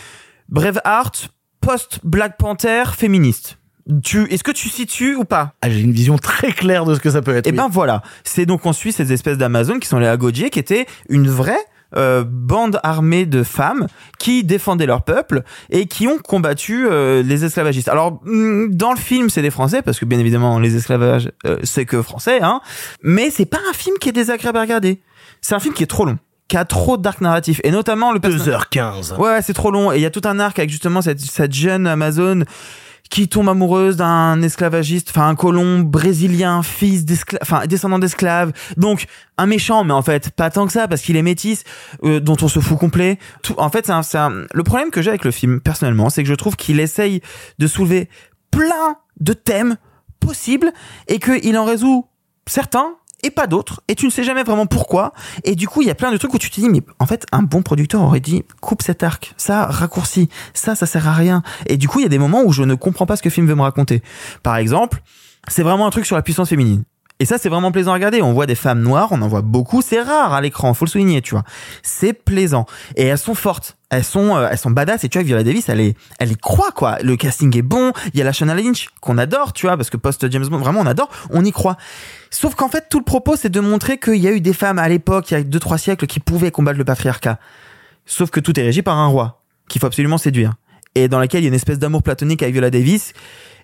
Braveheart post-Black Panther féministe. Tu, est-ce que tu situes ou pas? Ah, j'ai une vision très claire de ce que ça peut être. Et oui. ben voilà, c'est donc on suit ces espèces d'Amazon qui sont les Agodjier, qui étaient une vraie euh, bande armée de femmes qui défendaient leur peuple et qui ont combattu euh, les esclavagistes. Alors hmm, dans le film c'est des Français parce que bien évidemment les esclavages euh, c'est que français, hein. Mais c'est pas un film qui est désagréable à regarder. C'est un film qui est trop long qui a trop d'arcs narratifs et notamment le perso- 2h15. Ouais, c'est trop long. Et il y a tout un arc avec justement cette, cette jeune Amazone qui tombe amoureuse d'un esclavagiste, enfin un colon brésilien, fils d'esclaves, enfin descendant d'esclaves. Donc un méchant, mais en fait pas tant que ça parce qu'il est métis, euh, dont on se fout complet. Tout, en fait, c'est un, c'est un- le problème que j'ai avec le film personnellement, c'est que je trouve qu'il essaye de soulever plein de thèmes possibles et qu'il en résout certains et pas d'autres et tu ne sais jamais vraiment pourquoi. Et du coup il y a plein de trucs où tu te dis mais en fait un bon producteur aurait dit coupe cet arc ça raccourci ça ça sert à rien. Et du coup il y a des moments où je ne comprends pas ce que le film veut me raconter. Par exemple c'est vraiment un truc sur la puissance féminine et ça, c'est vraiment plaisant à regarder. On voit des femmes noires, on en voit beaucoup. C'est rare à l'écran, faut le souligner, tu vois. C'est plaisant. Et elles sont fortes. Elles sont, euh, elles sont badass. Et tu vois, Viola Davis, elle est, elle y croit, quoi. Le casting est bon. Il y a la Shana Lynch, qu'on adore, tu vois, parce que post James Bond, vraiment, on adore. On y croit. Sauf qu'en fait, tout le propos, c'est de montrer qu'il y a eu des femmes à l'époque, il y a deux, trois siècles, qui pouvaient combattre le patriarcat. Sauf que tout est régi par un roi, qu'il faut absolument séduire. Et dans laquelle il y a une espèce d'amour platonique avec Viola Davis,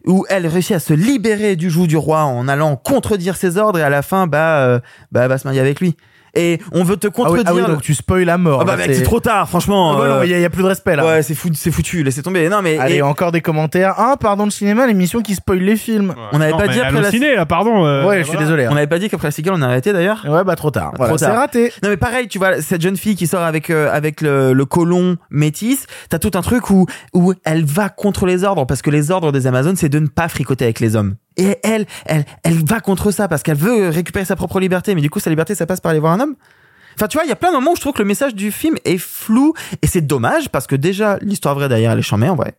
où elle réussit à se libérer du joug du roi en allant contredire ses ordres et à la fin bah euh, bah va se marier avec lui et on veut te Ah oui, contredire ah oui, donc tu spoil la mort. Ah bah mec c'est trop tard franchement Ah bah non, euh, il y, a- il y a plus de respect là. ouais c'est foutu c'est foutu laissez tomber non mais Allez, et encore des commentaires. Ah, pardon le cinéma, l'émission qui spoil les films. on n'avait pas mais dit après la halluciné, là, pardon. euh, ouais, je suis voilà. désolé. hein. on n'avait pas dit qu'après la cigale on a arrêté d'ailleurs Ouais, bah trop tard. Voilà, Trop c'est tard. raté. Non mais pareil, tu vois cette jeune fille qui sort avec euh, avec le, le colon métis, t'as tout un truc où où elle va contre les ordres parce que les ordres des Amazones c'est de ne pas fricoter avec les hommes. Et elle, elle, elle va contre ça parce qu'elle veut récupérer sa propre liberté, mais du coup sa liberté ça passe par aller voir un homme. Enfin, tu vois, il y a plein de moments où je trouve que le message du film est flou et c'est dommage parce que déjà l'histoire vraie derrière elle est chambée en vrai.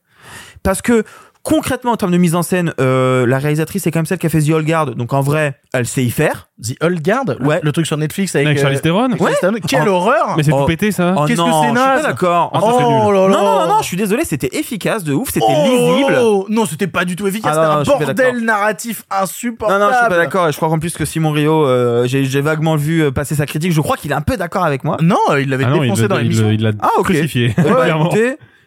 Parce que concrètement en termes de mise en scène, euh, la réalisatrice est quand même celle qui a fait The Old Guard, donc en vrai elle sait y faire. The Old Guard, Ouais. le truc sur Netflix avec, Avec Charlize euh, Theron Theron. Quelle Oh. horreur Mais c'est Oh. tout pété, ça. Oh Qu'est-ce que non, c'est je suis naze pas d'accord. Ah. Oh. Non, non, non, non, je suis désolé, c'était efficace de ouf, c'était Oh lisible. Non, c'était pas du tout efficace. Ah non, non, c'était un bordel narratif Non, insupportable. non, je suis pas d'accord. Et je crois qu'en plus que Simon Rio, euh, j'ai j'ai vaguement vu euh, passer sa critique. Je crois qu'il est un peu d'accord avec moi. Non, il l'avait Ah non, il défoncé dans l'émission. il l'a Ah, ok. crucifié.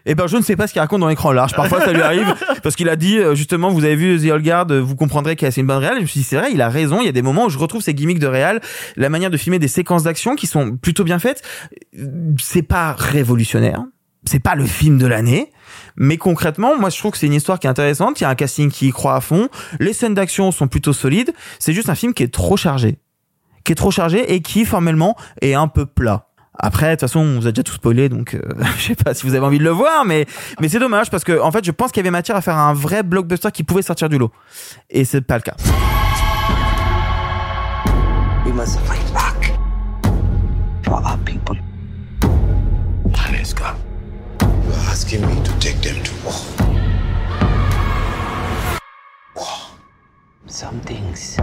Eh ben, je ne sais pas ce qu'il raconte dans l'écran large. Parfois, ça lui arrive parce qu'il a dit, euh, justement, vous avez vu The Old Guard, vous comprendrez qu'il a une bonne réelle. Je me suis dit, c'est vrai, il a raison. Il y a des moments où je retrouve ces gimmicks de réal, la manière de filmer des séquences d'action qui sont plutôt bien faites. C'est pas révolutionnaire. C'est pas le film de l'année. Mais concrètement, moi, je trouve que c'est une histoire qui est intéressante. Il y a un casting qui y croit à fond. Les scènes d'action sont plutôt solides. C'est juste un film qui est trop chargé. Qui est trop chargé et qui, formellement, est un peu plat. Après, de toute façon, on vous a déjà tout spoilé, donc euh, je sais pas si vous avez envie de le voir, mais mais c'est dommage parce que en fait, je pense qu'il y avait matière à faire un vrai blockbuster qui pouvait sortir du lot, et c'est pas le cas. We must fight back for our people. Allez, You're asking me to take them to war. Some things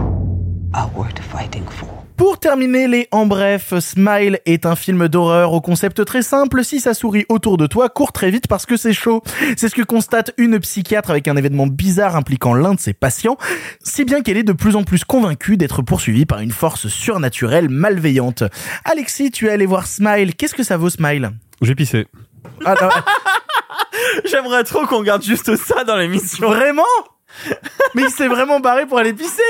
are worth fighting for. Pour terminer les en bref, Smile est un film d'horreur au concept très simple. Si ça sourit autour de toi, cours très vite parce que c'est chaud. C'est ce que constate une psychiatre avec un événement bizarre impliquant l'un de ses patients, si bien qu'elle est de plus en plus convaincue d'être poursuivie par une force surnaturelle malveillante. Alexis, tu es allé voir Smile. Qu'est-ce que ça vaut Smile? J'ai pissé. Ah, non, J'aimerais trop qu'on garde juste ça dans l'émission. Vraiment? Mais il s'est vraiment barré pour aller pisser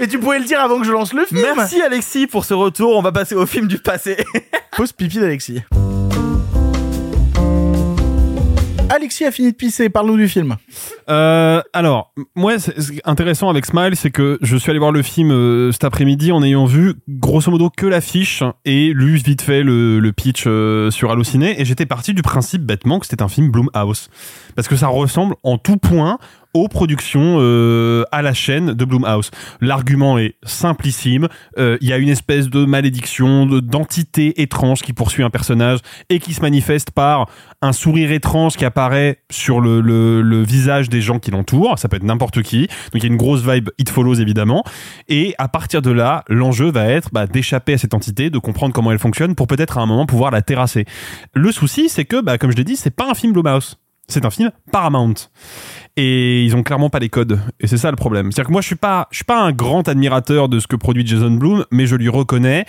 Mais tu pouvais le dire avant que je lance le film Merci Alexis pour ce retour. On va passer au film du passé. Pause pipi d'Alexis. Alexis a fini de pisser, parle-nous du film. Euh, alors, moi, c'est- ce qui est intéressant avec Smile, c'est que je suis allé voir le film euh, cet après-midi en ayant vu grosso modo que l'affiche et lu vite fait le, le pitch euh, sur Allociné et j'étais parti du principe bêtement que c'était un film Blumhouse parce que ça ressemble en tout point aux productions euh, à la chaîne de Blumhouse. L'argument est simplissime. Euh, Il y a une espèce de malédiction, de- d'entité étrange qui poursuit un personnage et qui se manifeste par un sourire étrange qui apparaît sur le, le, le visage des gens qui l'entourent. Ça peut être n'importe qui. Donc il y a une grosse vibe It Follows évidemment. Et à partir de là, l'enjeu va être bah, d'échapper à cette entité, de comprendre comment elle fonctionne pour peut-être à un moment pouvoir la terrasser. Le souci, c'est que, bah, comme je l'ai dit, c'est pas un film Blumhouse. C'est un film Paramount et ils ont clairement pas les codes. Et c'est ça le problème. C'est à dire que moi je suis pas je suis pas un grand admirateur de ce que produit Jason Blum mais je lui reconnais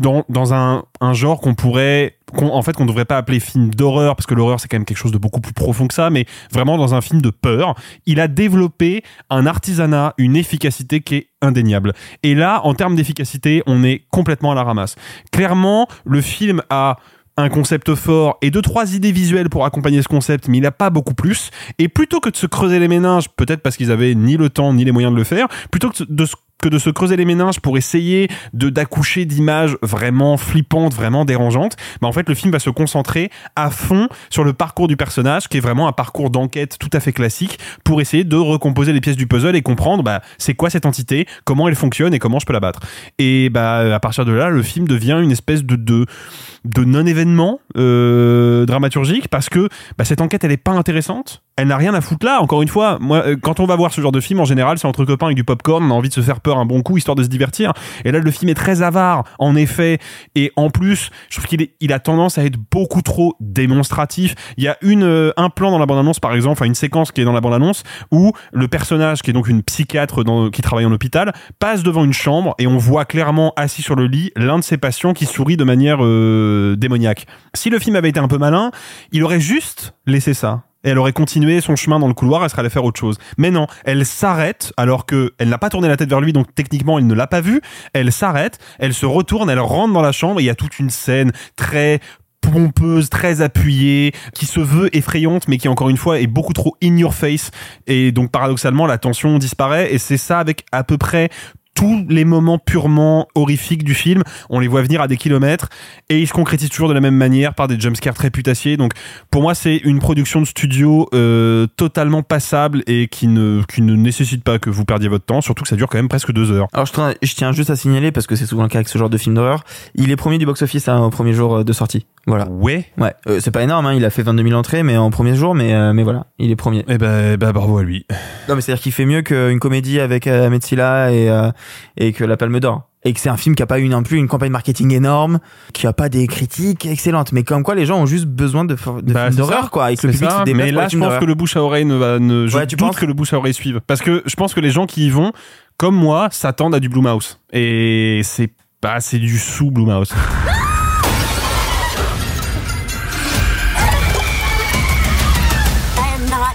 dans, dans un, un genre qu'on pourrait en fait qu'on devrait pas appeler film d'horreur parce que l'horreur c'est quand même quelque chose de beaucoup plus profond que ça mais vraiment dans un film de peur. Il a développé un artisanat une efficacité qui est indéniable. Et là en termes d'efficacité on est complètement à la ramasse. Clairement le film a un concept fort et deux trois idées visuelles pour accompagner ce concept mais il a pas beaucoup plus. Et plutôt que de se creuser les méninges peut-être parce qu'ils avaient ni le temps ni les moyens de le faire plutôt que de se que de se creuser les méninges pour essayer de d'accoucher d'images vraiment flippantes, vraiment dérangeantes, bah en fait le film va se concentrer à fond sur le parcours du personnage, qui est vraiment un parcours d'enquête tout à fait classique, pour essayer de recomposer les pièces du puzzle et comprendre bah c'est quoi cette entité, comment elle fonctionne et comment je peux la battre. Et bah à partir de là, le film devient une espèce de de, non-événement euh, dramaturgique parce que bah, cette enquête elle est pas intéressante elle n'a rien à foutre là. Encore une fois, moi, euh, quand on va voir ce genre de film, en général, c'est entre copains avec du popcorn, on a envie de se faire peur un bon coup, histoire de se divertir. Et là, le film est très avare, en effet. Et en plus, je trouve qu'il a tendance à être beaucoup trop démonstratif. Il y a une, euh, un plan dans la bande-annonce, par exemple, enfin, une séquence qui est dans la bande-annonce, où le personnage, qui est donc une psychiatre qui travaille en hôpital, passe devant une chambre et on voit clairement assis sur le lit l'un de ses patients qui sourit de manière euh, démoniaque. Si le film avait été un peu malin, il aurait juste laissé ça et elle aurait continué son chemin dans le couloir, elle serait allée faire autre chose. Mais non, elle s'arrête alors que elle n'a pas tourné la tête vers lui, donc techniquement elle ne l'a pas vu. Elle s'arrête, elle se retourne, elle rentre dans la chambre et il y a toute une scène très pompeuse, très appuyée, qui se veut effrayante, mais qui encore une fois est beaucoup trop in your face. Et donc paradoxalement, la tension disparaît. Et c'est ça avec à peu près tous les moments purement horrifiques du film, on les voit venir à des kilomètres et ils se concrétisent toujours de la même manière par des jumpscares très putassiers. Donc pour moi, c'est une production de studio euh, totalement passable et qui ne, qui ne nécessite pas que vous perdiez votre temps, surtout que ça dure quand même presque deux heures. Alors je, tiens- juste à signaler parce que c'est souvent le cas avec ce genre de film d'horreur. Il est premier du box-office hein, au premier jour de sortie. Voilà. Ouais. Ouais. Euh, c'est pas énorme. Hein, il a fait 22 000 entrées, mais en premier jour. Mais euh, mais voilà, il est premier. Et ben bah, bravo à lui. Non mais c'est à dire qu'il fait mieux qu'une comédie avec euh, Ahmed Silla et euh, et que La Palme d'Or. Et que c'est un film qui a pas eu non plus une campagne marketing énorme, qui a pas des critiques excellentes, mais comme quoi les gens ont juste besoin de, de Bah, films d'horreur quoi, et que le public ça. se déplace Mais là, je pense que le bouche à oreille ne va ne. Je Ouais, tu doute penses que le bouche à oreille suive, parce que je pense que les gens qui y vont, comme moi, s'attendent à du Blumhouse. Et c'est pas, c'est du sous Blumhouse.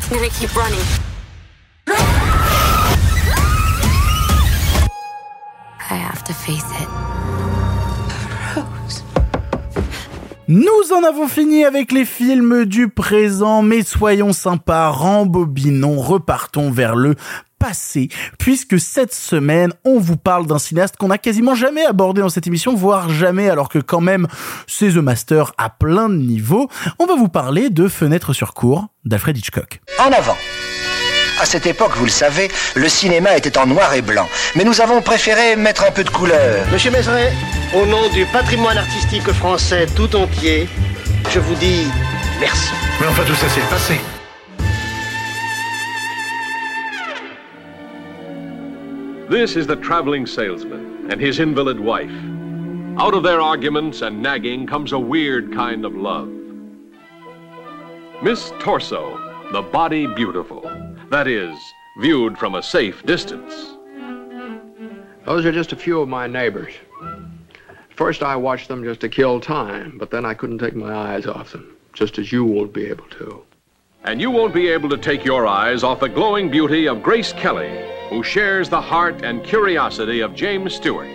I am gonna keep running. I have to face it. Nous en avons fini avec les films du présent, mais soyons sympas, rembobinons, repartons vers le passé, puisque cette semaine, on vous parle d'un cinéaste qu'on n'a quasiment jamais abordé dans cette émission, voire jamais, alors que quand même, c'est The Master à plein de niveaux. On va vous parler de Fenêtre sur cour d'Alfred Hitchcock. En avant. À cette époque, vous le savez, le cinéma était en noir et blanc. Mais nous avons préféré mettre un peu de couleur. Monsieur Mézeret, au nom du patrimoine artistique français tout entier, je vous dis merci. Mais enfin, tout ça, c'est le passé. This is the traveling salesman and his invalid wife. Out of their arguments and nagging comes a weird kind of love. Miss Torso, the body beautiful. That is, viewed from a safe distance. Those are just a few of my neighbors. First, I watched them just to kill time, but then I couldn't take my eyes off them, just as you won't be able to. And you won't be able to take your eyes off the glowing beauty of Grace Kelly, who shares the heart and curiosity of James Stewart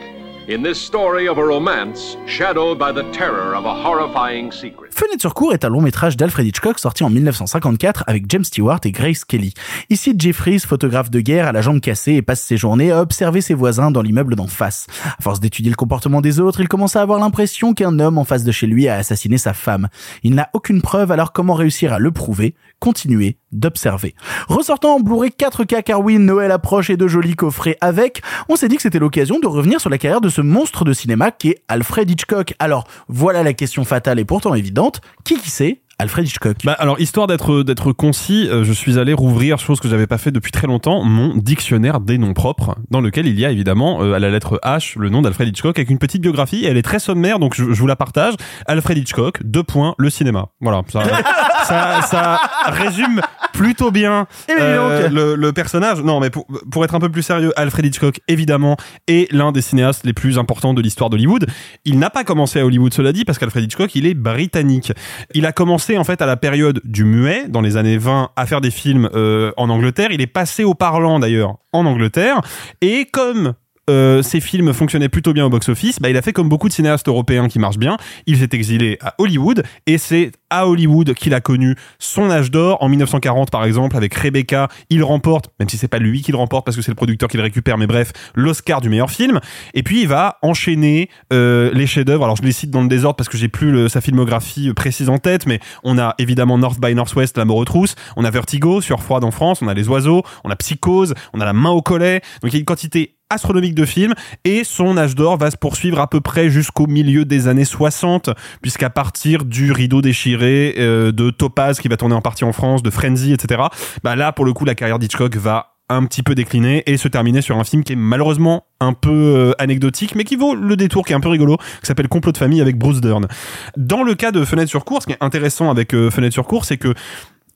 in this story of a romance shadowed by the terror of a horrifying secret. Fenêtre sur cour est un long métrage d'Alfred Hitchcock sorti en 1954 avec James Stewart et Grace Kelly. Ici, Jeffries, photographe de guerre à la jambe cassée et passe ses journées à observer ses voisins dans l'immeuble d'en face. À force d'étudier le comportement des autres, il commence à avoir l'impression qu'un homme en face de chez lui a assassiné sa femme. Il n'a aucune preuve, alors comment réussir à le prouver Continuer d'observer? Ressortant en Blu-ray 4K car oui, Noël approche et de jolis coffrets avec, on s'est dit que c'était l'occasion de revenir sur la carrière de ce monstre de cinéma qui est Alfred Hitchcock. Alors, voilà la question fatale et pourtant évidente. Qui qui c'est? Alfred Hitchcock. Bah alors histoire d'être d'être concis, euh, je suis allé rouvrir chose que j'avais pas fait depuis très longtemps, mon dictionnaire des noms propres, dans lequel il y a évidemment euh, à la lettre H le nom d'Alfred Hitchcock avec une petite biographie. Elle est très sommaire, donc je, je vous la partage. Alfred Hitchcock, deux points, le cinéma. Voilà, ça, ça, ça résume plutôt bien euh, le, le, personnage. Non, mais pour, pour être un peu plus sérieux, Alfred Hitchcock évidemment est l'un des cinéastes les plus importants de l'histoire d'Hollywood. Il n'a pas commencé à Hollywood, cela dit, parce qu'Alfred Hitchcock il est britannique. Il a commencé en fait à la période du muet, dans les années 20, à faire des films euh, en Angleterre. Il est passé au parlant d'ailleurs en Angleterre. Et comme euh, ses films fonctionnaient plutôt bien au box-office, bah, il a fait comme beaucoup de cinéastes européens qui marchent bien. Il s'est exilé à Hollywood et c'est à Hollywood qu'il a connu son âge d'or. En 1940, par exemple, avec Rebecca, il remporte, même si c'est pas lui qui le remporte parce que c'est le producteur qui le récupère, mais bref, l'Oscar du meilleur film. Et puis il va enchaîner euh, les chefs-d'œuvre. Alors je les cite dans le désordre parce que j'ai plus le, sa filmographie précise en tête, mais on a évidemment North by Northwest, La mort aux trousses. On a Vertigo, Sur Froide en France. On a Les Oiseaux. On a Psychose. On a La main au collet. Donc il y a une quantité astronomique de films et son âge d'or va se poursuivre à peu près jusqu'au milieu des années 60 puisqu'à partir du rideau déchiré euh, de Topaz qui va tourner en partie en France de Frenzy etc bah là pour le coup la carrière d'Hitchcock va un petit peu décliner et se terminer sur un film qui est malheureusement un peu euh, anecdotique mais qui vaut le détour qui est un peu rigolo qui s'appelle Complot de famille avec Bruce Dern. Dans le cas de Fenêtre sur cours, ce qui est intéressant avec euh, Fenêtre sur cours, c'est que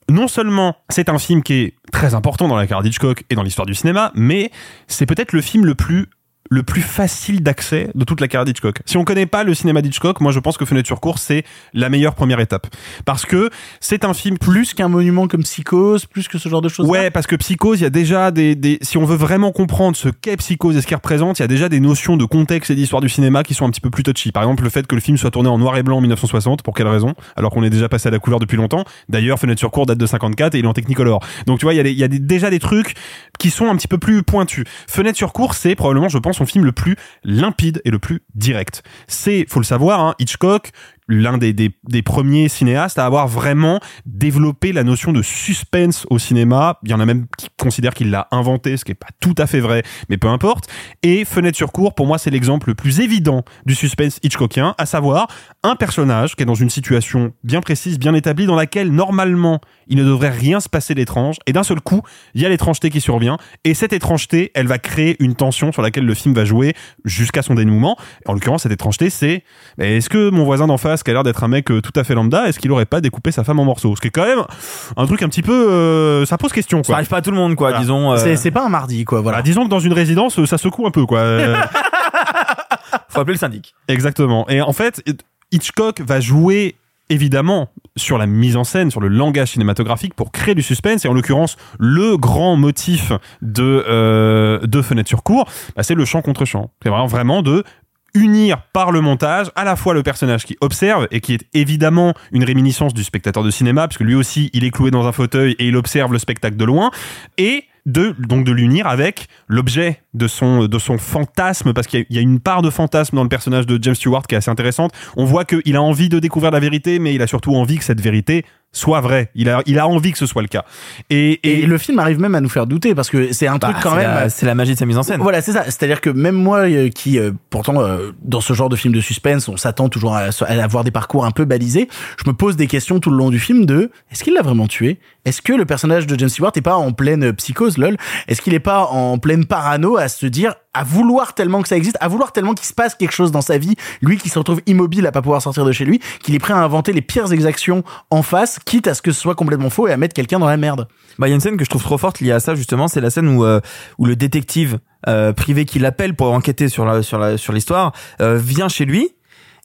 non seulement c'est un film qui est très important dans la carrière d'Hitchcock et dans l'histoire du cinéma, mais c'est peut-être le film le plus le plus facile d'accès de toute la carrière d'Hitchcock. Si on connaît pas le cinéma d'Hitchcock, moi je pense que Fenêtre sur cours c'est la meilleure première étape parce que c'est un film plus qu'un monument comme Psychose, plus que ce genre de choses. Ouais, parce que Psychose, il y a déjà des, des si on veut vraiment comprendre ce qu'est Psychose et ce qu'il représente, il y a déjà des notions de contexte et d'histoire du cinéma qui sont un petit peu plus touchy. Par exemple, le fait que le film soit tourné en noir et blanc en 1960, pour quelle raison? Alors qu'on est déjà passé à la couleur depuis longtemps. D'ailleurs, Fenêtre sur cours date de 54 et il est en Technicolor. Donc tu vois, il y a, des, il y a des, déjà des trucs qui sont un petit peu plus pointus. Fenêtre sur cours, c'est probablement, je pense, son film le plus limpide et le plus direct. C'est, faut le savoir, hein, Hitchcock, l'un des, des, premiers cinéastes à avoir vraiment développé la notion de suspense au cinéma. Il y en a même qui considèrent qu'il l'a inventé, ce qui est pas tout à fait vrai, mais peu importe. Et Fenêtre sur cours, pour moi, c'est l'exemple le plus évident du suspense Hitchcockien, à savoir un personnage qui est dans une situation bien précise, bien établie, dans laquelle normalement il ne devrait rien se passer d'étrange, et d'un seul coup, il y a l'étrangeté qui survient, et cette étrangeté, elle va créer une tension sur laquelle le film va jouer jusqu'à son dénouement. En l'occurrence, cette étrangeté, c'est est-ce que mon voisin d'en face, qui a l'air d'être un mec tout à fait lambda, est-ce qu'il aurait pas découpé sa femme en morceaux? Ce qui est quand même un truc un petit peu, euh, ça pose question. Quoi. Ça arrive pas à tout le monde, quoi. Voilà. Disons. C'est, c'est pas un mardi, quoi. Voilà. Bah, disons que dans une résidence, ça secoue un peu, quoi. Faut appeler le syndic. Exactement. Et en fait, Hitchcock va jouer évidemment sur la mise en scène, sur le langage cinématographique pour créer du suspense. Et en l'occurrence, le grand motif de euh, de Fenêtre sur cours, bah, c'est le chant contre chant. C'est vraiment vraiment de unir par le montage à la fois le personnage qui observe et qui est évidemment une réminiscence du spectateur de cinéma puisque lui aussi il est cloué dans un fauteuil et il observe le spectacle de loin et de donc de l'unir avec l'objet de son de son fantasme parce qu'il y, y, a une part de fantasme dans le personnage de James Stewart qui est assez intéressante. On voit qu'il a envie de découvrir la vérité mais il a surtout envie que cette vérité soit vrai. Il a, il a envie que ce soit le cas. Et, Et, le film arrive même à nous faire douter parce que c'est un truc Bah, quand c'est même. la- c'est la magie de sa mise en scène. Voilà, c'est ça. C'est-à-dire que même moi, euh, qui euh, pourtant euh, dans ce genre de film de suspense, on s'attend toujours à, à avoir des parcours un peu balisés. Je me pose des questions tout le long du film de est-ce qu'il l'a vraiment tué? Est-ce que le personnage de James Stewart est pas en pleine psychose, lol? Est-ce qu'il est pas en pleine parano à se dire à vouloir tellement que ça existe, à vouloir tellement qu'il se passe quelque chose dans sa vie, lui qui se retrouve immobile à pas pouvoir sortir de chez lui, qu'il est prêt à inventer les pires exactions en face, quitte à ce que ce soit complètement faux et à mettre quelqu'un dans la merde. Bah, il y a une scène que je trouve trop forte liée à ça justement, c'est la scène où euh, où le détective euh, privé qui l'appelle pour enquêter sur la sur la sur l'histoire euh, vient chez lui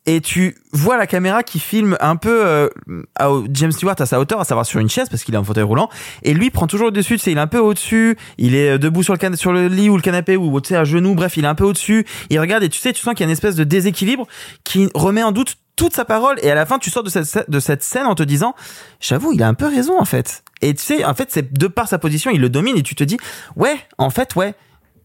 et tu vois la caméra qui filme un peu euh, James Stewart à sa hauteur, à savoir sur une chaise parce qu'il est en fauteuil roulant. Et lui prend toujours au dessus, tu sais, il est un peu au-dessus, il est euh, debout le sur le lit ou le canapé ou tu sais à genoux, bref, il est un peu au-dessus, il regarde et tu sais, tu sens qu'il y a une espèce de déséquilibre qui remet en doute toute sa parole. Et à la fin tu sors de cette de cette scène en te disant j'avoue il a un peu raison en fait. Et tu sais en fait c'est de par sa position il le domine et tu te dis ouais en fait ouais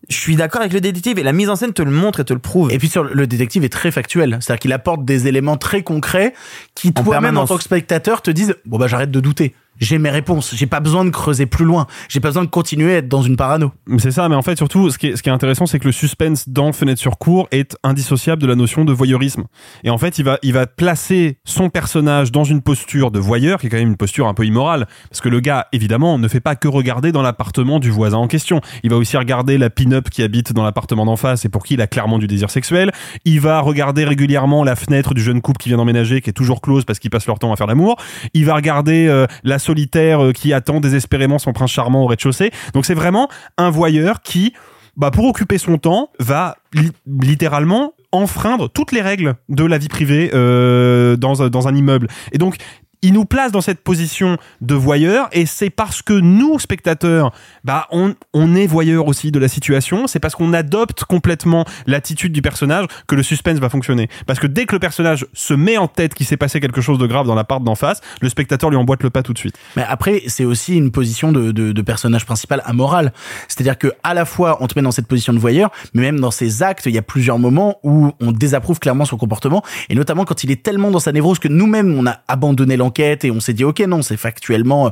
je suis d'accord avec le détective et la mise en scène te le montre et te le prouve. Et puis sur le détective est très factuel, c'est-à-dire qu'il apporte des éléments très concrets qui toi-même en tant que spectateur te disent bon bah j'arrête de douter, j'ai mes réponses, j'ai pas besoin de creuser plus loin, j'ai pas besoin de continuer à être dans une parano. C'est ça, mais en fait, surtout, ce qui est, intéressant, c'est que le suspense dans Fenêtre sur cour est indissociable de la notion de voyeurisme. Et en fait, il va, il va placer son personnage dans une posture de voyeur, qui est quand même une posture un peu immorale. Parce que le gars, évidemment, ne fait pas que regarder dans l'appartement du voisin en question. Il va aussi regarder la pin-up qui habite dans l'appartement d'en face et pour qui il a clairement du désir sexuel. Il va regarder régulièrement la fenêtre du jeune couple qui vient d'emménager, qui est toujours close parce qu'ils passent leur temps à faire l'amour. Il va regarder euh, la solitaire euh, qui attend désespérément son prince charmant au rez-de-chaussée. Donc c'est vraiment un voyeur qui, bah, pour occuper son temps, va li- littéralement enfreindre toutes les règles de la vie privée euh, dans, un- dans un immeuble. Et donc, il nous place dans cette position de voyeur et c'est parce que nous, spectateurs, bah, on, est voyeur aussi de la situation. C'est parce qu'on adopte complètement l'attitude du personnage que le suspense va fonctionner. Parce que dès que le personnage se met en tête qu'il s'est passé quelque chose de grave dans l'appart d'en face, le spectateur lui emboîte le pas tout de suite. Mais après, c'est aussi une position de personnage principal amoral. C'est-à-dire que à la fois, on te met dans cette position de voyeur, mais même dans ses actes, il y a plusieurs moments où on désapprouve clairement son comportement, et notamment quand il est tellement dans sa névrose que nous-mêmes, on a abandonné l'enquête et on s'est dit, ok, non, c'est factuellement euh,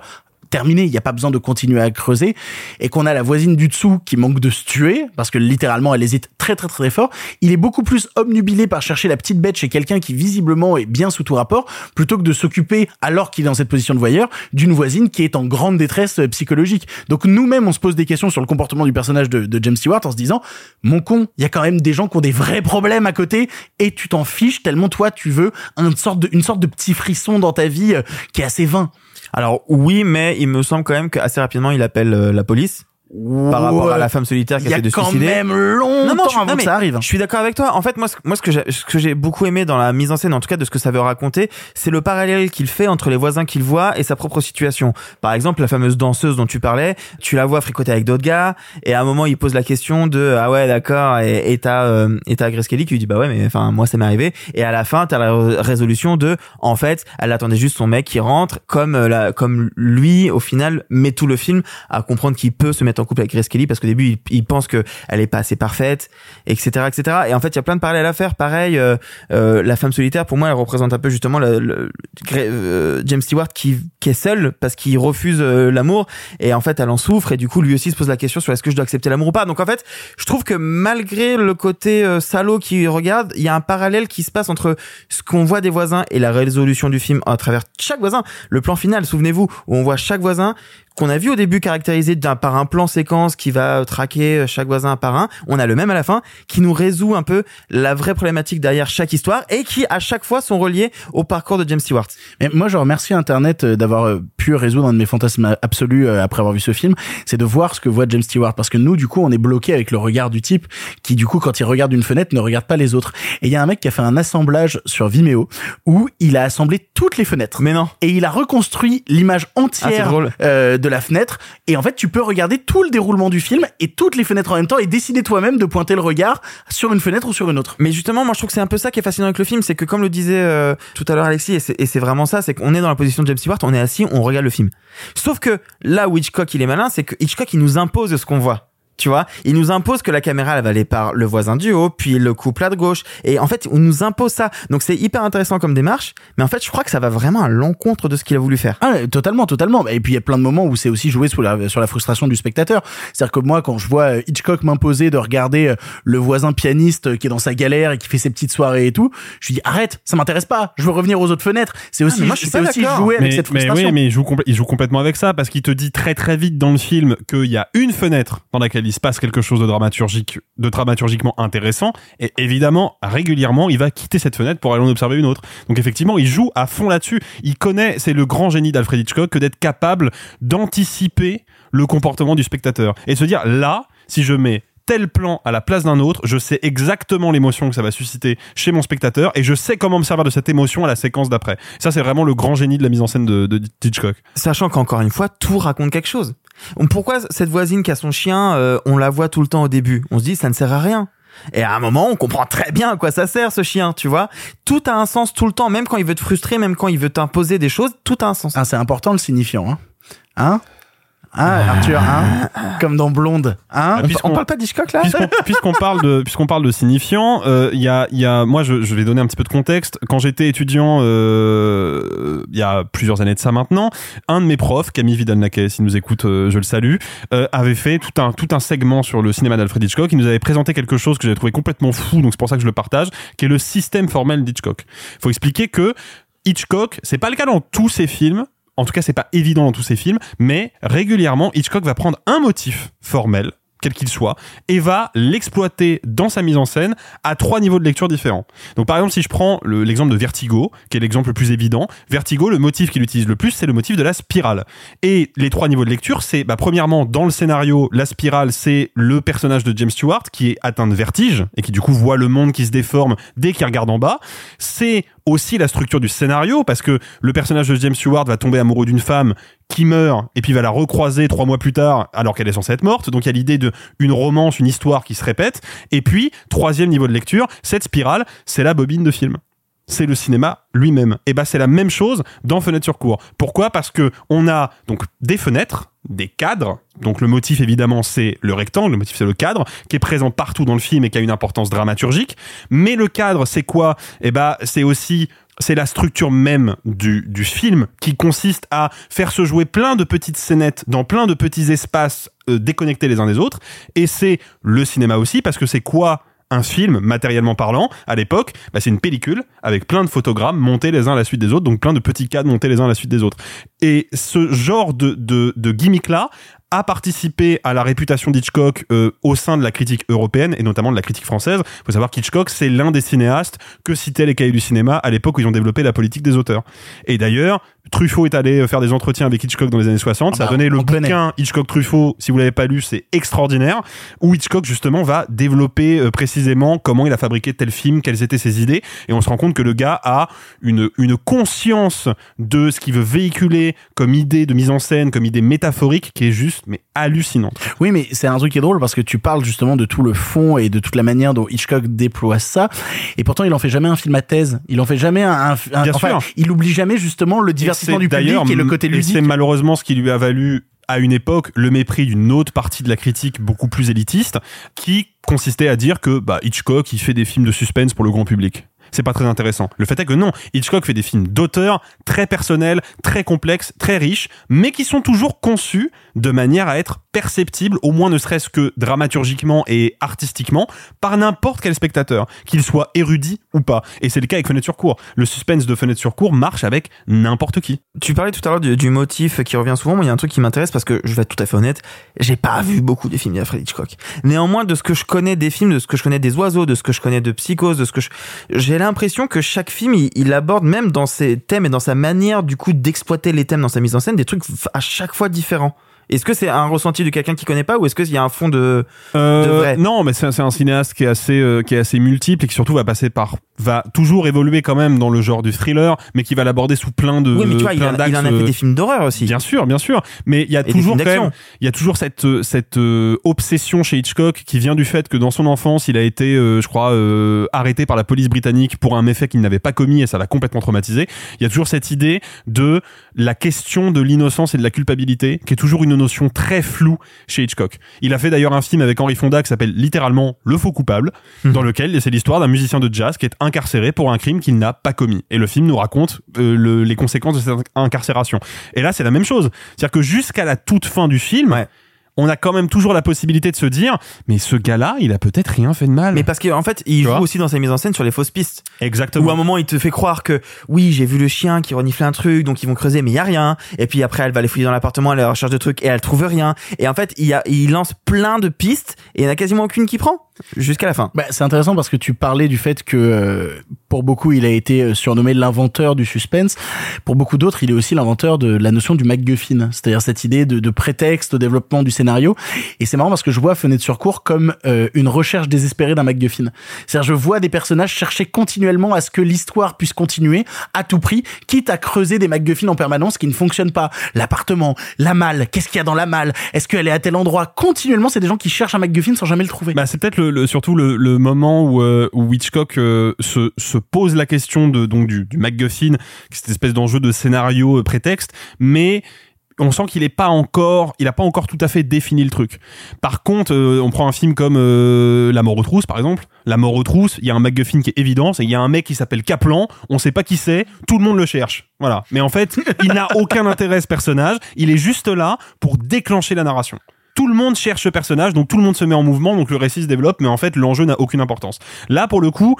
terminé, il n'y a pas besoin de continuer à creuser, et qu'on a la voisine du dessous qui manque de se tuer, parce que littéralement elle hésite très très très fort, il est beaucoup plus obnubilé par chercher la petite bête chez quelqu'un qui visiblement est bien sous tout rapport, plutôt que de s'occuper, alors qu'il est dans cette position de voyeur, d'une voisine qui est en grande détresse euh, psychologique. Donc nous-mêmes on se pose des questions sur le comportement du personnage de, de James Stewart en se disant, mon con, il y a quand même des gens qui ont des vrais problèmes à côté, et tu t'en fiches tellement toi tu veux une sorte de, une sorte de petit frisson dans ta vie euh, qui est assez vain. Alors oui mais il me semble quand même qu'assez rapidement il appelle euh, la police par rapport à la femme solitaire qui Il y essaie a de se quand suicider. même longtemps Non, non, je, avant non, que mais ça arrive. Je suis d'accord avec toi. En fait, moi, ce, moi, ce que j'ai, ce que j'ai beaucoup aimé dans la mise en scène, en tout cas de ce que ça veut raconter, c'est le parallèle qu'il fait entre les voisins qu'il voit et sa propre situation. Par exemple, la fameuse danseuse dont tu parlais, tu la vois fricoter avec d'autres gars, et à un moment, il pose la question de ah ouais, d'accord, et et t'as euh, et t'as Grace Kelly qui lui dit bah ouais, mais enfin moi ça m'est arrivé, et à la fin, t'as la ré- résolution de en fait, elle attendait juste son mec qui rentre, comme euh, la, comme lui au final met tout le film à comprendre qu'il peut se mettre en couple avec Grace Kelly parce qu'au début il, il pense que elle est pas assez parfaite, etc., etc. Et en fait, il y a plein de parallèles à faire. Pareil, euh, euh, la femme solitaire, pour moi, elle représente un peu justement euh, James Stewart qui, qui est seul parce qu'il refuse l'amour et en fait, elle en souffre et du coup, lui aussi se pose la question sur est-ce que je dois accepter l'amour ou pas. Donc en fait, je trouve que malgré le côté salaud qui regarde, il y a un parallèle qui se passe entre ce qu'on voit des voisins et la résolution du film à travers chaque voisin. Le plan final, souvenez-vous, où on voit chaque voisin qu'on a vu au début caractérisé d'un par un plan séquence qui va traquer chaque voisin par un, on a le même à la fin qui nous résout un peu la vraie problématique derrière chaque histoire et qui à chaque fois sont reliés au parcours de James Stewart. Mais moi, je remercie Internet euh, d'avoir euh, pu résoudre un de mes fantasmes absolus euh, après avoir vu ce film, c'est de voir ce que voit James Stewart. Parce que nous, du coup, on est bloqué avec le regard du type qui, du coup, quand il regarde une fenêtre, ne regarde pas les autres. Et il y a un mec qui a fait un assemblage sur Vimeo où il a assemblé toutes les fenêtres. Mais non. Et il a reconstruit l'image Ah, entière drôle. euh, de la fenêtre. Et en fait, tu peux regarder tout le déroulement du film et toutes les fenêtres en même temps et décider toi-même de pointer le regard sur une fenêtre ou sur une autre. Mais justement, moi je trouve que c'est un peu ça qui est fascinant avec le film, c'est que comme le disait euh, tout à l'heure Alexis, et c'est- vraiment ça, c'est qu'on est dans la position de James Stewart, on est assis, on regarde le film. Sauf que là où Hitchcock il est malin, c'est que Hitchcock il nous impose ce qu'on voit. Tu vois, il nous impose que la caméra elle va aller par le voisin du haut, puis le couple à gauche, et en fait, on nous impose ça. Donc c'est hyper intéressant comme démarche, mais en fait, je crois que ça va vraiment à l'encontre de ce qu'il a voulu faire. Ah, totalement, totalement. Et puis il y a plein de moments où c'est aussi joué sur la, sur la frustration du spectateur. C'est-à-dire que moi, quand je vois euh, Hitchcock m'imposer de regarder euh, le voisin pianiste qui est dans sa galère et qui fait ses petites soirées et tout, je lui dis arrête, ça m'intéresse pas. Je veux revenir aux autres fenêtres. C'est aussi, mais moi, je suis c'est pas aussi jouer avec mais, cette mais frustration. oui, mais il joue, il joue complètement avec ça parce qu'il te dit très très vite dans le film qu'il y a une fenêtre dans laquelle il se passe quelque chose de dramaturgique, de dramaturgiquement intéressant et évidemment régulièrement il va quitter cette fenêtre pour aller en observer une autre. Donc effectivement il joue à fond là-dessus. Il connaît, c'est le grand génie d'Alfred Hitchcock que d'être capable d'anticiper le comportement du spectateur et de se dire là si je mets tel plan à la place d'un autre, je sais exactement l'émotion que ça va susciter chez mon spectateur et je sais comment me servir de cette émotion à la séquence d'après. Ça, c'est vraiment le grand génie de la mise en scène de, de Hitchcock. Sachant qu'encore une fois, tout raconte quelque chose. Pourquoi cette voisine qui a son chien, euh, on la voit tout le temps au début? On se dit ça ne sert à rien. Et à un moment, on comprend très bien à quoi ça sert ce chien, tu vois. Tout a un sens tout le temps, même quand il veut te frustrer, même quand il veut t'imposer des choses, tout a un sens. Ah, c'est important le signifiant, hein. Hein? Hein, Arthur, hein Comme dans Blonde, hein Ah, puisqu'on- On parle pas d'Hitchcock là Puisqu'on parle de puisqu'on parle de signifiant, euh, il y a il y a moi je, je vais donner un petit peu de contexte. Quand j'étais étudiant, euh, il y a plusieurs années de ça maintenant, un de mes profs, Camille Vidal-Naquet, s'il nous écoute, euh, je le salue, euh, avait fait tout un tout un segment sur le cinéma d'Alfred Hitchcock. Il nous avait présenté quelque chose que j'avais trouvé complètement fou, donc c'est pour ça que je le partage, qui est le système formel d'Hitchcock. Il faut expliquer que Hitchcock, c'est pas le cas dans tous ses films. En tout cas, c'est pas évident dans tous ses films, mais régulièrement, Hitchcock va prendre un motif formel, quel qu'il soit, et va l'exploiter dans sa mise en scène à trois niveaux de lecture différents. Donc, par exemple, si je prends le- l'exemple de Vertigo, qui est l'exemple le plus évident, Vertigo, le motif qu'il utilise le plus, c'est le motif de la spirale. Et les trois niveaux de lecture, c'est, bah, premièrement, dans le scénario, la spirale, c'est le personnage de James Stewart qui est atteint de vertige et qui du coup voit le monde qui se déforme dès qu'il regarde en bas. C'est aussi la structure du scénario parce que le personnage de James Stewart va tomber amoureux d'une femme qui meurt et puis va la recroiser trois mois plus tard alors qu'elle est censée être morte. Donc il y a l'idée de une romance, une histoire qui se répète. Et puis troisième niveau de lecture, cette spirale, c'est la bobine de film. C'est le cinéma lui-même. Et bah c'est la même chose dans Fenêtre sur cour. Pourquoi? Parce que on a donc des fenêtres, des cadres. Donc le motif évidemment c'est le rectangle, le motif c'est le cadre qui est présent partout dans le film et qui a une importance dramaturgique. Mais le cadre c'est quoi? Eh bah c'est aussi c'est la structure même du, du film qui consiste à faire se jouer plein de petites scénettes dans plein de petits espaces euh, déconnectés les uns des autres. Et c'est le cinéma aussi parce que c'est quoi un film, matériellement parlant, à l'époque, bah, c'est une pellicule avec plein de photogrammes montés les uns à la suite des autres, donc plein de petits cadres montés les uns à la suite des autres. Et ce genre de, de, de gimmick-là a participé à la réputation d'Hitchcock euh, au sein de la critique européenne et notamment de la critique française. Il faut savoir qu'Hitchcock, c'est l'un des cinéastes que citaient les cahiers du cinéma à l'époque où ils ont développé la politique des auteurs. Et d'ailleurs, Truffaut est allé faire des entretiens avec Hitchcock dans les années 60. Ah ça a bah, donné le connaît. bouquin Hitchcock-Truffaut. Si vous l'avez pas lu, c'est extraordinaire. Où Hitchcock, justement, va développer euh, précisément comment il a fabriqué tel film, quelles étaient ses idées. Et on se rend compte que le gars a une, une conscience de ce qu'il veut véhiculer comme idée de mise en scène, comme idée métaphorique, qui est juste, mais hallucinante. Oui, mais c'est un truc qui est drôle parce que tu parles justement de tout le fond et de toute la manière dont Hitchcock déploie ça. Et pourtant, il en fait jamais un film à thèse. Il en fait jamais un, Bien enfin, sûr. il oublie jamais justement le divertissement du public et le côté et ludique. c'est malheureusement ce qui lui a valu à une époque le mépris d'une autre partie de la critique beaucoup plus élitiste qui consistait à dire que bah, Hitchcock il fait des films de suspense pour le grand public. C'est pas très intéressant. Le fait est que non, Hitchcock fait des films d'auteur très personnels, très complexes, très riches, mais qui sont toujours conçus de manière à être perceptibles, au moins ne serait-ce que dramaturgiquement et artistiquement, par n'importe quel spectateur, qu'il soit érudit ou pas. Et c'est le cas avec Fenêtre sur cour. Le suspense de Fenêtre sur cour marche avec n'importe qui. Tu parlais tout à l'heure du, motif qui revient souvent. Moi, il y a un truc qui m'intéresse parce que je vais être tout à fait honnête, j'ai pas vu beaucoup des films d'Alfred Hitchcock. Néanmoins, de ce que je connais des films, de ce que je connais des oiseaux, de ce que je connais de Psychose, de ce que je, j'ai l'impression que chaque film, il, il aborde même dans ses thèmes et dans sa manière du coup d'exploiter les thèmes dans sa mise en scène des trucs à chaque fois différents. Est-ce que c'est un ressenti de quelqu'un qui connaît pas ou est-ce qu'il y a un fond de, de Euh, vrai? non, mais c'est c'est un cinéaste qui est assez euh, qui est assez multiple et qui surtout va passer par va toujours évoluer quand même dans le genre du thriller, mais qui va l'aborder sous plein de Oui, mais tu vois, il, plein en a- il en a fait euh, des films d'horreur aussi. Bien sûr, bien sûr, mais il y a toujours quand même, il y a toujours cette euh, cette euh, obsession chez Hitchcock qui vient du fait que dans son enfance, il a été, euh, je crois, euh, arrêté par la police britannique pour un méfait qu'il n'avait pas commis et ça l'a complètement traumatisé. Il y a toujours cette idée de la question de l'innocence et de la culpabilité, qui est toujours une notion très floue chez Hitchcock. Il a fait d'ailleurs un film avec Henry Fonda qui s'appelle littéralement Le faux coupable, dans lequel c'est l'histoire d'un musicien de jazz qui est incarcéré pour un crime qu'il n'a pas commis. Et le film nous raconte euh, le- les conséquences de cette incarcération. Et là, c'est la même chose. C'est-à-dire que jusqu'à la toute fin du film, on a quand même toujours la possibilité de se dire, mais ce gars-là, il a peut-être rien fait de mal. Mais parce qu'en fait, il joue aussi dans sa mise en scène sur les fausses pistes. Exactement. Où à un moment, il te fait croire que oui, j'ai vu le chien qui renifle un truc, donc ils vont creuser, mais il y a rien. Et puis après, elle va aller fouiller dans l'appartement, elle recherche de trucs et elle trouve rien. Et en fait, il, y a, il lance plein de pistes et il n'y en a quasiment aucune qui prend jusqu'à la fin. Bah, c'est intéressant parce que tu parlais du fait que euh, pour beaucoup il a été euh, surnommé l'inventeur du suspense. Pour beaucoup d'autres, il est aussi l'inventeur de la notion du MacGuffin, c'est-à-dire cette idée de, de prétexte au développement du scénario. Et c'est marrant parce que je vois Fenêtre sur cours comme euh, une recherche désespérée d'un MacGuffin. C'est-à-dire je vois des personnages chercher continuellement à ce que l'histoire puisse continuer à tout prix, quitte à creuser des MacGuffins en permanence qui ne fonctionnent pas. L'appartement, la malle, qu'est-ce qu'il y a dans la malle? Est-ce qu'elle est à tel endroit? Continuellement, c'est des gens qui cherchent un MacGuffin sans jamais le trouver. Bah, c'est peut-être le, surtout le, moment où, euh, Hitchcock euh, se, se pose la question de donc du, du MacGuffin, cette espèce d'enjeu de scénario euh, prétexte, mais on sent qu'il est pas encore, il pas encore tout à fait défini le truc. Par contre, on prend un film comme La mort aux trousses, par exemple. La mort aux trousses, il y a un MacGuffin qui est évident, il y a un mec qui s'appelle Kaplan, on sait pas qui c'est, tout le monde le cherche. Voilà. Mais en fait, il n'a aucun intérêt ce personnage, il est juste là pour déclencher la narration tout le monde cherche ce personnage, donc tout le monde se met en mouvement, donc le récit se développe, mais en fait l'enjeu n'a aucune importance. Là, pour le coup,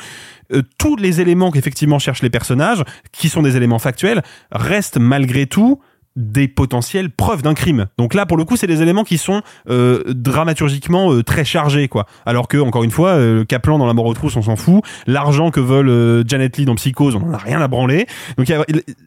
euh, tous les éléments qu'effectivement cherchent les personnages, qui sont des éléments factuels, restent malgré tout des potentielles preuves d'un crime. Donc là, pour le coup, c'est des éléments qui sont euh, dramaturgiquement euh, très chargés, quoi. Alors que, encore une fois, euh, Kaplan dans La mort aux trousses, on s'en fout. L'argent que vole euh, Janet Lee dans Psychose, on en a rien à branler. Donc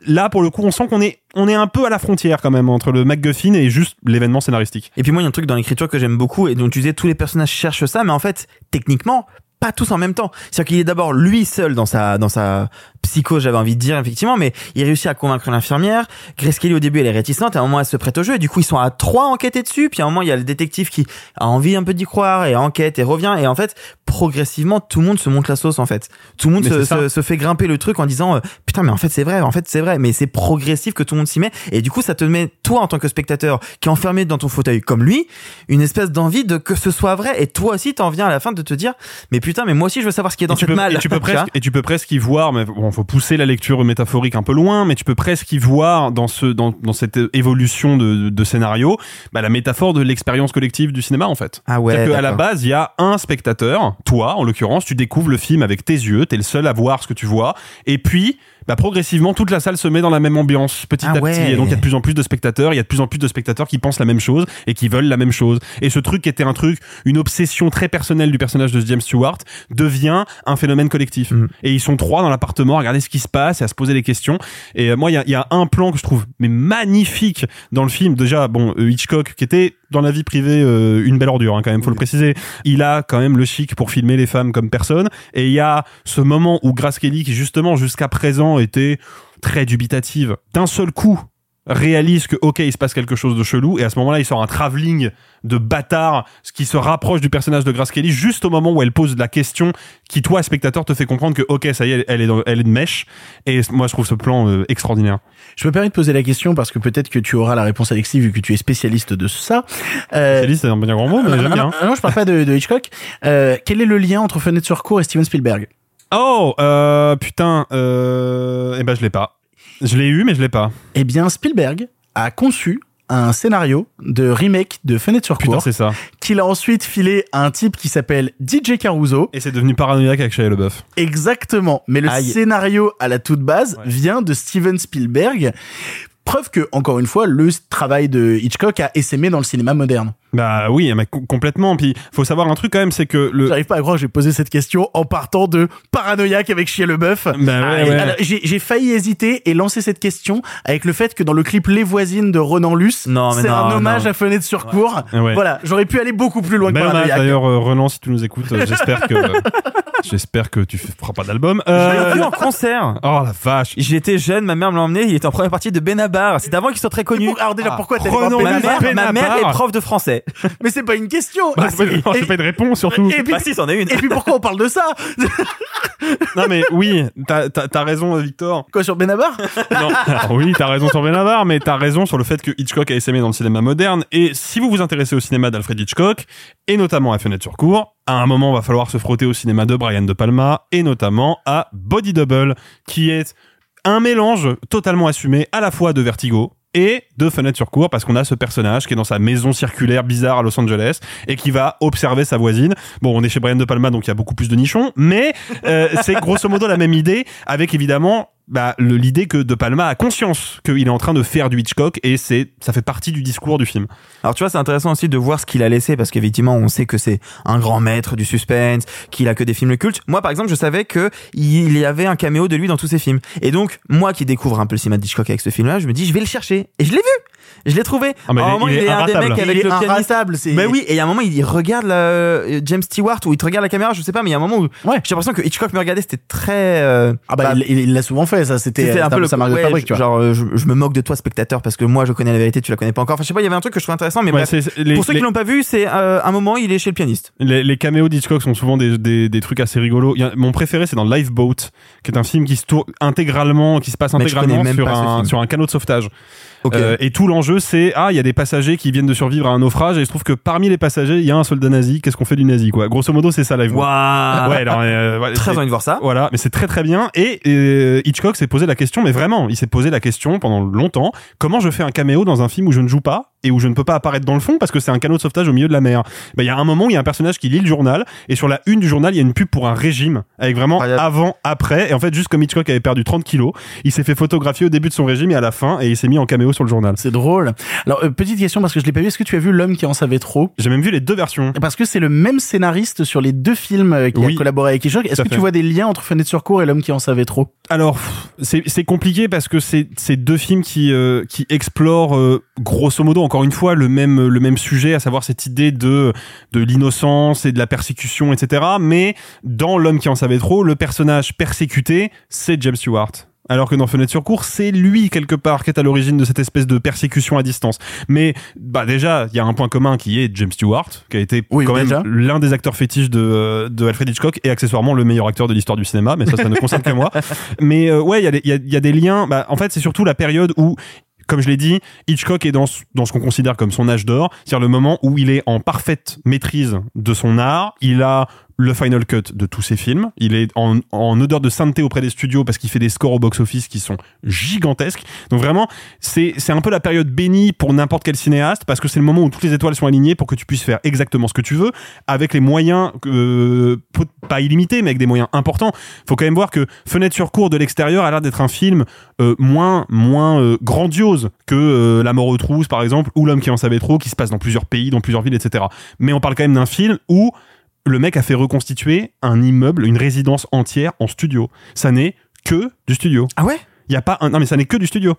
là, pour le coup, on sent qu'on est on est un peu à la frontière quand même entre le MacGuffin et juste l'événement scénaristique. Et puis moi, il y a un truc dans l'écriture que j'aime beaucoup et dont tu disais tous les personnages cherchent ça, mais en fait, techniquement, pas tous en même temps. C'est-à-dire qu'il est d'abord lui seul dans sa dans sa psychose, j'avais envie de dire effectivement, mais il réussit à convaincre l'infirmière. Grace Kelly au début elle est réticente, et à un moment elle se prête au jeu et du coup ils sont à trois enquêtés dessus. Puis à un moment il y a le détective qui a envie un peu d'y croire et enquête et revient et en fait progressivement tout le monde se monte la sauce en fait. Tout le monde se, se, se fait grimper le truc en disant euh, putain mais en fait c'est vrai, en fait c'est vrai, mais c'est progressif que tout le monde s'y met et du coup ça te met toi en tant que spectateur qui est enfermé dans ton fauteuil comme lui une espèce d'envie de que ce soit vrai et toi aussi t'en viens à la fin de te dire mais putain mais moi aussi je veux savoir ce qui est dans et cette peux, malle. et tu peux presque et tu peux presque y voir mais bon faut pousser la lecture métaphorique un peu loin mais tu peux presque y voir dans ce dans, dans cette évolution de, de scénario bah, la métaphore de l'expérience collective du cinéma en fait Ah ouais, qu'à la base il y a un spectateur toi en l'occurrence tu découvres le film avec tes yeux t'es le seul à voir ce que tu vois et puis bah, progressivement toute la salle se met dans la même ambiance petit Ah à petit. Et donc il y a de plus en plus de spectateurs il y a de plus en plus de spectateurs qui pensent la même chose et qui veulent la même chose. Et ce truc qui était un truc une obsession très personnelle du personnage de James Stewart devient un phénomène collectif. Mm. et ils sont trois dans l'appartement à regarder ce qui se passe et à se poser des questions. Et euh, moi il y a, il y a un plan que je trouve mais magnifique dans le film. Déjà bon euh, Hitchcock qui était dans la vie privée euh, une belle ordure hein, quand même faut le préciser. Il a quand même le chic pour filmer les femmes comme personne. Et il y a ce moment où Grace Kelly qui justement jusqu'à présent était très dubitative. D'un seul coup réalise que ok il se passe quelque chose de chelou et à ce moment-là il sort un travelling de bâtard ce qui se rapproche du personnage de Grace Kelly juste au moment où elle pose la question qui toi spectateur te fait comprendre que ok ça y est elle est dans- elle est de mèche. Et moi je trouve ce plan euh, extraordinaire. Je me permets de poser la question parce que peut-être que tu auras la réponse Alexis vu que tu es spécialiste de ça. Euh, Spécialiste, c'est un bien grand mot mais non, j'aime non, bien. non, non, je parle pas de, de Hitchcock. Euh, quel est le lien entre Fenêtre sur cour et Steven Spielberg? Oh euh, putain euh, eh ben je l'ai pas je l'ai eu mais je l'ai pas Eh bien, Spielberg a conçu un scénario de remake de Fenêtre sur putain cour c'est ça qu'il a ensuite filé à un type qui s'appelle DJ Caruso. et c'est devenu paranoïaque avec Shia LaBeouf Exactement. Mais le Aïe. scénario à la toute base vient de Steven Spielberg. Preuve que, encore une fois, le travail de Hitchcock a essaimé dans le cinéma moderne. Bah oui mais co- complètement puis faut savoir un truc quand même c'est que le J'arrive pas à croire que j'ai posé cette question en partant de paranoïaque avec Chia Leboeuf. Bah ouais, Ah, ouais. alors, J'ai j'ai failli hésiter et lancer cette question avec le fait que dans le clip Les voisines de Ronan Luce, Non, mais c'est non, un hommage non. à Fenêtre sur cour. Ouais. Voilà, j'aurais pu aller beaucoup plus loin que paranoïaque. d'ailleurs euh, Roland si tu nous écoutes euh, j'espère que J'espère que tu feras pas d'album. Je l'ai Euh, vu en concert. Oh la vache. J'étais jeune, ma mère me l'a emmené, il était en première partie de Benabar. C'était avant qu'il soit très connu. Alors déjà, Ah, pourquoi t'as Ma ma mère est prof de français. Mais c'est pas une question. Bah, c'est pas, pas une réponse surtout. Et puis, Bah si, c'en est une. et puis pourquoi on parle de ça? Non mais oui, t'as raison Victor. Quoi sur Benabar? Non, alors oui, t'as raison sur Benabar, mais t'as raison sur le fait que Hitchcock a essaimé dans le cinéma moderne. Et si vous vous intéressez au cinéma d'Alfred Hitchcock, et notamment à Fenêtre sur cour, à un moment, va falloir se frotter au cinéma de Brian De Palma, et notamment à Body Double, qui est un mélange totalement assumé à la fois de Vertigo et de Fenêtre sur cour parce qu'on a ce personnage qui est dans sa maison circulaire bizarre à Los Angeles et qui va observer sa voisine. Bon, on est chez Brian De Palma donc il y a beaucoup plus de nichons, mais euh, c'est grosso modo la même idée avec évidemment bah, l'idée que De Palma a conscience qu'il est en train de faire du Hitchcock et c'est ça fait partie du discours du film. Alors tu vois, c'est intéressant aussi de voir ce qu'il a laissé parce qu'effectivement, on sait que c'est un grand maître du suspense, qu'il a que des films cultes. Moi, par exemple, je savais que il y avait un caméo de lui dans tous ses films. Et donc, moi qui découvre un peu le cinéma de Hitchcock avec ce film-là, je me dis, je vais le chercher. Et je l'ai vu. Je l'ai trouvé. Ah, mais À un il moment, il est un des mecs Il avec est le pianiste. Mais oui, et il y a un moment, il regarde la, euh, James Stewart ou il te regarde la caméra, je sais pas, mais il y a un moment où Ouais. j'ai l'impression que Hitchcock me regardait, c'était très. euh, Ah bah, bah, il- il il l'a souvent fait, ça. C'était c'était un peu le sa marque de fabrique, tu vois. genre euh, je, je me moque de toi spectateur parce que moi je connais la vérité tu la connais pas encore enfin je sais pas il y avait un truc que je trouve intéressant mais Ouais, bref les- pour ceux les- qui l'ont pas vu c'est euh, un moment il est chez le pianiste Les, les caméos d'Hitchcock sont souvent des, des, des trucs assez rigolos. A- mon préféré, c'est dans Lifeboat, qui est un film qui se tourne intégralement, qui se passe intégralement sur un, film. sur un canot de sauvetage. Euh, et tout l'enjeu, c'est ah, il y a des passagers qui viennent de survivre à un naufrage, et il se trouve que parmi les passagers, il y a un soldat nazi. Qu'est-ce qu'on fait du nazi, quoi? Grosso modo, c'est ça Lifeboat. Waouh Ouais, alors, euh, ouais, très envie de voir ça Voilà, mais c'est très très bien. Et euh, Hitchcock s'est posé la question, mais vraiment, il s'est posé la question pendant longtemps comment je fais un caméo dans un film où je ne joue pas? Et où je ne peux pas apparaître dans le fond parce que c'est un canot de sauvetage au milieu de la mer. Ben, Il y a un moment où il y a un personnage qui lit le journal et sur la une du journal, il y a une pub pour un régime avec vraiment avant, après. Et en fait, juste comme Hitchcock avait perdu 30 kilos, il s'est fait photographier au début de son régime et à la fin et il s'est mis en caméo sur le journal. C'est drôle. Alors, euh, petite question parce que je l'ai pas vu. Est-ce que tu as vu L'homme qui en savait trop? J'ai même vu les deux versions. Parce que c'est le même scénariste sur les deux films euh, qui Oui. a collaboré avec Hitchcock. Est-ce que tu vois des liens entre Fenêtre sur cour et L'homme qui en savait trop? Alors, c'est compliqué parce que c'est c'est deux films qui euh, qui explorent euh, grosso modo encore une fois le même le même sujet, à savoir cette idée de de l'innocence et de la persécution, etc. Mais dans l'homme qui en savait trop, le personnage persécuté, c'est James Stewart. Alors que dans Fenêtre sur cour, c'est lui quelque part qui est à l'origine de cette espèce de persécution à distance. Mais bah déjà, il y a un point commun qui est James Stewart, qui a été Oui, quand déjà. même l'un des acteurs fétiches de, de Alfred Hitchcock et accessoirement le meilleur acteur de l'histoire du cinéma. Mais ça, ça ne concerne que moi. Mais euh, ouais, il y, a des- il y, a, y a des liens. Bah, en fait, c'est surtout la période où comme je l'ai dit, Hitchcock est dans, ce- dans ce qu'on considère comme son âge d'or, c'est-à-dire le moment où il est en parfaite maîtrise de son art, il a le final cut de tous ses films, il est en, en odeur de sainteté auprès des studios parce qu'il fait des scores au box-office qui sont gigantesques. Donc vraiment, c'est un peu la période bénie pour n'importe quel cinéaste parce que c'est le moment où toutes les étoiles sont alignées pour que tu puisses faire exactement ce que tu veux avec les moyens, euh, pas illimités, mais avec des moyens importants. Faut quand même voir que Fenêtre sur cour de l'extérieur a l'air d'être un film euh, moins moins euh, grandiose que euh, La mort aux trousses par exemple ou L'homme qui en savait trop qui se passe dans plusieurs pays, dans plusieurs villes, etc. Mais on parle quand même d'un film où le mec a fait reconstituer un immeuble, une résidence entière en studio. Ça n'est que du studio. ah ouais? Il y a pas un, non mais ça n'est que du studio.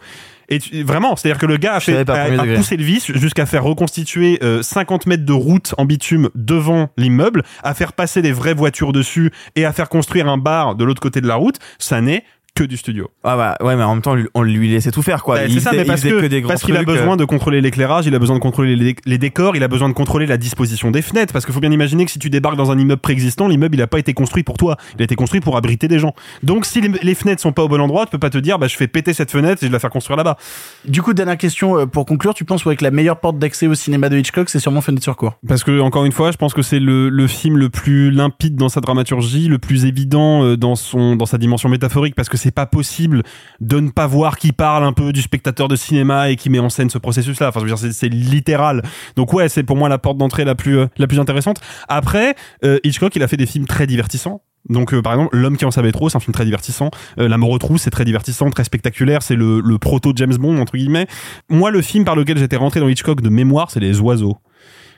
Et tu- vraiment, c'est-à-dire que le gars a, fait, a- a poussé le vis jusqu'à faire reconstituer euh, 50 mètres de route en bitume devant l'immeuble, à faire passer des vraies voitures dessus et à faire construire un bar de l'autre côté de la route. Ça n'est que du studio. ah bah ouais mais en même temps on lui laissait tout faire quoi Bah, il c'est ça, mais parce faisait que, des parce qu'il a trucs, besoin euh, de contrôler l'éclairage, il a besoin de contrôler les, les décors, il a besoin de contrôler la disposition des fenêtres, parce qu'il faut bien imaginer que si tu débarques dans un immeuble préexistant, l'immeuble il a pas été construit pour toi, il a été construit pour abriter des gens. Donc si les, les fenêtres sont pas au bon endroit, tu peux pas te dire bah je fais péter cette fenêtre et je vais la faire construire là-bas. Du coup, dernière question euh, pour conclure. Tu penses ouais, que la meilleure porte d'accès au cinéma de Hitchcock, c'est sûrement Fenêtre sur cour? Parce que encore une fois, je pense que c'est le, le film le plus limpide dans sa dramaturgie, le plus évident euh, dans son dans sa dimension métaphorique, parce que c'est pas possible de ne pas voir qui parle un peu du spectateur de cinéma et qui met en scène ce processus-là. Enfin, je veux dire, c'est- littéral. Donc ouais, c'est pour moi la porte d'entrée la plus euh, la plus intéressante. Après, euh, Hitchcock, il a fait des films très divertissants. Donc euh, par exemple, L'homme qui en savait trop, c'est un film très divertissant. Euh, la aux c'est très divertissant, très spectaculaire. C'est le, le proto James Bond entre guillemets. Moi, le film par lequel j'étais rentré dans Hitchcock de mémoire, c'est Les Oiseaux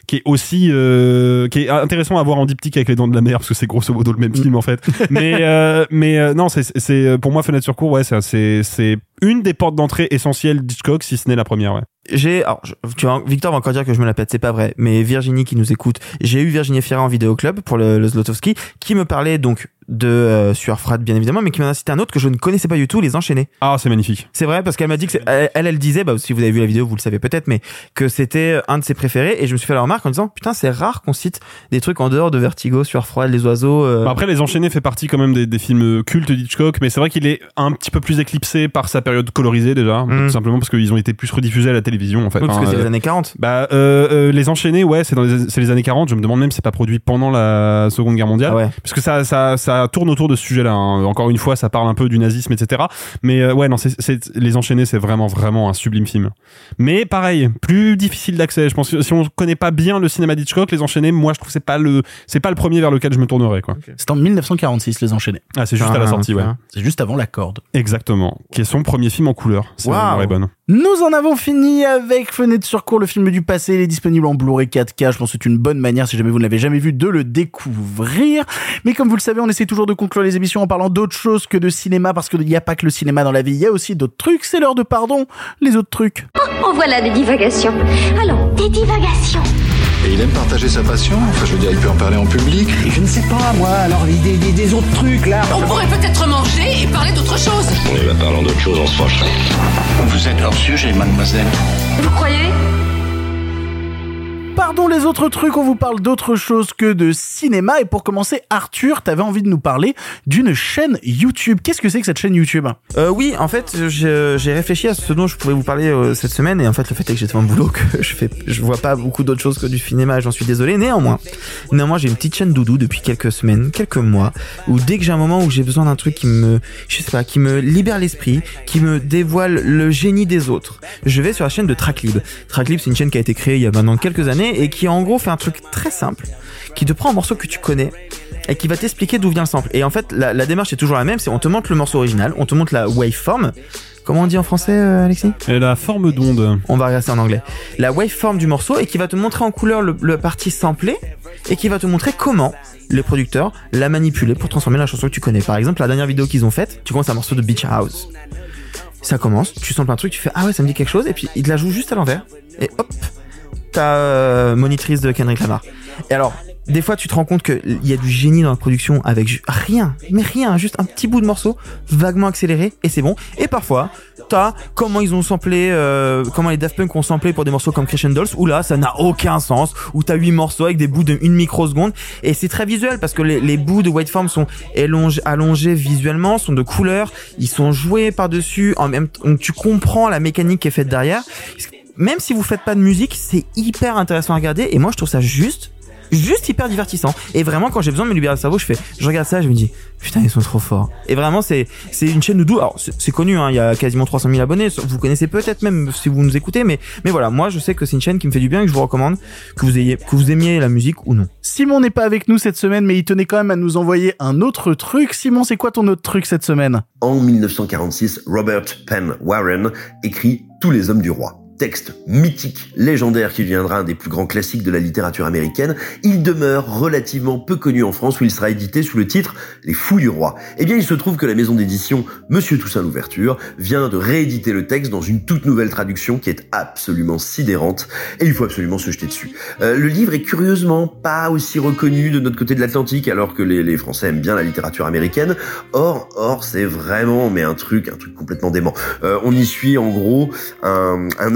qui est aussi euh, qui est intéressant à voir en diptyque avec les dents de la mer parce que c'est grosso modo le même film en fait. Mais euh, mais euh, non c'est c'est pour moi fenêtre sur cour ouais c'est c'est c'est une des portes d'entrée essentielles d'Hitchcock si ce n'est la première ouais j'ai alors je- tu vois, Victor va encore dire que je me la pète c'est pas vrai mais Virginie qui nous écoute j'ai eu Virginie Fira en vidéo club pour le, le Zlotowski qui me parlait donc de euh, Sueur bien évidemment, mais qui m'en a cité un autre que je ne connaissais pas du tout, Les Enchaînés. Ah, c'est magnifique. C'est vrai parce qu'elle m'a dit que elle, elle, elle disait, bah, si vous avez vu la vidéo, vous le savez peut-être, mais que c'était un de ses préférés. Et je me suis fait la remarque en disant, putain, c'est rare qu'on cite des trucs en dehors de Vertigo, Sueur Les Oiseaux. euh, Bah après, Les Enchaînés fait partie quand même des, des films cultes d'Hitchcock, mais c'est vrai qu'il est un petit peu plus éclipsé par sa période colorisée déjà, Mm. tout simplement parce qu'ils ont été plus rediffusés à la télévision en fait. oui, parce Enfin, que c'est euh, les années 40. Bah, euh, euh, les enchaînés, ouais, c'est dans les, c'est les années 40. Je me demande même si c'est pas produit pendant la Seconde Guerre mondiale, Ah ouais. parce que ça, ça, ça tourne autour de ce sujet-là. hein. Encore une fois, ça parle un peu du nazisme, etc. Mais euh, ouais, non, c'est, c'est- les enchaînés, c'est vraiment, vraiment un sublime film. Mais pareil, plus difficile d'accès. Je pense que si on connaît pas bien le cinéma d'Hitchcock, les enchaînés, moi, je trouve que c'est pas le, c'est pas le premier vers lequel je me tournerais, quoi. C'est en 1946, Les Enchaînés. Ah, c'est juste à la Ah, sortie, ouais. ah. C'est juste avant la corde. Exactement. Qui est son premier film en couleur. C'est Waouh. bonne. Nous en avons fini avec Fenêtre sur cours, le film du passé. Il est disponible en Blu-ray 4K. Je pense que c'est une bonne manière, si jamais vous ne l'avez jamais vu, de le découvrir. Mais comme vous le savez, on essaie toujours de conclure les émissions en parlant d'autre chose que de cinéma, parce qu'il n'y a pas que le cinéma dans la vie, il y a aussi d'autres trucs. C'est l'heure de pardon, les autres trucs. En voilà des divagations. Allons, des divagations. Et il aime partager sa passion Enfin, je veux dire, il peut en parler en public. Je ne sais pas, moi, alors des, des, des autres trucs là. On pourrait peut-être manger et parler d'autre chose. On est là parlant d'autre chose, on se fâcherait. Vous êtes hors sujet, mademoiselle. Vous croyez? Pardon les autres trucs, on vous parle d'autre chose que de cinéma. Et pour commencer, Arthur, t'avais envie de nous parler d'une chaîne YouTube. Qu'est-ce que c'est que cette chaîne YouTube? Euh, oui, en fait, j'ai réfléchi à ce dont je pouvais vous parler euh, cette semaine, et en fait, le fait est que j'ai tellement de boulot que je fais, vois pas beaucoup d'autres choses que du cinéma. J'en suis désolé. Néanmoins, néanmoins, j'ai une petite chaîne doudou depuis quelques semaines, quelques mois, où dès que j'ai un moment où j'ai besoin d'un truc qui me, je sais pas, qui me libère l'esprit, qui me dévoile le génie des autres, je vais sur la chaîne de Tracklib. Tracklib, c'est une chaîne qui a été créée il y a maintenant quelques années et qui en gros fait un truc très simple, qui te prend un morceau que tu connais et qui va t'expliquer d'où vient le sample. Et en fait, la, la démarche est toujours la même, c'est on te montre le morceau original, on te montre la waveform. Comment on dit en français, euh, Alexis? Et la forme d'onde. On va regarder ça en anglais. La waveform du morceau et qui va te montrer en couleur le, le parti samplé et qui va te montrer comment le producteur l'a manipulé pour transformer la chanson que tu connais. Par exemple, la dernière vidéo qu'ils ont faite, tu commences un morceau de Beach House. Ça commence, tu samples un truc, tu fais ah ouais, ça me dit quelque chose et puis il te la joue juste à l'envers et hop, ta euh, monitrice de Kendrick Lamar. Et alors, des fois, tu te rends compte qu'il y a du génie dans la production avec rien, mais rien, juste un petit bout de morceau vaguement accéléré et c'est bon. Et parfois, t'as comment ils ont samplé, euh, comment les Daft Punk ont samplé pour des morceaux comme Crescendos, où là, ça n'a aucun sens, où t'as huit morceaux avec des bouts de une microseconde et c'est très visuel parce que les, bouts de waveform sont allongés visuellement, sont de couleurs, ils sont joués par-dessus, en même temps, tu comprends la mécanique qui est faite derrière même si vous faites pas de musique, c'est hyper intéressant à regarder et moi je trouve ça juste juste hyper divertissant. Et vraiment quand j'ai besoin de me libérer le cerveau je fais je regarde ça je me dis putain ils sont trop forts. Et vraiment c'est c'est une chaîne de doux. Alors c'est c'est connu hein, il y a quasiment 300 000 abonnés. Vous connaissez peut-être même si vous nous écoutez mais mais voilà moi je sais que c'est une chaîne qui me fait du bien et que je vous recommande que vous ayez que vous aimiez la musique ou non. Simon n'est pas avec nous cette semaine, mais il tenait quand même à nous envoyer un autre truc. Simon, c'est quoi ton autre truc cette semaine? En 1946, Robert Penn Warren écrit Tous les hommes du roi. Texte mythique, légendaire qui deviendra un des plus grands classiques de la littérature américaine, il demeure relativement peu connu en France où il sera édité sous le titre Les Fous du Roi. Eh bien, il se trouve que la maison d'édition Monsieur Toussaint Louverture vient de rééditer le texte dans une toute nouvelle traduction qui est absolument sidérante et il faut absolument se jeter dessus. Euh, le livre est curieusement pas aussi reconnu de notre côté de l'Atlantique alors que les, les Français aiment bien la littérature américaine. Or, or, c'est vraiment mais un truc, un truc complètement dément. Euh, on y suit en gros un, un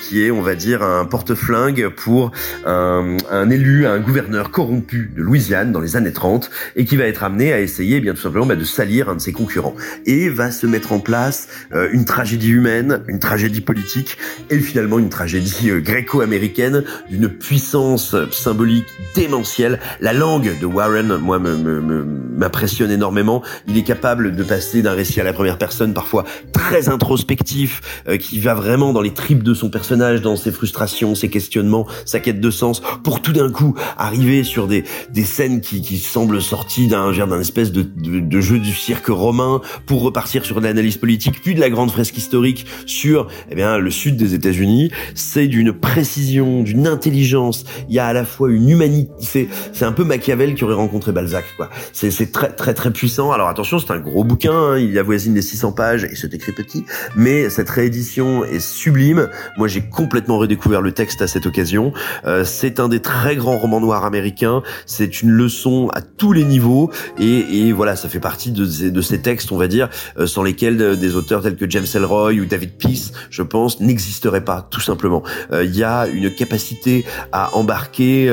qui est, on va dire, un porte-flingue pour un, élu, un gouverneur corrompu de Louisiane dans les années 30 et qui va être amené à essayer, eh bien tout simplement, bah, de salir un de ses concurrents. Et va se mettre en place euh, une tragédie humaine, une tragédie politique et finalement une tragédie euh, gréco-américaine d'une puissance symbolique démentielle. La langue de Warren, moi, m'impressionne énormément. Il est capable de passer d'un récit à la première personne, parfois très introspectif, euh, qui va vraiment dans les de son personnage, dans ses frustrations, ses questionnements, sa quête de sens, pour tout d'un coup arriver sur des, des scènes qui, qui semblent sorties d'un d'un espèce de, de, de jeu du cirque romain, pour repartir sur de l'analyse politique, puis de la grande fresque historique sur eh bien le sud des États-Unis. C'est d'une précision, d'une intelligence. Il y a à la fois une humanité. C'est c'est un peu Machiavel qui aurait rencontré Balzac, quoi. C'est c'est très très très puissant. Alors attention, c'est un gros bouquin. hein, il avoisine les 600 pages et c'est écrit petit, mais cette réédition est sublime. Moi, j'ai complètement redécouvert le texte à cette occasion. Euh, c'est un des très grands romans noirs américains. C'est une leçon à tous les niveaux et, et voilà, ça fait partie de, ces- de ces textes, on va dire, euh, sans lesquels euh, des auteurs tels que James Ellroy ou David Peace, je pense, n'existeraient pas, tout simplement. Euh, Il y a une capacité à embarquer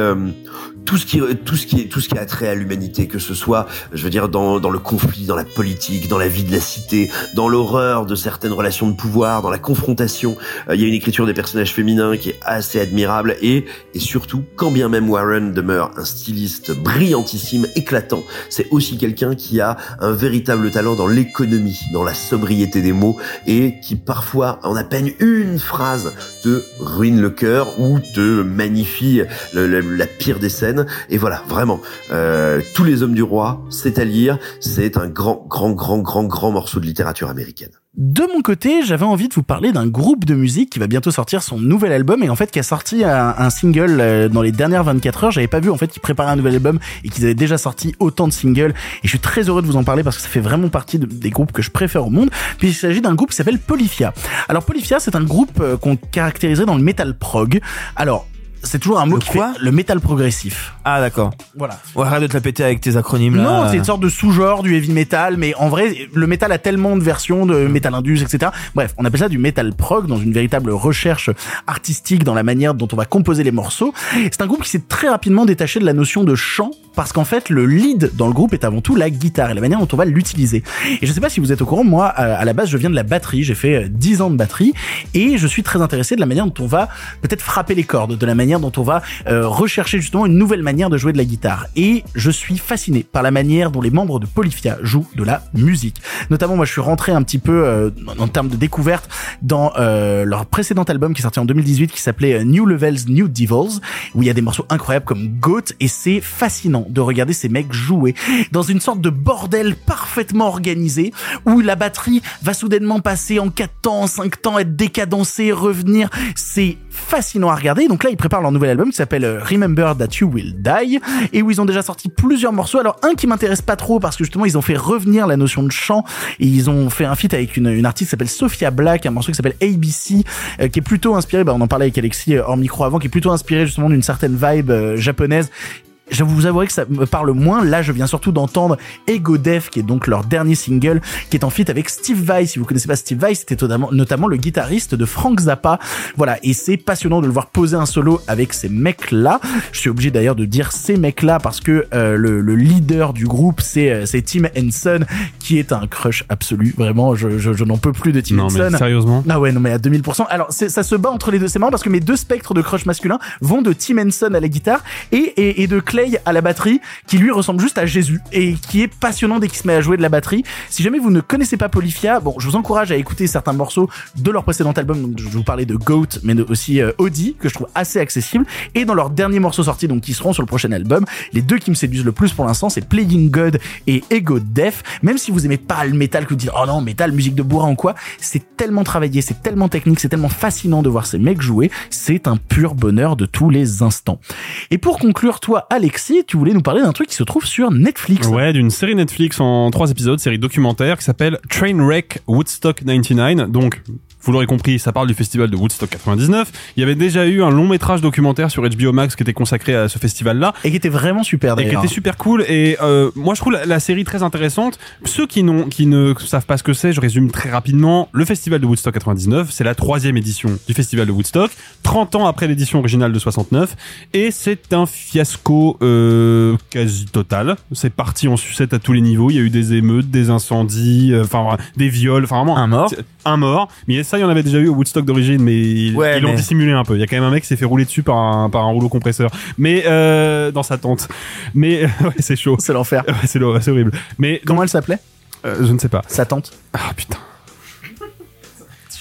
tout ce qui tout ce qui tout ce qui a trait à l'humanité que ce soit je veux dire dans dans le conflit dans la politique dans la vie de la cité dans l'horreur de certaines relations de pouvoir dans la confrontation Euh, il y a une écriture des personnages féminins qui est assez admirable et et surtout quand bien même Warren demeure un styliste brillantissime éclatant c'est aussi quelqu'un qui a un véritable talent dans l'économie dans la sobriété des mots et qui parfois en à peine une phrase te ruine le cœur ou te magnifie la pire des scènes. Et voilà, vraiment, euh, tous les hommes du roi, c'est à lire. C'est un grand, grand, grand, grand, grand morceau de littérature américaine. De mon côté, j'avais envie de vous parler d'un groupe de musique qui va bientôt sortir son nouvel album et en fait qui a sorti un, single euh, dans les dernières 24 heures. J'avais pas vu en fait qu'ils préparaient un nouvel album et qu'ils avaient déjà sorti autant de singles et je suis très heureux de vous en parler parce que ça fait vraiment partie de- des groupes que je préfère au monde. Puis il s'agit d'un groupe qui s'appelle Polyphia. Alors Polyphia, c'est un groupe euh, qu'on caractériserait dans le metal prog. Alors c'est toujours un mot qui fait le métal progressif. Ah d'accord. Voilà. Ouais, arrête de te la péter avec tes acronymes là. Non, c'est une sorte de sous-genre du heavy metal, mais en vrai, le metal a tellement de versions de metal indus, etc. Bref, on appelle ça du metal prog dans une véritable recherche artistique dans la manière dont on va composer les morceaux. C'est un groupe qui s'est très rapidement détaché de la notion de chant parce qu'en fait, le lead dans le groupe est avant tout la guitare et la manière dont on va l'utiliser. Et je sais pas si vous êtes au courant, moi, à à la base, je viens de la batterie. J'ai fait euh, 10 ans de batterie et je suis très intéressé de la manière dont on va peut-être frapper les cordes, de la manière dont on va euh, rechercher justement une nouvelle manière de jouer de la guitare. Et je suis fasciné par la manière dont les membres de Polyphia jouent de la musique. Notamment, moi, je suis rentré un petit peu euh, en termes de découverte dans euh, leur précédent album qui est sorti en 2018 qui s'appelait euh, New Levels, New Devils, où il y a des morceaux incroyables comme Goat et c'est fascinant de regarder ces mecs jouer dans une sorte de bordel parfaitement organisé où la batterie va soudainement passer en 4 temps, en 5 temps, être décadencée, revenir. C'est fascinant à regarder. Donc là, ils préparent leur nouvel album qui s'appelle euh, Remember That You Will Die et où ils ont déjà sorti plusieurs morceaux. Alors un qui m'intéresse pas trop parce que justement ils ont fait revenir la notion de chant et ils ont fait un feat avec une, une artiste qui s'appelle Sophia Black, un morceau qui s'appelle ABC euh, qui est plutôt inspiré, bah, on en parlait avec Alexis euh, hors micro avant, qui est plutôt inspiré justement d'une certaine vibe japonaise je vous avouerai que ça me parle moins. Là, je viens surtout d'entendre Ego Death, qui est donc leur dernier single, qui est en feat avec Steve Vai. Si vous connaissez pas Steve Vai, c'était notamment, notamment le guitariste de Frank Zappa. Voilà. Et c'est passionnant de le voir poser un solo avec ces mecs-là. Je suis obligé d'ailleurs de dire ces mecs-là parce que euh, le, le leader du groupe, c'est euh, c'est Tim Henson, qui est un crush absolu. Vraiment, je, je, je n'en peux plus de Tim Non, mais Henson. sérieusement Ah ouais, non, mais à 2000%. Alors, c'est- ça se bat entre les deux. C'est marrant parce que mes deux spectres de crush masculin vont de Tim Henson à la guitare et, et, et de À la batterie, qui lui ressemble juste à Jésus et qui est passionnant dès qu'il se met à jouer de la batterie. Si jamais vous ne connaissez pas Polyphia, bon, je vous encourage à écouter certains morceaux de leur précédent album. Donc, je vous parlais de Goat, mais aussi euh, Audi, que je trouve assez accessible. Et dans leurs derniers morceaux sortis, donc qui seront sur le prochain album, les deux qui me séduisent le plus pour l'instant, c'est Playing God et Ego Death. Même si vous aimez pas le métal, que vous dites, oh non, métal, musique de bourrin ou quoi, c'est tellement travaillé, c'est tellement technique, c'est tellement fascinant de voir ces mecs jouer. C'est un pur bonheur de tous les instants. Et pour conclure, toi, Alexis, tu voulais nous parler d'un truc qui se trouve sur Netflix. Ouais, d'une série Netflix en trois épisodes, série documentaire qui s'appelle Trainwreck Woodstock 99. Donc, vous l'aurez compris, ça parle du festival de Woodstock 99. Il y avait déjà eu un long métrage documentaire sur HBO Max qui était consacré à ce festival-là. Et qui était vraiment super Et qui d'ailleurs. était super cool. Et euh, moi, je trouve la, la série très intéressante. Ceux qui, n'ont, qui ne savent pas ce que c'est, je résume très rapidement. Le festival de Woodstock 99, c'est la troisième édition du festival de Woodstock, 30 ans après l'édition originale de 69. Et c'est un fiasco euh, quasi total. C'est parti en sucette à tous les niveaux. Il y a eu des émeutes, des incendies, euh, enfin des viols, enfin vraiment Un mort. un mort. Mais ça, il y en avait déjà eu au Woodstock d'origine, mais ils Ouais, l'ont mais- dissimulé un peu. Il y a quand même un mec qui s'est fait rouler dessus par un, par un rouleau compresseur. Mais euh, dans sa tente. Mais ouais, c'est chaud. C'est l'enfer. Ouais, c'est horrible. Mais Comment elle s'appelait? Euh, je ne sais pas. Sa tante. Ah putain.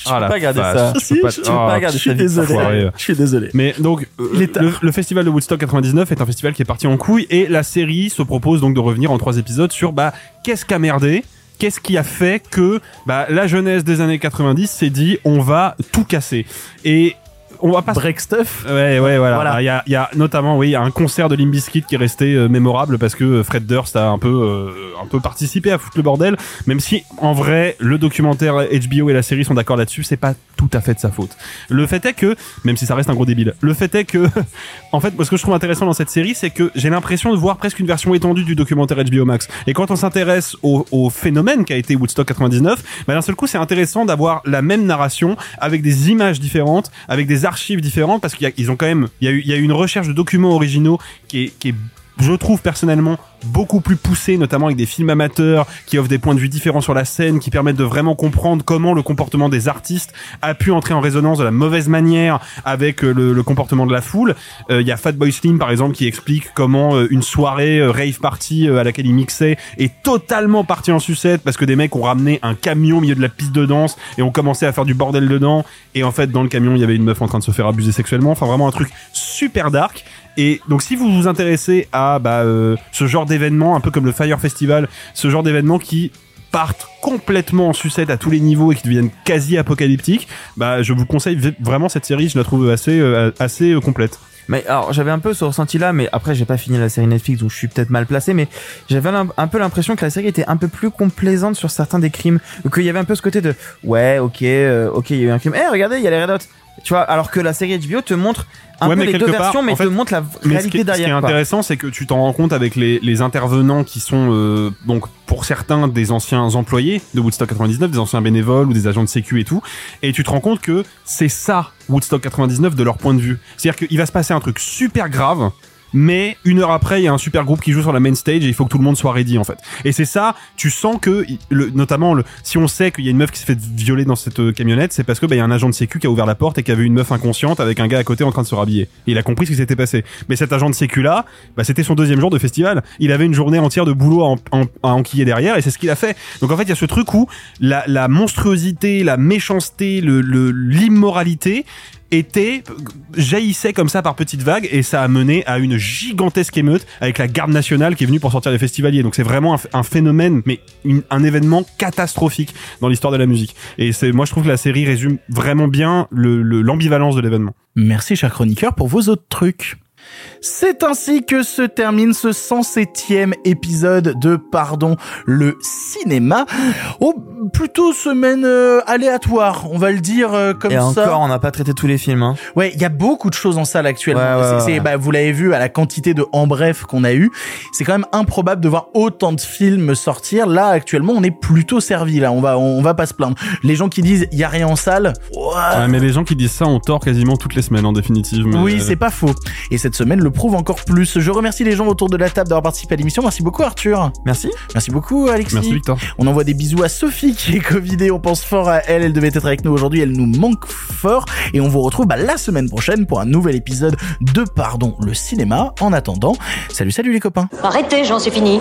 Je peux pas garder ça. Je peux pas, Si, oh, je peux pas garder je suis ça. désolé. Je suis désolé. Mais donc, euh, Il est tard. le, le festival de Woodstock 99 est un festival qui est parti en couille et la série se propose donc de revenir en trois épisodes sur bah qu'est-ce qu'a merdé, qu'est-ce qui a fait que bah la jeunesse des années 90 s'est dit on va tout casser. Et on va pas break stuff. Ouais, ouais, voilà. Voilà. Il y a, y a notamment, oui, un concert de Limp Bizkit qui est resté euh, mémorable parce que Fred Durst a un peu, euh, un peu participé à foutre le bordel. Même si, en vrai, le documentaire HBO et la série sont d'accord là-dessus, c'est pas tout à fait de sa faute. Le fait est que, même si ça reste un gros débile, le fait est que, en fait, moi, ce que je trouve intéressant dans cette série, c'est que j'ai l'impression de voir presque une version étendue du documentaire HBO Max. Et quand on s'intéresse au, au phénomène qu'a été Woodstock 99, bah, d'un seul coup, c'est intéressant d'avoir la même narration avec des images différentes, avec des archives différentes, parce qu'ils ont quand même, il y a une recherche de documents originaux qui qui est je trouve personnellement beaucoup plus poussé, notamment avec des films amateurs qui offrent des points de vue différents sur la scène, qui permettent de vraiment comprendre comment le comportement des artistes a pu entrer en résonance de la mauvaise manière avec euh, le, comportement de la foule. Euh, Il y a Fatboy Slim par exemple qui explique comment euh, une soirée rave party à laquelle il mixait est totalement partie en sucette parce que des mecs ont ramené un camion au milieu de la piste de danse et ont commencé à faire du bordel dedans et en fait dans le camion il y avait une meuf en train de se faire abuser sexuellement. Enfin vraiment un truc super dark. Et donc si vous vous intéressez à bah, euh, ce genre d'événement, un peu comme le Fire Festival, ce genre d'événements qui partent complètement en sucette à tous les niveaux et qui deviennent quasi apocalyptiques, bah je vous conseille vraiment cette série, je la trouve assez euh, assez euh, complète. Mais alors j'avais un peu ce ressenti là, mais après j'ai pas fini la série Netflix donc je suis peut-être mal placé, mais j'avais un, peu l'impression que la série était un peu plus complaisante sur certains des crimes, qu'il y avait un peu ce côté de ouais ok ok il y a eu un crime, eh regardez il y a les Red Hot, tu vois, alors que la série HBO te montre un Ouais, peu mais les deux part, versions, mais en te montre la ce réalité est- ce qui est derrière. intéressant, c'est que tu t'en rends compte avec les, les intervenants qui sont euh, donc pour certains des anciens employés de Woodstock 99, des anciens bénévoles ou des agents de sécu et tout, et tu te rends compte que c'est ça Woodstock 99 de leur point de vue. C'est-à-dire qu'il va se passer un truc super grave. Mais une heure après, il y a un super groupe qui joue sur la main stage et il faut que tout le monde soit ready en fait. Et c'est ça, tu sens que, notamment, si on sait qu'il y a une meuf qui s'est fait violer dans cette euh, camionnette, c'est parce que bah, y a un agent de sécu qui a ouvert la porte et qui a vu une meuf inconsciente avec un gars à côté en train de se rhabiller. Il a compris ce qui s'était passé. Mais cet agent de sécu là, bah, c'était son deuxième jour de festival. Il avait une journée entière de boulot à, en- en- à enquiller derrière et c'est ce qu'il a fait. Donc en fait, il y a ce truc où la, monstruosité, la méchanceté, l'immoralité était jaillissait comme ça par petites vagues et ça a mené à une gigantesque émeute avec la garde nationale qui est venue pour sortir les festivaliers. Donc c'est vraiment un, ph- un phénomène mais un événement catastrophique dans l'histoire de la musique. Et c'est moi je trouve que la série résume vraiment bien le- le- l'ambivalence de l'événement. Merci, cher chroniqueur, pour vos autres trucs. C'est ainsi que se termine ce 107e épisode de Pardon le cinéma. Oh, plutôt semaine euh, aléatoire, on va le dire euh, comme Et ça. encore, on n'a pas traité tous les films. Hein. Ouais, il y a beaucoup de choses en salle actuellement. Ouais, ouais, ouais, bah, vous l'avez vu à la quantité de en bref qu'on a eu. C'est quand même improbable de voir autant de films sortir. Là, actuellement, on est plutôt servi. Là, on va, on va pas se plaindre. Les gens qui disent il y a rien en salle. Ouais, mais les gens qui disent ça ont tort quasiment toutes les semaines en définitive mais- Oui, c'est pas faux. Et cette semaine le prouve encore plus. Je remercie les gens autour de la table d'avoir participé à l'émission. Merci beaucoup Arthur. Merci. Merci beaucoup Alexis. Merci, Victor. On envoie des bisous à Sophie qui est covidée. On pense fort à elle. Elle devait être avec nous aujourd'hui. Elle nous manque fort. Et on vous retrouve bah, la semaine prochaine pour un nouvel épisode de Pardon le cinéma. En attendant, salut salut les copains. Arrêtez, j'en suis fini.